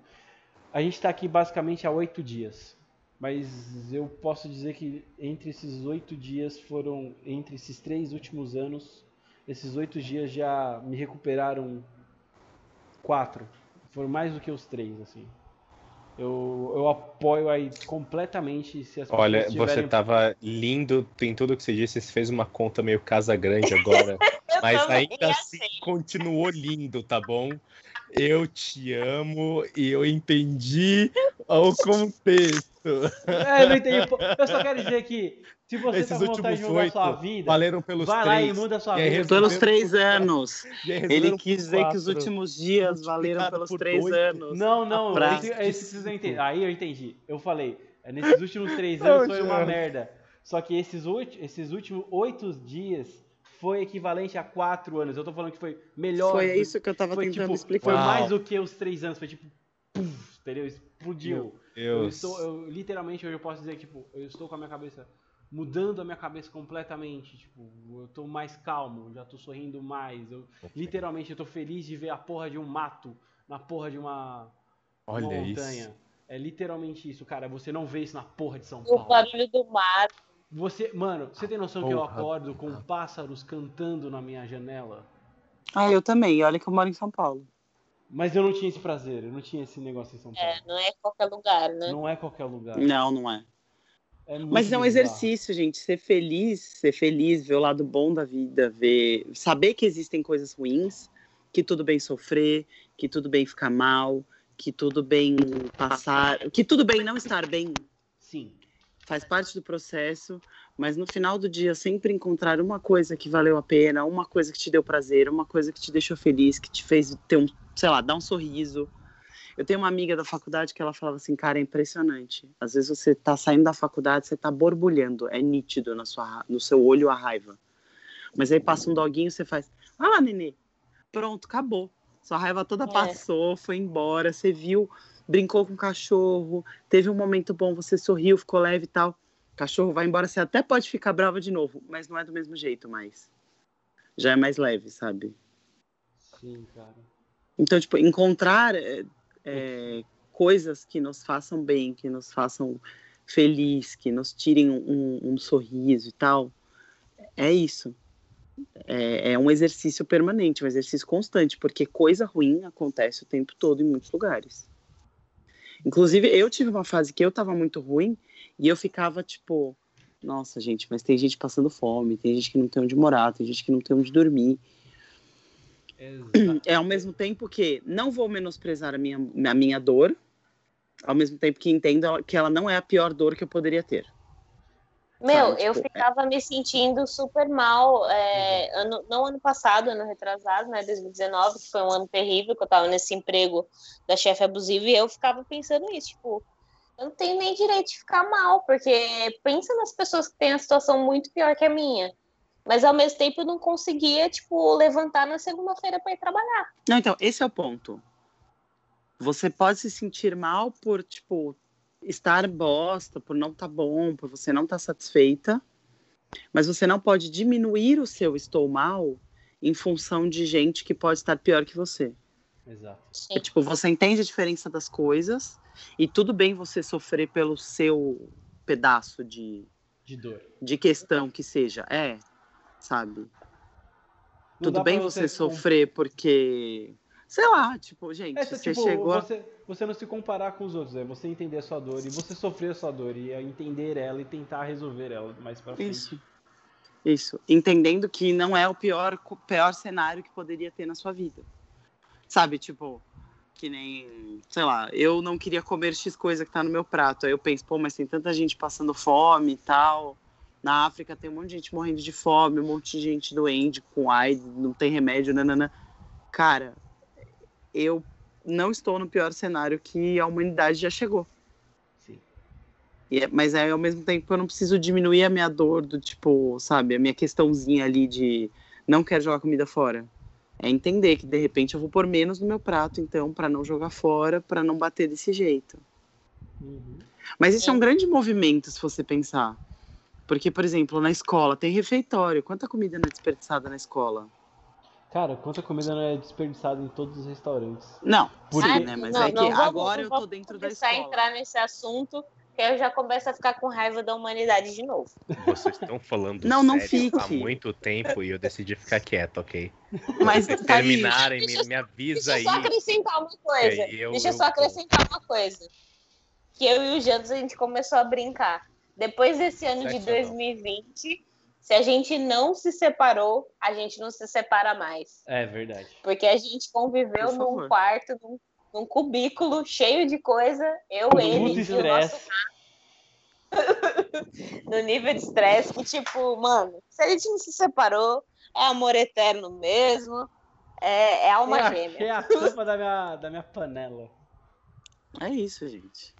S5: a gente tá aqui basicamente há oito dias. Mas eu posso dizer que entre esses oito dias foram, entre esses três últimos anos, esses oito dias já me recuperaram quatro. Foram mais do que os três, assim. Eu, eu apoio aí completamente se as pessoas
S6: Olha,
S5: tiverem...
S6: você tava lindo em tudo que você disse. Você fez uma conta meio Casa Grande agora. mas ainda assim
S7: achei.
S6: continuou lindo, tá bom? Eu te amo e eu entendi o contexto.
S5: É, eu não entendi. Eu só quero dizer que se você
S6: Esses
S5: tá com vontade de mudar sua vida,
S6: valeram pelos
S5: vai lá
S6: três.
S5: e muda a sua vida.
S8: Pelos três anos. Ele quis dizer que os últimos dias valeram pelos três
S6: oito.
S8: anos.
S5: Não, não, esses entendi. Aí eu entendi. Eu falei, é, nesses últimos três
S6: Não,
S5: anos foi uma merda. Só que esses, esses últimos oito dias foi equivalente a quatro anos. Eu tô falando que foi melhor.
S8: Foi isso que eu tava
S5: foi,
S8: tentando
S5: tipo,
S8: explicar.
S5: Foi
S6: Uau.
S5: mais do que os três anos. Foi tipo, puf, entendeu? Explodiu. Eu estou, eu, literalmente, hoje eu posso dizer tipo, eu estou com a minha cabeça, mudando a minha cabeça completamente, tipo, eu tô mais calmo, já tô sorrindo mais, eu, literalmente, eu tô feliz de ver a porra de um mato na porra de uma, uma
S6: Olha
S5: montanha.
S6: isso.
S5: É literalmente isso, cara, você não vê isso na porra de São
S7: O
S5: Paulo.
S7: barulho do mar.
S5: Você, mano, você tem noção que eu acordo com pássaros cantando na minha janela?
S8: Ah, eu também. Olha que eu moro em São Paulo.
S5: Mas eu não tinha esse prazer, eu não tinha esse negócio em São Paulo.
S7: É, não é qualquer lugar, né?
S5: Não é qualquer lugar.
S8: Não, não é.
S5: É
S8: Mas é um
S5: bizarro.
S8: exercício, gente. Ser feliz, ser feliz, ver o lado bom da vida, ver, saber que existem coisas ruins, que tudo bem sofrer, que tudo bem ficar mal, que tudo bem passar, que tudo bem não estar bem,
S5: Sim.
S8: faz parte do processo, mas no final do dia sempre encontrar uma coisa que valeu a pena, uma coisa que te deu prazer, uma coisa que te deixou feliz, que te fez ter um, sei lá, dar um sorriso. Eu tenho uma amiga da faculdade que ela falava assim, cara, é impressionante. Às vezes você tá saindo da faculdade, você tá borbulhando, é nítido na sua, no seu olho a raiva. Mas aí passa um doguinho, você faz, ah lá, nenê, pronto, acabou. Sua raiva toda
S7: É.
S8: passou, foi embora, você viu, brincou com o cachorro, teve um momento bom, você sorriu, ficou leve e tal. Cachorro vai embora, você até pode ficar brava de novo, mas não é do mesmo jeito mais. Já é mais leve, sabe?
S5: Sim, cara.
S8: Então, tipo, encontrar é, é, coisas que nos façam bem, que nos façam feliz, que nos tirem um, um sorriso e tal, é isso. É, é um exercício permanente, um exercício constante, porque coisa ruim acontece o tempo todo em muitos lugares. Inclusive, eu tive uma fase que eu tava muito ruim e eu ficava tipo, nossa, gente, mas tem gente passando fome, tem gente que não tem onde morar, tem gente que não tem onde dormir.
S5: Exato.
S8: É ao mesmo tempo que não vou menosprezar a minha, a minha dor, ao mesmo tempo que entendo que ela não é a pior dor que eu poderia ter.
S7: Meu,
S8: Sabe,
S7: eu
S8: tipo,
S7: ficava me sentindo super mal, é, ano, não ano passado, ano retrasado, né, 2019, que foi um ano terrível, que eu tava nesse emprego da chefe abusiva, e eu ficava pensando isso, tipo, eu não tenho nem direito de ficar mal, porque pensa nas pessoas que têm a situação muito pior que a minha. Mas ao mesmo tempo eu não conseguia, tipo, levantar na segunda-feira para ir trabalhar.
S8: Não, então, esse é o ponto. Você pode se sentir mal por, tipo, estar bosta, por não estar bom, por você não estar satisfeita, mas você não pode diminuir o seu estou mal em função de gente que pode estar pior que você.
S5: Exato.
S8: É, tipo, você entende a diferença das coisas e tudo bem você sofrer pelo seu pedaço de,
S5: De dor.
S8: de questão que seja. É, sabe?
S5: Não
S8: tudo bem você
S5: com-
S8: sofrer porque. Sei lá, tipo, gente,
S5: É, você,
S8: você
S5: tipo,
S8: chegou. a-
S5: você, você não se comparar com os outros, é você entender a sua dor e você sofrer a sua dor e entender ela e tentar resolver ela mais pra frente.
S8: Isso. Isso. Entendendo que não é o pior, pior cenário que poderia ter na sua vida. Sabe, tipo, que nem, sei lá, eu não queria comer X coisa que tá no meu prato. Aí eu penso, pô, mas tem tanta gente passando fome e tal. Na África tem um monte de gente morrendo de fome, um monte de gente doente com AIDS, não tem remédio, nanana. Cara, eu não estou no pior cenário que a humanidade já chegou.
S5: Sim.
S8: É- mas aí, ao mesmo tempo, eu não preciso diminuir a minha dor do tipo, sabe, a minha questãozinha ali de não quero jogar comida fora. É entender que de repente eu vou pôr menos no meu prato, então, para não jogar fora, para não bater desse jeito.
S5: Uhum.
S8: Mas isso é.
S7: É.
S8: um grande movimento, se você pensar. Porque, por exemplo, na escola tem refeitório. Quanta comida não é desperdiçada na escola?
S5: Cara, quanta comida não é desperdiçada em todos os restaurantes?
S8: Não,
S5: Por
S8: sim, né? Mas
S7: Não,
S8: é que agora eu tô dentro da
S7: começar a
S8: escola.
S7: entrar nesse assunto, que eu já começo a ficar com raiva da humanidade de novo.
S6: Vocês estão falando
S8: Não, não
S6: sério há
S8: fique.
S6: muito tempo e eu decidi ficar quieto, ok?
S8: Mas
S6: Vocês
S8: tá aí.
S6: terminarem, me, me avisa
S7: Deixa eu
S6: aí.
S7: só acrescentar uma coisa.
S6: É, eu-
S7: Deixa eu só acrescentar uma coisa. Que eu e o Jantos a gente começou a brincar. Depois desse ano de
S6: Sexo anal.
S7: 2020, se a gente não se separou, a gente não se separa mais.
S5: É verdade.
S7: Porque a gente conviveu num quarto, num, num cubículo cheio de coisa, eu,
S5: Com
S7: ele
S5: muito
S7: e o nosso no nível de estresse que, tipo, mano, se a gente não se separou, é amor eterno mesmo, é, é alma
S5: eu
S7: gêmea.
S5: achei a tampa da minha, da minha panela.
S8: É isso, gente.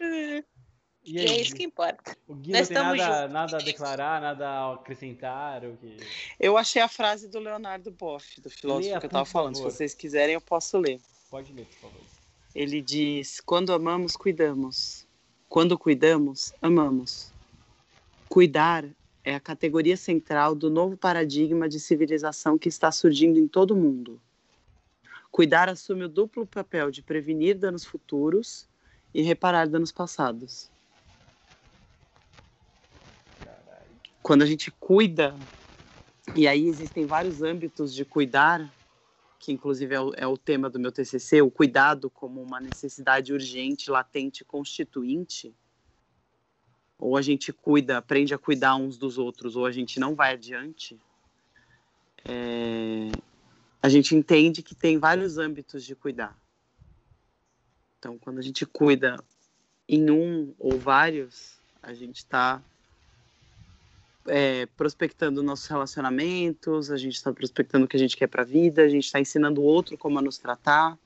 S5: E aí,
S7: é isso que importa.
S5: o Gui
S7: nós
S5: não tem nada, nada a declarar, nada a acrescentar? O que...
S8: Eu achei a frase do Leonardo Boff, do filósofo
S5: Leia,
S8: que eu tava falando. Se
S5: favor.
S8: vocês quiserem, eu posso ler.
S5: Pode ler, por favor.
S8: Ele diz: Quando amamos, cuidamos. Quando cuidamos, amamos. Cuidar é a categoria central do novo paradigma de civilização que está surgindo em todo o mundo. Cuidar assume o duplo papel de prevenir danos futuros e reparar danos passados. Quando a gente cuida, e aí existem vários âmbitos de cuidar, que inclusive é o, é o tema do meu TCC, o cuidado como uma necessidade urgente, latente, constituinte. Ou a gente cuida, aprende a cuidar uns dos outros, ou a gente não vai adiante. É, a gente entende que tem vários âmbitos de cuidar. Então, quando a gente cuida em um ou vários, a gente está é, prospectando nossos relacionamentos, a gente está prospectando o que a gente quer para a vida, a gente está ensinando o outro como a nos tratar,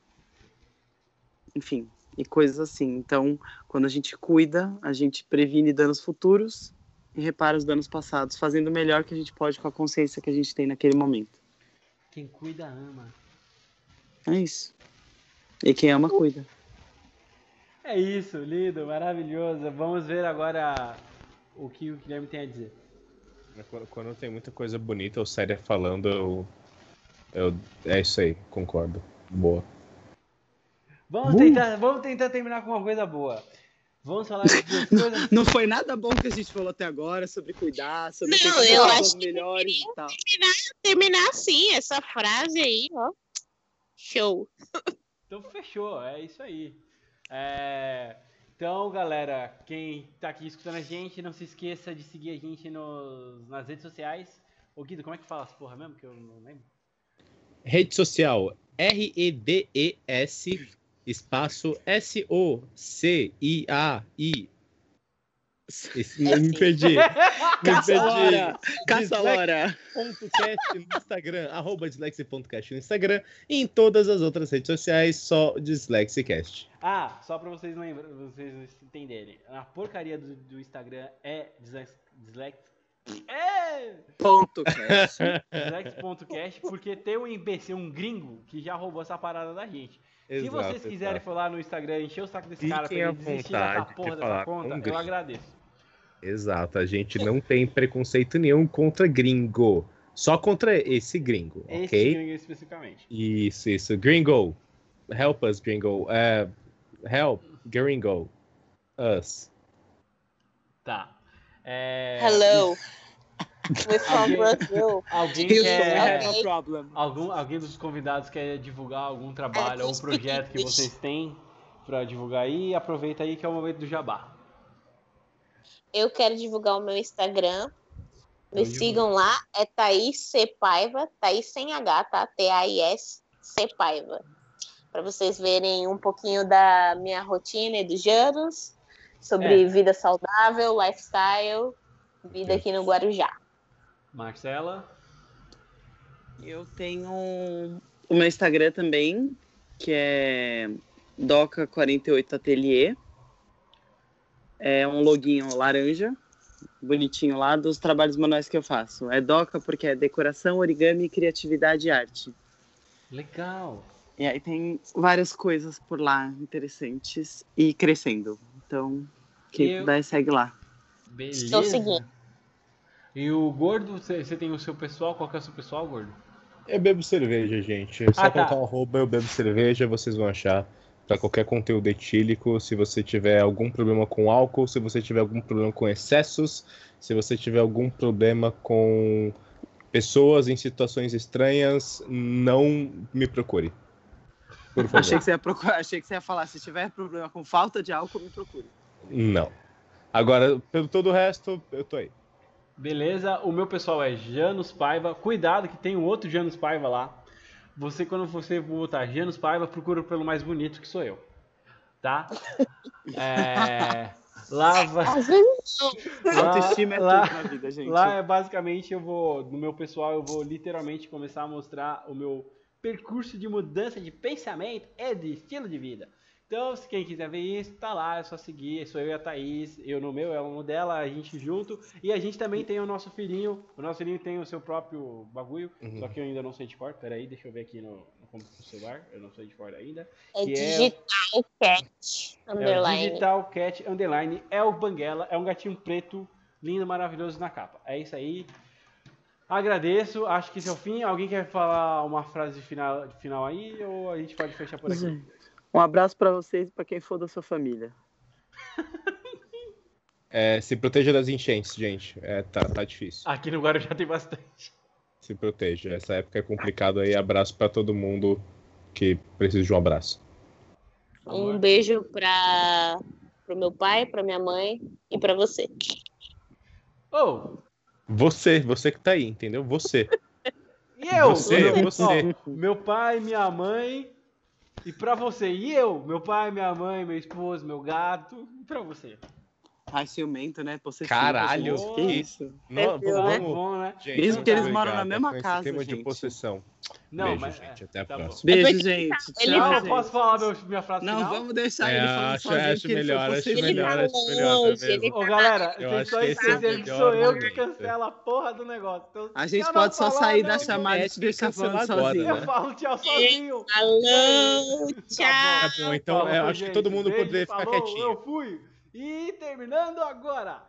S8: enfim, e coisas assim. Então, quando a gente cuida, a gente previne danos futuros e repara os danos passados, fazendo o melhor que a gente pode com a consciência que a gente tem naquele momento.
S5: Quem cuida, ama.
S8: É isso. E quem ama, cuida.
S5: É isso, lindo, maravilhoso. Vamos ver agora o que o Guilherme tem a dizer.
S6: Quando, quando tem muita coisa bonita ou séria falando, eu, eu. É isso aí, concordo. Boa.
S5: Vamos,
S8: Uh!
S5: tentar, vamos tentar terminar com uma coisa boa. Vamos falar de duas coisas.
S8: Não foi nada bom que a gente falou até agora sobre cuidar, sobre
S7: Não, eu acho que
S8: melhores e tal.
S7: Terminar assim, essa frase aí, ó. Show.
S5: Então fechou, é isso aí. É, Então, galera, quem tá aqui escutando a gente, não se esqueça de seguir a gente nos... nas redes sociais. Ô Guido, como é que fala essa porra mesmo? Que eu não lembro.
S6: Rede social R-E-D-E-S espaço S-O-C-I-A-I. Esse- Me perdi. Me
S8: Caça-lora!
S6: perdi.
S8: Caça-lora!
S6: Dislexia.cast no Instagram, arroba dislexia.cast no Instagram e em todas as outras redes sociais, só Dislexicast.
S5: Ah, só pra vocês lembrar, vocês entenderem. A porcaria do, do Instagram é dislex... dislex... É!
S8: Ponto, cast.
S5: Dislex.cast, porque tem um imbecil, um gringo, que já roubou essa parada da gente. Se
S6: Exato,
S5: vocês quiserem
S6: exato.
S5: lá no Instagram encher o saco desse
S6: Fiquem
S5: cara pra ele desistir dessa
S6: de
S5: porra dessa
S6: falar
S5: conta,
S6: um
S5: eu agradeço.
S6: Exato, a gente não tem preconceito nenhum contra gringo. Só contra esse gringo,
S5: Esse
S6: ok?
S5: gringo especificamente.
S6: Isso, isso. Gringo. Help us, gringo. Uh, help, gringo. Us.
S5: Tá. É...
S7: Hello. We're from
S5: Alguém-
S7: Brazil.
S5: Alguém quer...
S8: problem.
S5: Algum, alguém dos convidados quer divulgar algum trabalho ou projeto que vocês têm pra divulgar aí? Aproveita aí que é o momento do jabá.
S7: Eu quero divulgar o meu Instagram, Me sigam lá, é Thaís C. Paiva, Thaís sem H, tá? T-A-I-S C. Paiva. Para vocês verem um pouquinho da minha rotina e dos Janos, sobre
S5: É.
S7: vida saudável, lifestyle, vida aqui no Guarujá.
S5: Marcela.
S8: Eu tenho o meu Instagram também, que é Doca48Atelier. É um loginho laranja, bonitinho lá, dos trabalhos manuais que eu faço. É Doca porque é decoração, origami, criatividade e arte.
S5: Legal.
S8: E aí tem várias coisas por lá interessantes e crescendo. Então, quem
S5: Eu-
S8: puder, segue lá.
S5: Beleza.
S7: Estou seguindo.
S5: E o gordo, você tem o seu pessoal? Qual que é o seu pessoal, gordo?
S6: Eu bebo cerveja, gente. É só
S5: Ah, tá.
S6: colocar um arroba, eu bebo cerveja, vocês vão achar. Pra qualquer conteúdo etílico, se você tiver algum problema com álcool, se você tiver algum problema com excessos, se você tiver algum problema com pessoas em situações estranhas, não me procure. Por favor.
S8: Achei que, você ia procurar, achei que você ia falar, se tiver problema com falta de álcool, me procure.
S6: Não. Agora, pelo todo o resto, eu tô aí.
S5: Beleza, o meu pessoal é Janus Paiva. Cuidado que tem um outro Janus Paiva lá. Você, quando você botar Janus Paiva, procura pelo mais bonito que sou eu. Tá? É... Lá vai...
S7: Vezes
S5: Lá-
S8: Autoestima é
S5: lá-
S8: tudo na vida, gente.
S5: Lá é basicamente eu vou, no meu pessoal, eu vou literalmente começar a mostrar o meu percurso de mudança de pensamento e de estilo de vida. Então, se quem quiser ver isso, tá lá, é só seguir. Sou eu e a Thaís, eu no meu, ela no dela, a gente junto. E a gente também tem o nosso filhinho. O nosso filhinho tem o seu próprio bagulho,
S6: Uhum.
S5: só que eu ainda não sei de cor. Peraí, deixa eu ver aqui no, no, celular. Eu não sei de cor ainda.
S7: é
S5: Que é-
S7: digital cat
S5: É o
S7: underline.
S5: Digital Cat Underline. É o Banguela. É um gatinho preto, lindo, maravilhoso na capa. É isso aí. Agradeço. Acho que esse é o fim. Alguém quer falar uma frase final, final aí? Ou a gente pode fechar por aqui?
S8: Gente, Um abraço pra vocês e pra quem for da sua família.
S6: É, se proteja das enchentes, gente. É, tá, tá difícil.
S5: Aqui no Guarujá tem bastante.
S6: Se proteja. Essa época é complicada aí. Abraço pra todo mundo que precisa de um abraço.
S7: Um beijo para pro meu pai, pra minha mãe e pra você.
S5: Oh,
S6: Você, você que tá aí, entendeu? Você.
S5: e eu?
S6: Você, você.
S5: ó, meu pai, minha mãe. E pra você. E eu? Meu pai, minha mãe, meu esposo, meu gato. E pra você.
S8: Ai, ciumento, né? Possessivo,
S6: Caralho,
S8: gente.
S5: que
S8: isso?
S6: Não,
S7: Viu, né?
S6: vamos-
S5: Bom, né?
S6: Gente,
S8: Mesmo que eles moram na mesma casa,
S6: clima de
S8: gente.
S6: possessão.
S5: Não,
S6: Beijo,
S5: mas.
S6: gente. Até a
S5: tá bom.
S6: próxima.
S8: Beijo,
S7: É
S8: gente.
S7: ele
S8: Tchau,
S7: tá-
S5: Não,
S8: gente.
S5: posso falar meu- minha frase
S8: Não,
S5: final?
S8: vamos deixar
S6: É,
S8: ele falando
S6: acho-
S8: sozinho,
S6: acho melhor,
S8: foi
S6: acho melhor, acho
S7: tá
S6: melhor
S5: Ô, galera,
S6: Eu
S5: vocês só
S6: é
S5: esqueceram que sou eu que cancela a porra do negócio. Então,
S8: A gente
S5: não
S8: pode só
S5: falar,
S8: sair
S5: não
S8: da chamada e
S6: É,
S8: deixar falando sozinho.
S5: Eu falo tchau sozinho.
S6: Tá
S7: tchau.
S6: bom, então
S5: Falou,
S6: é, acho que todo mundo poderia ficar
S5: falou,
S6: quietinho.
S5: Eu fui. E terminando agora.